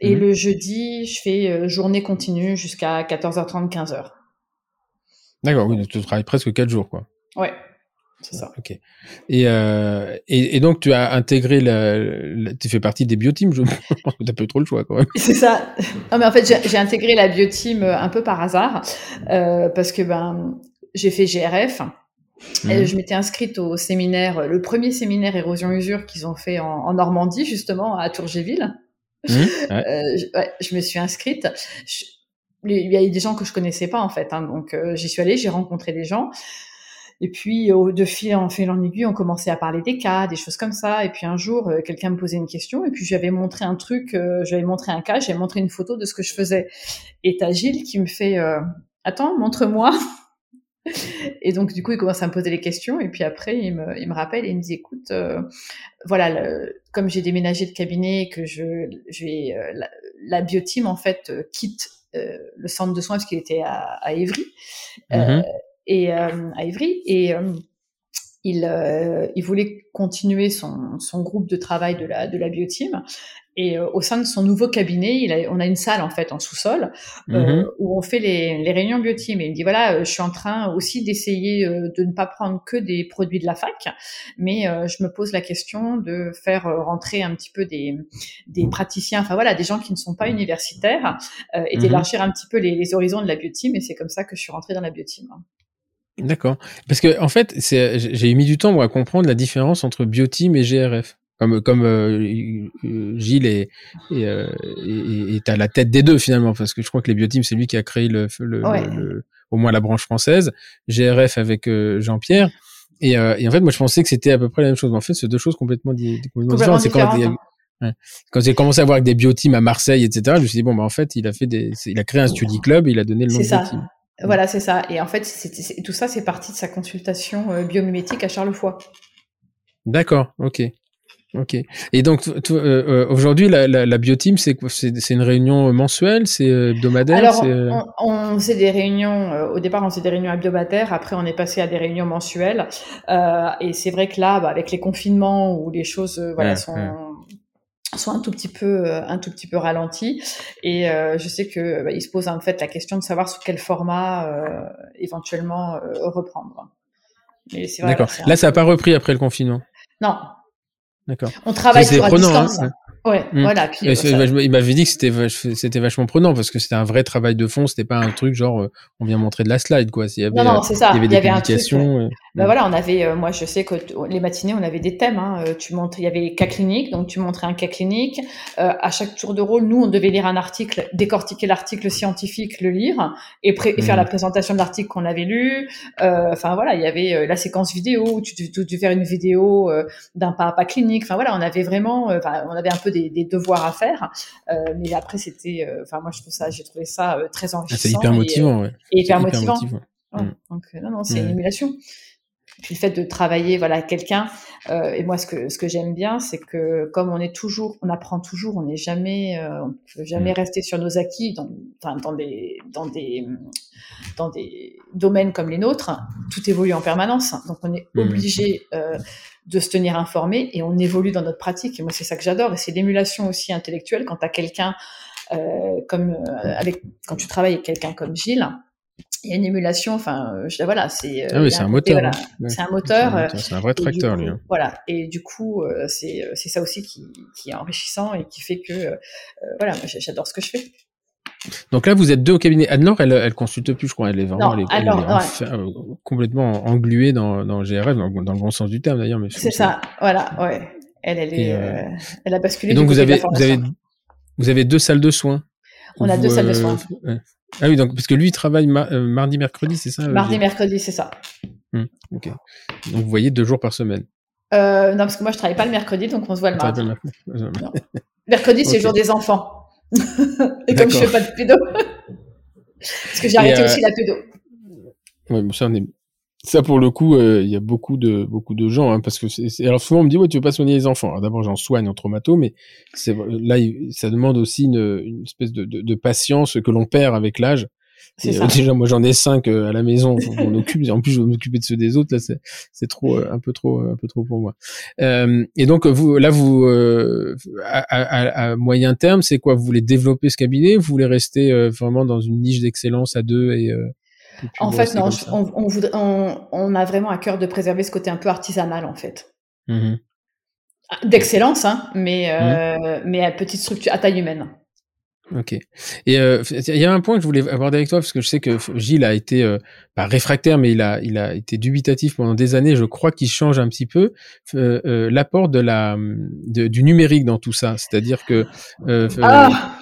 Et mhm. le jeudi, je fais euh, journée continue jusqu'à 14h30, 15h. D'accord, oui, tu travailles presque quatre jours, quoi. Ouais, c'est ça. Ok. Et, euh, et, et, donc, tu as intégré la, tu fais partie des bioteams, je pense que tu peu trop le choix, quand même. C'est ça. Non, mais en fait, j'ai intégré la bioteam un peu par hasard, euh, parce que ben, j'ai fait GRF. Mhm. je m'étais inscrite au séminaire, le premier séminaire érosion-usure qu'ils ont fait en, Normandie, justement, à Tourgéville. Mhm, euh, je, me suis inscrite. il y a des gens que je connaissais pas, en fait. Hein, donc, euh, j'y suis allée, j'ai rencontré des gens. Et puis, au, de fil en fil en aiguille, on commençait à parler des cas, des choses comme ça. Et puis, un jour, euh, quelqu'un me posait une question. Et puis, j'avais montré un truc, j'avais montré un cas, j'avais montré une photo de ce que je faisais. Et t'as Gilles qui me fait Attends, montre-moi. Et donc, du coup, il commence à me poser les questions. Et puis après, il me, il me rappelle et il me dit, écoute, euh, voilà, comme j'ai déménagé de cabinet, que je, je vais, euh, la, la, bioteam, en fait, euh, quitte le centre de soins parce qu'il était à, à Évry. Mm-hmm. et à Évry. Et il, il voulait continuer son, son, groupe de travail de la, de la bioteam. Et euh, au sein de son nouveau cabinet, il a, on a une salle en fait en sous-sol euh, mhm. où on fait les, les réunions bioteam. Et il me dit voilà, euh, je suis en train aussi d'essayer de ne pas prendre que des produits de la fac, mais je me pose la question de faire rentrer un petit peu des, des praticiens, enfin voilà, des gens qui ne sont pas universitaires et mhm. d'élargir un petit peu les, les, horizons de la bioteam. Et c'est comme ça que je suis rentrée dans la bioteam. D'accord. Parce que en fait, j'ai mis du temps moi, à comprendre la différence entre bioteam et GRF comme comme euh, Gilles est est, euh, est, à la tête des deux finalement parce que je crois que les bioteams c'est lui qui a créé le, le, au moins la branche française. GRF avec euh, Jean-Pierre. Et, et, en fait moi je pensais que c'était à peu près la même chose. Mais en fait c'est deux choses complètement, différentes. C'est quand, quand j'ai commencé à voir avec des bioteams à Marseille etc je me suis dit bon bah en fait il a fait des il a créé un study club et il a donné le nom de bioteam voilà c'est ça et en fait tout ça c'est parti de sa consultation biomimétique à Charlefoix D'accord, ok. Ok. Et donc euh, euh, aujourd'hui, la, la, la bioteam, c'est c'est une réunion mensuelle, c'est euh, hebdomadaire? Alors, on, on faisait des réunions. au départ, on faisait des réunions hebdomadaires. Après, on est passé à des réunions mensuelles. et c'est vrai que là, bah, avec les confinements où les choses, voilà, sont sont un tout petit peu un tout petit peu ralenties et je sais que bah, il se pose en fait la question de savoir sous quel format éventuellement reprendre. Mais c'est D'accord. Là, ça n'a pas repris après le confinement? Non, D'accord. On travaille sur la hein. Ouais, hmm. voilà. Puis, il m'avait dit que c'était c'était vachement prenant parce que c'était un vrai travail de fond. C'était pas un truc genre euh, on vient montrer de la slide quoi. Il y avait, non, non, c'est ça. Il y avait des publications. Bah voilà, on avait, euh, moi je sais que les matinées, on avait des thèmes. Hein. Euh, tu montres, il y avait cas cliniques, donc tu montrais un cas clinique. Euh, à chaque tour de rôle, nous, on devait lire un article, décortiquer l'article scientifique, le lire et, faire la présentation de l'article qu'on avait lu. Enfin voilà, il y avait la séquence vidéo où tu devais faire une vidéo d'un pas à pas clinique. Enfin voilà, on avait vraiment, on avait un peu des, des devoirs à faire. mais après, c'était, enfin moi je trouve ça, j'ai trouvé ça très ah, enrichissant. c'est hyper motivant, ouais. Et hyper motivant. Mm. Donc non, non, c'est une émulation. Puis le fait de travailler, voilà, quelqu'un. Euh, et moi, ce que ce que j'aime bien, c'est que comme on est toujours, on apprend toujours, on n'est jamais, euh, on peut jamais mm. rester sur nos acquis dans, dans des dans des dans des domaines comme les nôtres. Tout évolue en permanence, donc on est mm. obligé euh, de se tenir informé et on évolue dans notre pratique. Et moi, c'est ça que j'adore. Et c'est l'émulation aussi intellectuelle quand tu as quelqu'un euh, comme euh, avec quand tu travailles avec quelqu'un comme Gilles il y a une émulation, enfin, euh, je, voilà, c'est. Euh, ah c'est un, moteur. C'est un moteur. C'est un vrai tracteur, lui. Hein. Voilà, et du coup, euh, c'est c'est ça aussi qui, qui est enrichissant et qui fait que, voilà, j'adore ce que je fais. Donc là, vous êtes deux au cabinet. Anne-Laure, elle, elle consulte plus, je crois. Elle est vraiment, elle est, complètement engluée dans, dans GRF, dans, dans, le bon sens du terme d'ailleurs. C'est ça, voilà, ouais. Elle, elle est, elle a basculé. Et donc vous avez, vous avez, vous avez deux salles de soins. On a deux salles de soins. Ah oui, donc parce que lui il travaille mardi, mercredi, c'est ça Mardi, mercredi, c'est ça. Hum, ok. Donc vous voyez deux jours par semaine. non, parce que moi je travaille pas le mercredi, donc on se voit le mardi. Mercredi, c'est le jour des enfants. Et comme je fais pas de pédo. parce que j'ai arrêté aussi la pédo. Ouais, bon, ça, on est ça pour le coup, euh, il y a beaucoup de beaucoup de gens, hein, parce que c'est, alors souvent on me dit ouais tu veux pas soigner les enfants. Alors d'abord j'en soigne en traumato, mais c'est là ça demande aussi une, une espèce de, de, de, patience que l'on perd avec l'âge. Euh, déjà moi j'en ai cinq euh, à la maison, on occupe. En plus je vais m'occuper de ceux des autres là, c'est, c'est trop un peu trop un peu trop pour moi. et donc vous là vous à, à, à, moyen terme c'est quoi? Vous voulez développer ce cabinet? Vous voulez rester vraiment dans une niche d'excellence à deux et en fait, non, on, a vraiment à cœur de préserver ce côté un peu artisanal, en fait. Mmh D'excellence, hein, mais, euh, mmh. mais à petite structure, à taille humaine. Ok. Et euh, il y a un point que je voulais aborder avec toi parce que je sais que Gilles a été euh, pas réfractaire, mais il a il a été dubitatif pendant des années. Je crois qu'il change un petit peu euh, l'apport de la du numérique dans tout ça. C'est-à-dire que ah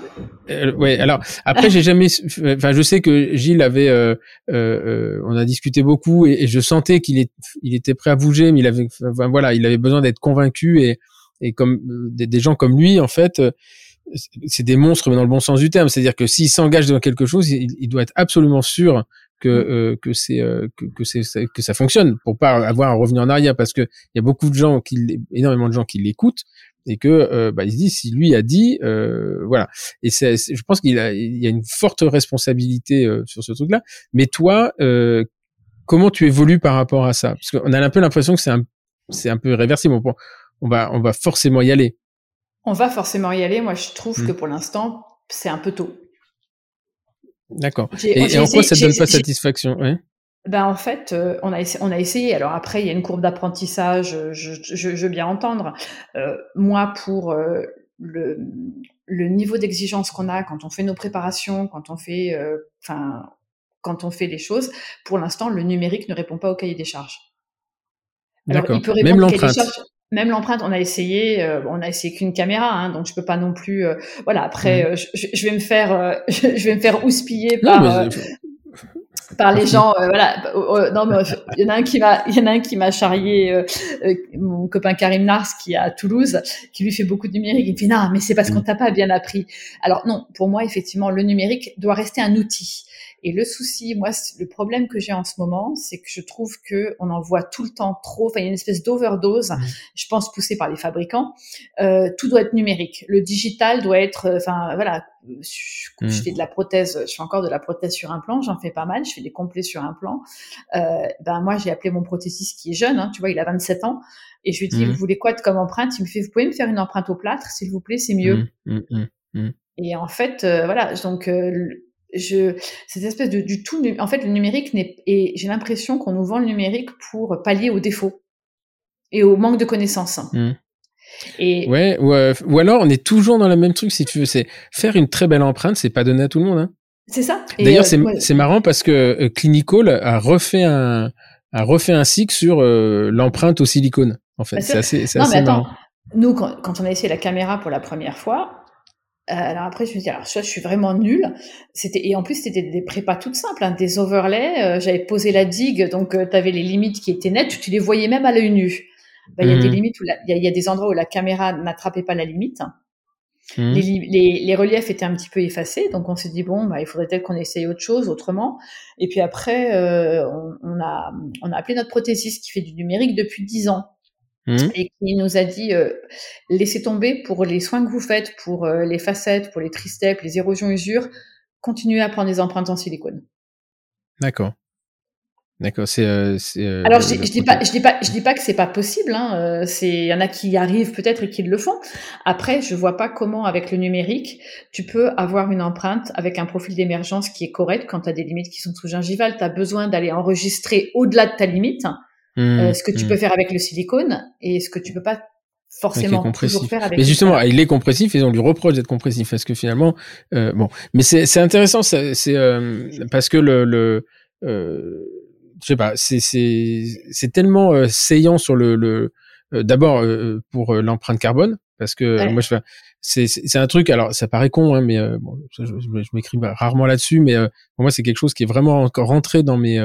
ouais. Alors après, j'ai jamais. Enfin, je sais que Gilles avait. on a discuté beaucoup et, je sentais qu'il est il était prêt à bouger, mais il avait. voilà, il avait besoin d'être convaincu et et comme des, des, gens comme lui en fait c'est des monstres, mais dans le bon sens du terme. C'est-à-dire que s'il s'engage dans quelque chose, il, doit être absolument sûr que mm. euh, que c'est euh, que, que c'est que ça fonctionne pour pas avoir un revenu en arrière. Parce que il y a beaucoup de gens qui énormément de gens qui l'écoutent et que euh, bah, il se dit si lui a dit euh, voilà. Et c'est je pense qu'il a il y a une forte responsabilité sur ce truc là mais toi comment tu évolues par rapport à ça? Parce qu'on a un peu l'impression que c'est un c'est un peu réversible. On va on va forcément y aller on va forcément y aller. Moi, je trouve que pour l'instant, c'est un peu tôt. D'accord. Et, en quoi ça ne donne pas satisfaction ben en fait, euh, on, a essayé, on a essayé. Alors après, il y a une courbe d'apprentissage, je, je, veux bien entendre. Euh, moi, pour euh, le, le, niveau d'exigence qu'on a quand on fait nos préparations, quand on fait, enfin, quand on fait les choses, pour l'instant, le numérique ne répond pas au cahier des charges. D'accord. Même l'empreinte. Même l'empreinte, on a essayé, euh, on a essayé qu'une caméra, hein, donc je peux pas non plus. Euh, voilà, après, mmh. euh, je, je, vais me faire, je vais me faire houspiller par. par les gens, voilà. non, mais il y en a un qui m'a, il y en a un qui m'a charrié, mon copain Karim Nars qui est à Toulouse, qui lui fait beaucoup de numérique. Il me fait non, mais c'est parce qu'on mmh. t'a pas bien appris. Alors non, pour moi effectivement, le numérique doit rester un outil. Et le souci, moi, le problème que j'ai en ce moment, c'est que je trouve que on en voit tout le temps trop. Enfin, il y a une espèce d'overdose, mmh. je pense poussée par les fabricants. Euh, tout doit être numérique. Le digital doit être, euh, enfin, voilà. Je, mmh. fais de la prothèse, je fais encore de la prothèse sur un plan, j'en fais pas mal, je fais des complets sur un plan. Euh, ben moi, j'ai appelé mon prothésiste qui est jeune, hein, tu vois, il a 27 ans, et je lui dis, mmh. vous voulez quoi comme empreinte? Il me fait, vous pouvez me faire une empreinte au plâtre, s'il vous plaît, c'est mieux. Et en fait, euh, voilà, donc euh, je, cette espèce de, du tout, en fait, le numérique n'est, et j'ai l'impression qu'on nous vend le numérique pour pallier aux défauts et au manque de connaissances. Mmh. Et ouais, ou, euh, ou, alors on est toujours dans le même truc si tu veux, c'est faire une très belle empreinte, c'est pas donné à tout le monde. Hein. C'est ça. D'ailleurs, euh, c'est marrant parce que euh, Clinical a refait un a refait un cycle sur l'empreinte au silicone. En fait, bah, c'est assez, assez marrant. Nous, quand, quand, on a essayé la caméra pour la première fois, euh, alors après, je me dis, alors ça, je suis vraiment nulle. C'était et en plus, c'était des prépas toutes simples, hein, des overlays. Euh, j'avais posé la digue, donc euh, tu avais les limites qui étaient nettes. Tu les voyais même à l'œil nu. Ben, il y a des mmh. limites où il y, a des endroits où la caméra n'attrapait pas la limite. Mmh. Les, les, les, reliefs étaient un petit peu effacés, donc on s'est dit bon, bah, il faudrait peut-être qu'on essaye autre chose autrement. Et puis après, on, on, a on a appelé notre prothésiste qui fait du numérique depuis dix ans. Mmh. et qui nous a dit euh, laissez tomber pour les soins que vous faites, pour euh, les facettes, pour les tristeps, les érosions usures, continuez à prendre des empreintes en silicone. D'accord. D'accord, c'est. Euh, Alors je, je dis pas, je dis pas, je dis pas que c'est pas possible. Hein, c'est, il y en a qui y arrivent peut-être et qui le font. Après, je vois pas comment avec le numérique tu peux avoir une empreinte avec un profil d'émergence qui est correct quand tu as des limites qui sont sous-gingivales. Tu as besoin d'aller enregistrer au-delà de ta limite euh, mmh, ce que tu mmh. peux faire avec le silicone et ce que tu peux pas forcément toujours faire avec. Mais justement, il est compressif et on lui reproche d'être compressif parce que finalement, euh, bon, mais c'est intéressant, c'est euh, parce que le, le euh, je sais pas, c'est c'est c'est tellement euh, saillant sur le, le d'abord pour l'empreinte carbone parce que moi je fais c'est un truc. Alors ça paraît con, hein, mais bon, je, je, m'écris rarement là-dessus, mais pour moi c'est quelque chose qui est vraiment encore rentré dans mes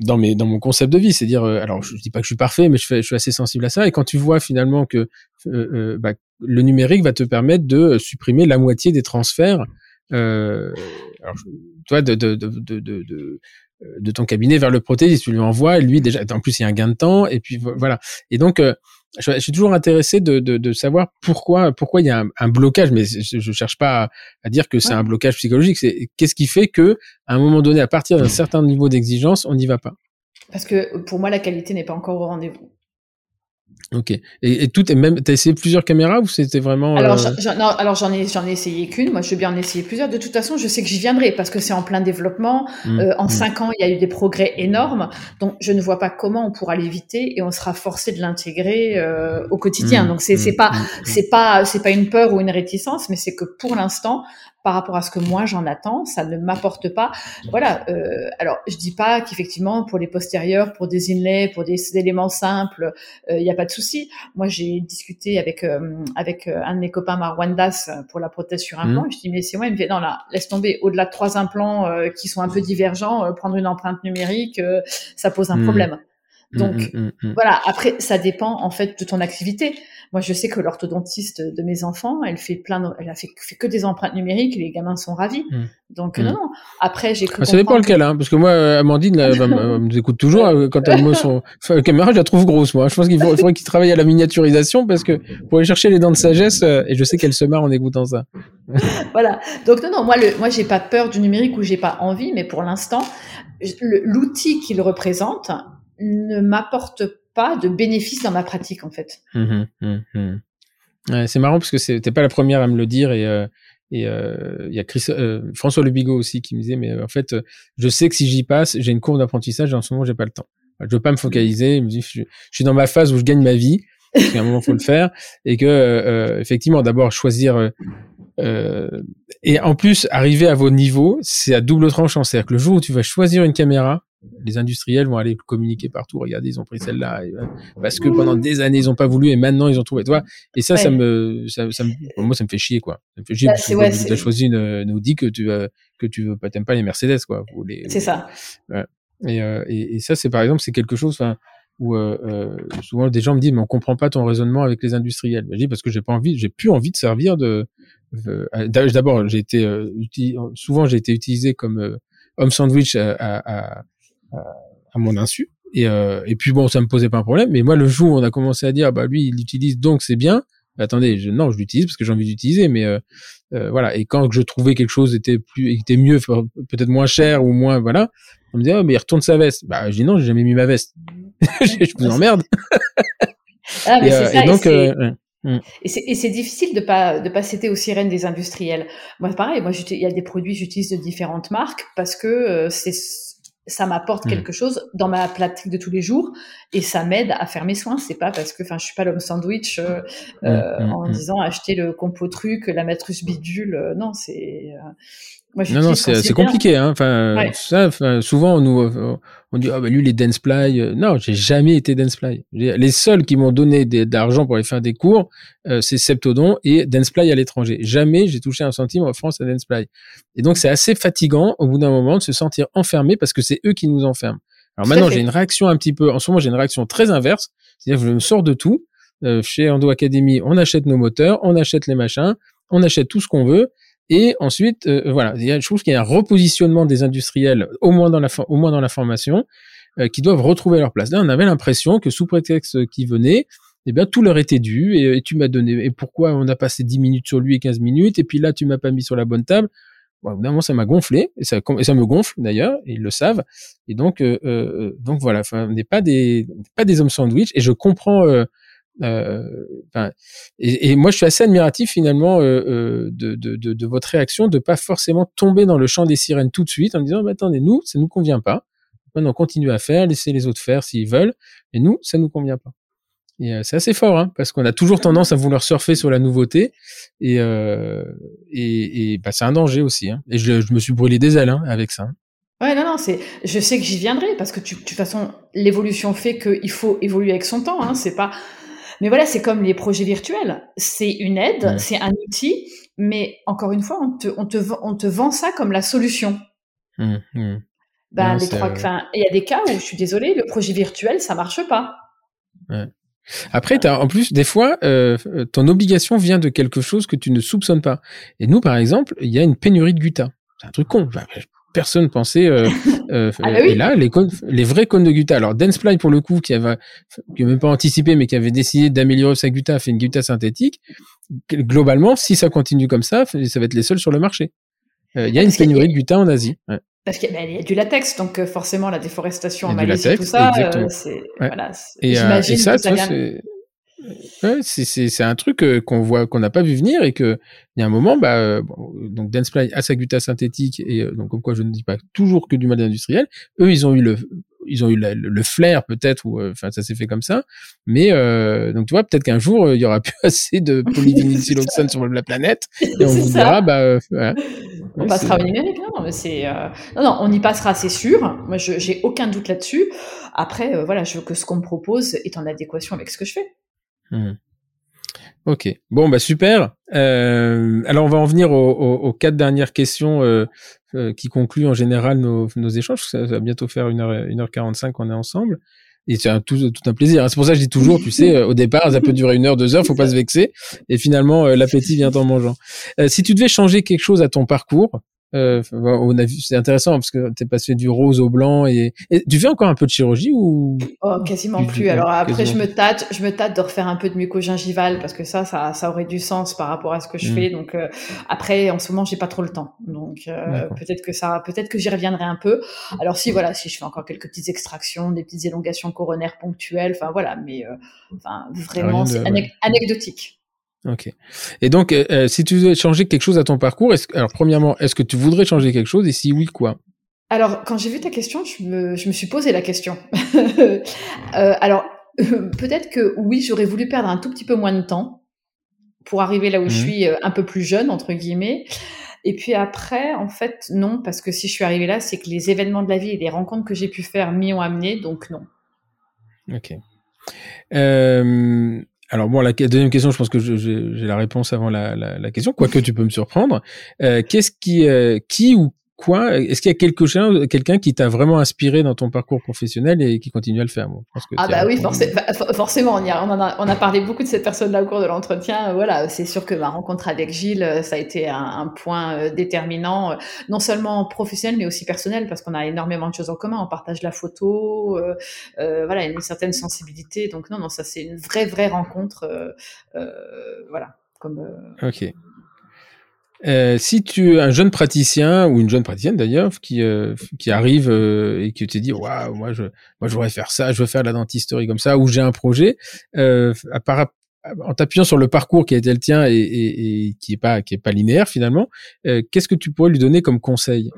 dans mes dans mon concept de vie, c'est dire alors je dis pas que je suis parfait, mais je, fais, je suis assez sensible à ça. Et quand tu vois finalement que bah, le numérique va te permettre de supprimer la moitié des transferts, euh, alors, toi de, de, de, de, de de ton cabinet vers le prothésiste, tu lui envoies, lui déjà, en plus il y a un gain de temps, et puis voilà. Et donc, je, suis toujours intéressé de, de, de, savoir pourquoi pourquoi il y a un, blocage, mais je, je cherche pas à, dire que c'est un blocage psychologique. C'est qu'est-ce qui fait que à un moment donné, à partir d'un certain niveau d'exigence, on n'y va pas? Parce que pour moi, la qualité n'est pas encore au rendez-vous. Ok. Et, et tout est même. T'as essayé plusieurs caméras ou c'était vraiment Alors, euh, non, alors j'en ai j'en ai essayé qu'une. Moi, je veux bien en essayer plusieurs. De toute façon, je sais que j'y viendrai parce que c'est en plein développement. Mmh, euh, en mmh. cinq ans, il y a eu des progrès énormes. Donc, je ne vois pas comment on pourra l'éviter et on sera forcé de l'intégrer euh, au quotidien. Mmh, Donc, c'est c'est pas c'est pas c'est pas une peur ou une réticence, mais c'est que pour l'instant, par rapport à ce que moi j'en attends, ça ne m'apporte pas. Voilà. Euh, alors, je dis pas qu'effectivement pour les postérieurs, pour des inlays, pour des, éléments simples, il euh, n'y a pas de souci. Moi, j'ai discuté avec euh, avec euh, un de mes copains Marwandas pour la prothèse sur implant. Mmh. Je dis mais c'est moi, il me fait non là, laisse tomber. Au-delà de trois implants qui sont un peu divergents, prendre une empreinte numérique, ça pose un mmh. problème. Mmh, Donc voilà. Après, ça dépend en fait de ton activité. Moi, je sais que l'orthodontiste de mes enfants, elle fait plein, de, elle a fait, fait, que des empreintes numériques et les gamins sont ravis. Donc non, non. Après, j'ai cru. Ah, ça dépend lequel, hein, parce que moi, Amandine nous écoute toujours euh, quand elle me son enfin, caméra, je la trouve grosse. Moi, je pense qu'il faudrait qu'il travaille à la miniaturisation parce que pour aller chercher les dents de sagesse, euh, et je sais qu'elle se marre en écoutant ça. voilà. Donc non, non. Moi, le, moi, j'ai pas peur du numérique ou j'ai pas envie, mais pour l'instant, l'outil qu'il représente ne m'apporte pas de bénéfice dans ma pratique en fait. Mmh mmh c'est marrant parce que c'était pas la première à me le dire et euh, et euh, il y a Chris, euh, François Lebigot aussi qui me disait mais en fait je sais que si j'y passe j'ai une courbe d'apprentissage et en ce moment j'ai pas le temps. Je veux pas me focaliser. Il je, suis dans ma phase où je gagne ma vie. Parce qu'à un moment faut le faire et que effectivement d'abord choisir et en plus arriver à vos niveaux c'est à double tranchant. C'est-à-dire que le jour où tu vas choisir une caméra les industriels vont aller communiquer partout. Regardez, ils ont pris celle-là euh, parce que pendant des années ils ont pas voulu et maintenant ils ont trouvé. Toi, et ça, ça me, ça, ça me, moi, ça me fait chier quoi. Ça me fait chier bah, parce que tu as choisi une, nous dit que tu euh, que tu veux pas, t'aimes pas les Mercedes quoi. C'est ça. Ouais. Et, euh, et, et, ça, c'est par exemple, c'est quelque chose où euh, souvent des gens me disent mais on comprend pas ton raisonnement avec les industriels. je dis parce que j'ai pas envie, j'ai plus envie de servir de. D'abord, j'ai été souvent j'ai été utilisé comme homme sandwich à, à, à mon insu. Et, euh, et puis bon, ça me posait pas un problème. Mais moi, le jour où on a commencé à dire, bah lui, il l'utilise, donc c'est bien. attendez, je, non, je l'utilise parce que j'ai envie d'utiliser, mais euh, euh, voilà. Et quand je trouvais quelque chose était plus, était mieux, peut-être moins cher ou moins, voilà, on me disait, oh, mais il retourne sa veste. Bah, je dis non, j'ai jamais mis ma veste. je vous emmerde. ah, mais c'est ça. Et donc, mm. Et c'est difficile de pas de pas citer aux sirènes des industriels. Moi, pareil. Moi, il y a des produits j'utilise de différentes marques parce que c'est ça m'apporte mmh. quelque chose dans ma pratique de tous les jours et ça m'aide à faire mes soins. C'est pas parce que, enfin, je suis pas l'homme sandwich euh, mmh, euh mmh, en disant acheter le compo truc, la matrice bidule. Euh, non, c'est non, non, c'est compliqué. Hein. Enfin, ça, enfin, souvent, on nous, on dit, ah, bah, lui, les Danceply. Euh, non, j'ai jamais été Danceply. Les seuls qui m'ont donné d'argent pour aller faire des cours, euh, c'est Septodon et Danceply à l'étranger. Jamais j'ai touché un centime en France à Danceply. Et donc, c'est assez fatigant, au bout d'un moment, de se sentir enfermé parce que c'est eux qui nous enferment. Alors maintenant, j'ai une réaction un petit peu, en ce moment, j'ai une réaction très inverse. C'est-à-dire je me sors de tout. Euh, chez Endo Academy, on achète nos moteurs, on achète les machins, on achète tout ce qu'on veut. Et ensuite, euh, voilà, je trouve qu'il y a un repositionnement des industriels, au moins dans la, au moins dans la formation, euh, qui doivent retrouver leur place. Là, on avait l'impression que sous prétexte qu'ils venaient, eh bien, tout leur était dû, et, tu m'as donné, et pourquoi on a passé 10 minutes sur lui et 15 minutes, et puis là, tu m'as pas mis sur la bonne table. Bon, ça m'a gonflé, et ça, me gonfle d'ailleurs, et ils le savent. Et donc, euh, euh donc voilà, on n'est pas des, pas des hommes sandwich, et je comprends euh, et, moi, je suis assez admiratif finalement euh, euh, de, votre réaction, de pas forcément tomber dans le champ des sirènes tout de suite en disant, mais attendez, nous, ça nous convient pas. Maintenant, continue à faire, laissez les autres faire s'ils veulent, mais nous, ça nous convient pas. Et c'est assez fort, hein, parce qu'on a toujours tendance à vouloir surfer sur la nouveauté, et, bah, c'est un danger aussi. Hein. Et je, me suis brûlé des ailes hein, avec ça. Ouais, non, non, c'est. Je sais que j'y viendrai parce que de toute façon, l'évolution fait qu'il faut évoluer avec son temps. C'est pas Mais voilà, c'est comme les projets virtuels. C'est une aide, c'est un outil, mais encore une fois, on te, on te, on te vend ça comme la solution. Mmh, mmh. Ben, les trois, il y a des cas où je suis désolée, le projet virtuel, ça marche pas. Ouais. Après, as, en plus, des fois, euh, ton obligation vient de quelque chose que tu ne soupçonnes pas. Et nous, par exemple, il y a une pénurie de Gutha. C'est un truc con. personne pensait. Euh, euh, ah bah Et là, les, les vrais cônes de Gutha. Alors, Danceply, pour le coup, qui avait, qui même pas anticipé, mais qui avait décidé d'améliorer sa Gutha, a fait une Gutha synthétique. Globalement, si ça continue comme ça, ça va être les seuls sur le marché. Euh, il y a une pénurie de Gutha en Asie. Ouais. Parce qu'il y a du latex, donc euh, forcément la déforestation en Malaisie, tout ça, euh, c'est voilà. Et, et, ça, ça ouais, c'est un truc qu'on voit qu'on n'a pas vu venir et que il y a un moment, bah bon, donc Danceply a sa gutta synthétique et donc comme quoi je ne dis pas toujours que du mal industriel. Eux, ils ont eu le ils ont eu le, flair peut-être ou enfin ça s'est fait comme ça mais euh, donc tu vois peut-être qu'un jour il y aura plus assez de polyvinylsiloxane sur la planète et on vous dira bah voilà, on passera au numérique, non, c'est euh, non, non, on y passera, c'est sûr. Moi, je j'ai aucun doute là-dessus. Après, euh, voilà, je veux que ce qu'on me propose est en adéquation avec ce que je fais. Mmh. Ok, bon bah super. Euh, alors on va en venir aux, quatre dernières questions qui concluent en général nos, nos échanges. Ça, va bientôt faire 1h, 1h45 qu'on est ensemble. Et c'est un, tout, tout, un plaisir. C'est pour ça que je dis toujours, tu sais, au départ, ça peut durer une heure, deux heures, faut pas se vexer. Et finalement, euh, l'appétit vient en mangeant. Euh, si tu devais changer quelque chose à ton parcours, euh, on a vu, c'est intéressant parce que t'es passé du rose au blanc et, tu fais encore un peu de chirurgie ou Oh, quasiment plus. Alors après, je me tâte, je me tâte de refaire un peu de mucogingival parce que ça, ça, ça aurait du sens par rapport à ce que je mmh. fais. Donc euh, après, en ce moment, j'ai pas trop le temps. Donc euh, peut-être que ça, peut-être que j'y reviendrai un peu. Alors si voilà, si je fais encore quelques petites extractions, des petites élongations coronaires ponctuelles, enfin voilà, mais euh, enfin vraiment, c'est anecdotique. Ok. Et donc, euh, euh, si tu veux changer quelque chose à ton parcours, alors premièrement, est-ce que tu voudrais changer quelque chose? Et si oui, quoi? Alors, quand j'ai vu ta question, je me, je me suis posé la question. euh, alors, peut-être que oui, j'aurais voulu perdre un tout petit peu moins de temps pour arriver là où je mmh. suis un peu plus jeune, entre guillemets. Et puis après, en fait, non, parce que si je suis arrivée là, c'est que les événements de la vie et les rencontres que j'ai pu faire m'y ont amené, donc non. Ok. Euh, alors bon, la deuxième question, je pense que j'ai la réponse avant la, la, la, question, quoique tu peux me surprendre. Euh, Qu'est-ce qui, euh, qui ou quoi Est-ce qu'il y a quelque chose, quelqu'un qui t'a vraiment inspiré dans ton parcours professionnel et qui continue à le faire Ah bah oui, forcément. On, a, on, a, parlé beaucoup de cette personne-là au cours de l'entretien. Voilà, c'est sûr que ma rencontre avec Gilles, ça a été un, point euh, déterminant, euh, non seulement professionnel mais aussi personnel, parce qu'on a énormément de choses en commun. On partage la photo, euh, euh voilà, une certaine sensibilité. Donc non, non, ça c'est une vraie, vraie rencontre. Euh, voilà, comme. ok. Euh, si tu un jeune praticien ou une jeune praticienne d'ailleurs qui euh, qui arrive euh, et qui te dit waouh moi je moi je voudrais faire ça je veux faire la dentisterie comme ça ou j'ai un projet euh, à part, en t'appuyant sur le parcours qui a été le tien et, et, et qui est pas qui est pas linéaire finalement qu'est-ce que tu pourrais lui donner comme conseil?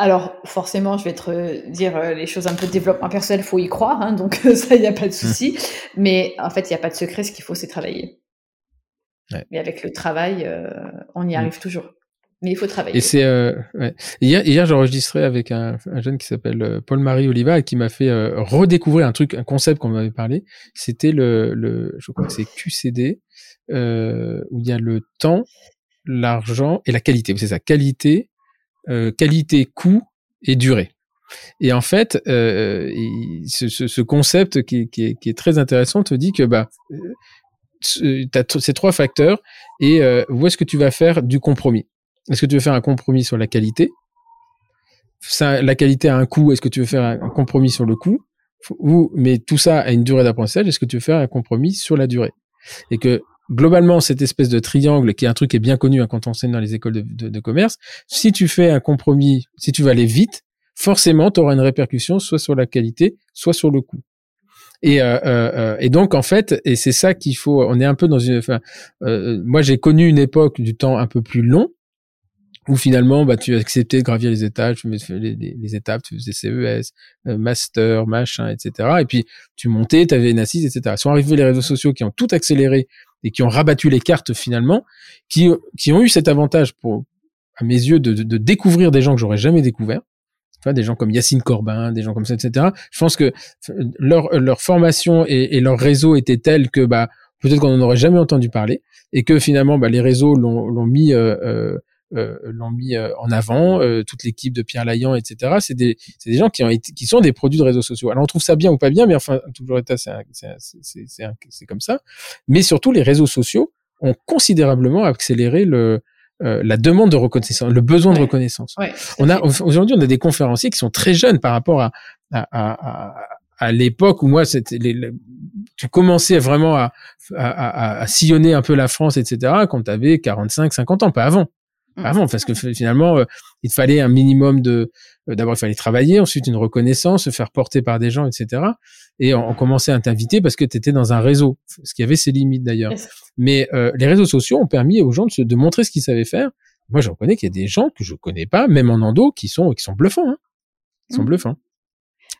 Alors forcément, je vais te dire les choses un peu de développement personnel, faut y croire, hein, donc ça, il n'y a pas de souci. Mmh. Mais en fait, il n'y a pas de secret. Ce qu'il faut, c'est travailler. Mais avec le travail, euh, on y mm. arrive toujours. Mais il faut travailler. Et c'est euh, ouais. hier, hier j'enregistrais avec un, un, jeune qui s'appelle euh, Paul-Marie Oliva et qui m'a fait euh, redécouvrir un truc, un concept qu'on m'avait parlé. C'était le, le, je crois que c'est QCD euh, où il y a le temps, l'argent et la qualité. C'est ça, qualité, euh, qualité, coût et durée. Et en fait, euh, ce, ce, ce, concept qui, qui, est, qui, est, très intéressant te dit que bah ces trois facteurs et euh, où est-ce que tu vas faire du compromis? Est-ce que tu veux faire un compromis sur la qualité? Ça, La qualité a un coût, est-ce que tu veux faire un, compromis sur le coût? Ou, Mais tout ça a une durée d'apprentissage, est-ce que tu veux faire un compromis sur la durée? Et que globalement, cette espèce de triangle, qui est un truc qui est bien connu hein, quand on enseigne dans les écoles de, de, de, commerce, si tu fais un compromis, si tu vas aller vite, forcément, tu auras une répercussion soit sur la qualité, soit sur le coût. Et, euh, euh, euh, et donc en fait, et c'est ça qu'il faut. On est un peu dans une. Enfin, euh, moi, j'ai connu une époque du temps un peu plus long où finalement, bah, tu acceptais de gravir les étages, tu les, les, étapes, tu faisais CES, master, machin, etc. Et puis tu montais, tu avais une assise, etc. Sont arrivés les réseaux sociaux qui ont tout accéléré et qui ont rabattu les cartes finalement, qui qui ont eu cet avantage pour à mes yeux de, de, de découvrir des gens que j'aurais jamais découvert Des gens comme Yacine Corbin, des gens comme ça, etc. Je pense que leur leur formation et, leur réseau était tel que bah peut-être qu'on n'en aurait jamais entendu parler et que finalement bah, les réseaux l'ont mis euh, euh, euh, euh, en avant, euh, toute l'équipe de Pierre Layan, etc. C'est des, des gens qui sont des produits de réseaux sociaux. Alors on trouve ça bien ou pas bien, mais enfin toujours c'est, comme ça. Mais surtout les réseaux sociaux ont considérablement accéléré le la demande de reconnaissance, le besoin de reconnaissance. Ouais, on a aujourd'hui on a des conférenciers qui sont très jeunes par rapport à, à, à, à l'époque où moi c'était les, tu commençais vraiment à, à, à, sillonner un peu la France etc quand tu avais 45 50 ans pas avant Mmh. avant parce que finalement euh, il fallait un minimum de euh, d'abord il fallait travailler ensuite une reconnaissance se faire porter par des gens etc et on, commençait à t'inviter parce que tu étais dans un réseau ce qui avait ses limites d'ailleurs mais euh, les réseaux sociaux ont permis aux gens de, se, de montrer ce qu'ils savaient faire moi je reconnais qu'il y a des gens que je connais pas même en endo qui sont qui sont bluffants hein. ils sont mmh. bluffants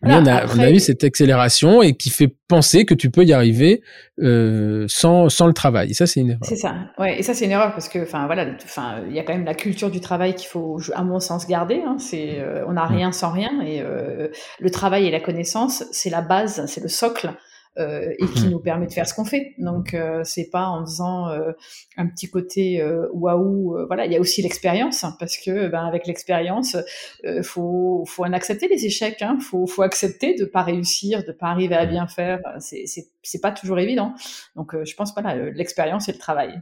on, a, on a eu cette accélération et qui fait penser que tu peux y arriver euh, sans, sans le travail. Et ça, c'est une erreur. C'est ça. Ouais, et ça, c'est une erreur parce que, enfin, voilà, enfin, il y a quand même la culture du travail qu'il faut, à mon sens, garder. Hein. C'est, euh, on n'a mm. rien sans rien, et euh, le travail et la connaissance, c'est la base, c'est le socle euh, et qui mmh. nous permet de faire ce qu'on fait. Donc euh, c'est pas en faisant euh, un petit côté waouh. voilà, il y a aussi l'expérience hein, parce que ben, avec l'expérience, faut faut en accepter les échecs. Hein, faut faut accepter de pas réussir, de pas arriver à bien faire. C'est c'est c'est pas toujours évident. Donc je pense voilà l'expérience et le travail.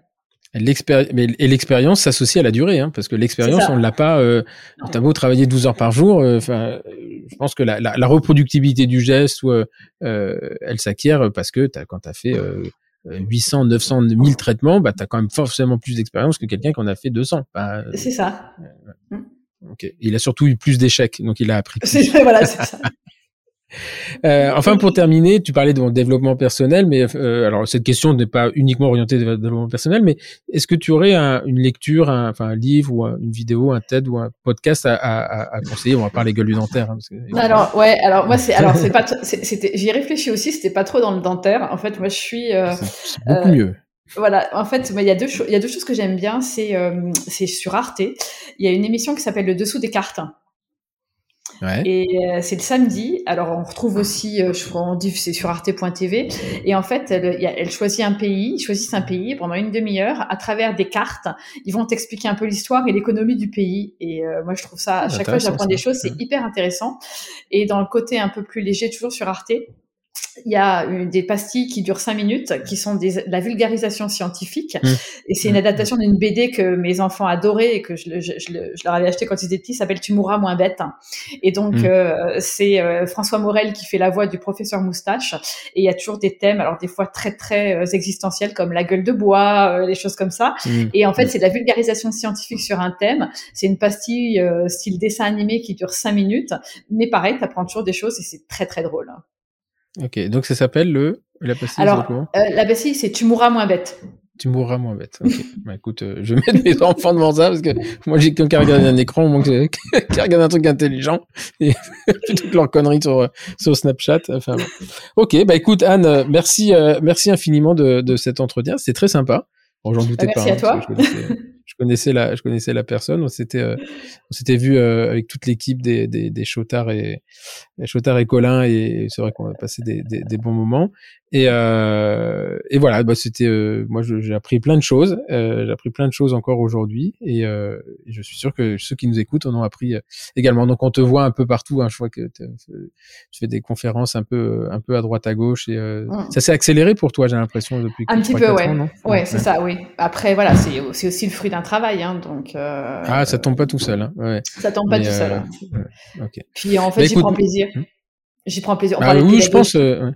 Et l'expérience s'associe à la durée, hein, parce que l'expérience, on ne l'a pas. Euh, T'as beau travailler 12 heures par jour, euh, je pense que la, la, la, reproductivité du geste, euh, elle s'acquiert parce que as, quand tu as fait 800, 900, 1000 traitements, bah, tu as quand même forcément plus d'expérience que quelqu'un qui en a fait 200. Bah, c'est ça. Mm. Il a surtout eu plus d'échecs, donc il a appris. voilà, c'est ça. Euh, enfin, pour terminer, tu parlais de mon développement personnel, mais euh, alors cette question n'est pas uniquement orientée vers le développement personnel, mais est-ce que tu aurais une lecture, un, enfin un livre ou une vidéo, un TED ou un podcast à, conseiller? On va parler gueule du dentaire. Hein, alors ouais, alors moi c'est alors c'est pas c'était j'y réfléchi aussi, c'était pas trop dans le dentaire. En fait, moi je suis euh, c'est beaucoup mieux. Voilà, en fait, il y a deux il y a deux choses que j'aime bien, c'est c'est sur Arte, il y a une émission qui s'appelle Le dessous des cartes. Et euh, c'est le samedi. Alors on retrouve aussi, euh, je crois, on dit c'est sur arte.tv. Et en fait, elle, elle, choisit un pays, ils choisissent un pays pendant une demi-heure à travers des cartes. Ils vont t'expliquer un peu l'histoire et l'économie du pays. Et euh, moi, je trouve ça, à chaque fois, j'apprends des choses, c'est hyper intéressant. Et dans le côté un peu plus léger, toujours sur Arte, il y a des pastilles qui durent cinq minutes, qui sont des, de la vulgarisation scientifique. Mmh. Et c'est une adaptation d'une BD que mes enfants adoraient et que je, je, je, je leur avais acheté quand ils étaient petits, s'appelle Tu mourras moins bête. Et donc, mmh. euh, c'est euh, François Morel qui fait la voix du professeur Moustache. Et il y a toujours des thèmes, alors des fois très, très euh, existentiels, comme la gueule de bois, les choses comme ça. Et en fait, c'est de la vulgarisation scientifique sur un thème. C'est une pastille style dessin animé qui dure cinq minutes. Mais pareil, tu apprends toujours des choses et c'est très, très drôle. Ok, donc ça s'appelle le la pastille. Alors, euh, la pastille, c'est tu mourras moins bête. Tu mourras moins bête. Ok. bah, écoute, euh, je vais mettre mes enfants devant ça parce que moi j'ai qu'un qui regarde un écran, au moins qui regarde un truc intelligent et toutes leurs conneries sur euh, sur Snapchat. Enfin, bon. ok, bah écoute Anne, merci merci infiniment de, de cet entretien, c'était très sympa. Bon, j'en doutais bah, pas. Merci à hein, toi je connaissais la, je connaissais la personne. On s'était, euh, on s'était vu euh, avec toute l'équipe des, des, des Chotards et, Chotard et Colin, et c'est vrai qu'on a passé des, des, des, bons moments. Et, euh, et voilà, bah, c'était, euh, moi, j'ai appris plein de choses. j'ai appris plein de choses encore aujourd'hui, et, je suis sûr que ceux qui nous écoutent en ont appris également. Donc, on te voit un peu partout. Hein, je vois que tu fais des conférences un peu, un peu à droite à gauche, et mmh. ça s'est accéléré pour toi, j'ai l'impression depuis. Un petit peu, ouais. Ans, ouais, c'est ça, oui. Après, voilà, c'est aussi le fruit d'un travail, hein, donc. Euh, ah, ça tombe pas tout seul. Hein, ouais. Ça tombe pas tout seul. Hein. Euh, Puis en fait, j'y prends plaisir. Hmm. J'y prends plaisir. bah, oui, je pense. Euh,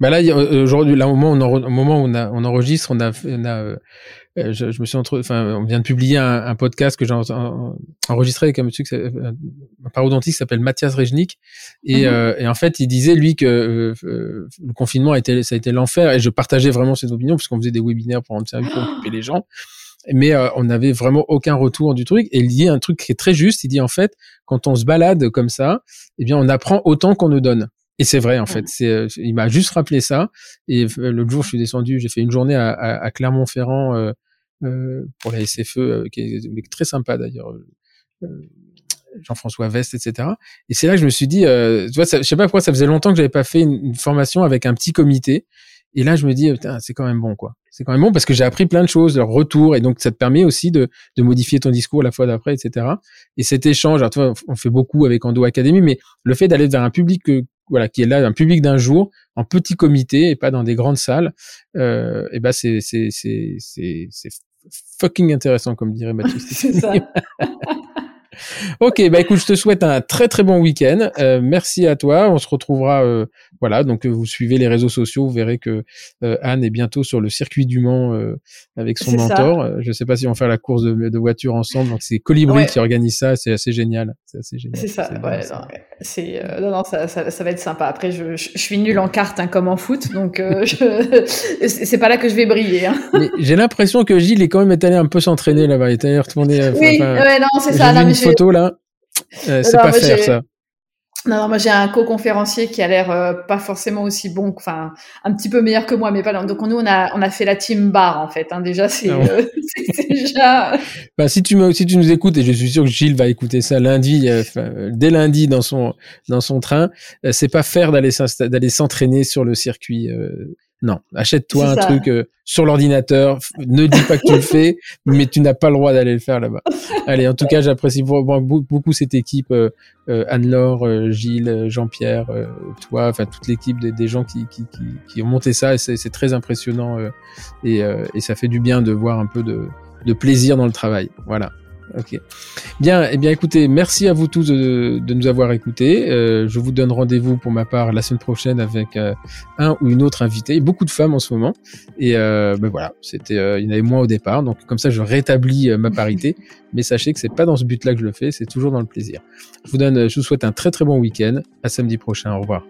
bah là, aujourd'hui, là, au moment, on, au moment où on, a, on enregistre, on a, on a je, je, me suis entre, enfin, on vient de publier un, un podcast que j'ai enregistré avec un monsieur, un parodontiste qui s'appelle Mathias Rejnik, et, mm et, en fait, il disait lui que le confinement a été, ça a été l'enfer, et je partageais vraiment cette opinion puisqu'on faisait des webinaires pour rendre service pour occuper les gens mais euh, on n'avait vraiment aucun retour du truc. Et il dit un truc qui est très juste. Il dit en fait, quand on se balade comme ça, eh bien, on apprend autant qu'on nous donne. Et c'est vrai en fait. C'est, euh, il m'a juste rappelé ça. Et euh, l'autre jour, je suis descendu, j'ai fait une journée à, à, Clermont-Ferrand euh, pour la SFE, qui est, très sympa d'ailleurs. Jean-François Vest, etc. Et c'est là que je me suis dit, tu vois, ça, je sais pas pourquoi ça faisait longtemps que j'avais pas fait une, formation avec un petit comité. Et là, je me dis, c'est quand même bon, quoi. C'est quand même bon parce que j'ai appris plein de choses, leur retour, et donc ça te permet aussi de, de modifier ton discours la fois d'après, etc. Et cet échange, alors, toi, on fait beaucoup avec Endo Academy, mais le fait d'aller vers un public que, voilà, qui est là, un public d'un jour, en petit comité et pas dans des grandes salles, euh, et ben c'est c'est c'est c'est c'est fucking intéressant comme dirait Mathieu. c'est ça. ok, bah écoute, je te souhaite un très très bon week-end. Euh, merci à toi. On se retrouvera, euh, voilà. Donc euh, vous suivez les réseaux sociaux, vous verrez que euh, Anne est bientôt sur le circuit du Mans euh, avec son mentor. Je sais pas si on va faire la course de, de voiture ensemble. Donc c'est Colibri qui organise ça. C'est assez génial. C'est assez génial. C'est ça. Ouais, c'est non, non, ça, ça, ça, va être sympa. Après, je, je, suis nul en carte hein, comme en foot, donc c'est pas là que je vais briller. Hein. J'ai l'impression que Gilles est quand même allé un peu s'entraîner là-bas. Il est allé retourner. Oui, ouais, non, c'est ça. Non, photo là. Euh, c'est pas faire ça. Non, non, moi j'ai un co-conférencier qui a l'air euh, pas forcément aussi bon, enfin un petit peu meilleur que moi, mais pas. Donc nous on a on a fait la team bar en fait. Hein. Déjà c'est ah euh, déjà. Bah, si tu me si tu nous écoutes et je suis sûr que Gilles va écouter ça lundi, dès lundi dans son dans son train, c'est pas faire d'aller d'aller s'entraîner sur le circuit non, achète-toi un truc euh, sur l'ordinateur. Ne dis pas que tu le fais, mais tu n'as pas le droit d'aller le faire là-bas. Allez, en tout cas, j'apprécie beaucoup cette équipe, euh, euh, Anne-Laure, Gilles, Jean-Pierre, toi, enfin toute l'équipe des, gens qui, qui, qui, qui, ont monté ça. C'est très impressionnant et, et, ça fait du bien de voir un peu de, de plaisir dans le travail. Voilà. Ok. Bien, eh bien, écoutez, merci à vous tous de, nous avoir écoutés. Euh, je vous donne rendez-vous pour ma part la semaine prochaine avec euh, un ou une autre invitée. Beaucoup de femmes en ce moment. Et euh, ben voilà, c'était, il y en avait moins au départ, donc comme ça, je rétablis ma parité. Mais sachez que c'est pas dans ce but-là que je le fais, c'est toujours dans le plaisir. Je vous donne, je vous souhaite un très très bon week-end. À samedi prochain. Au revoir.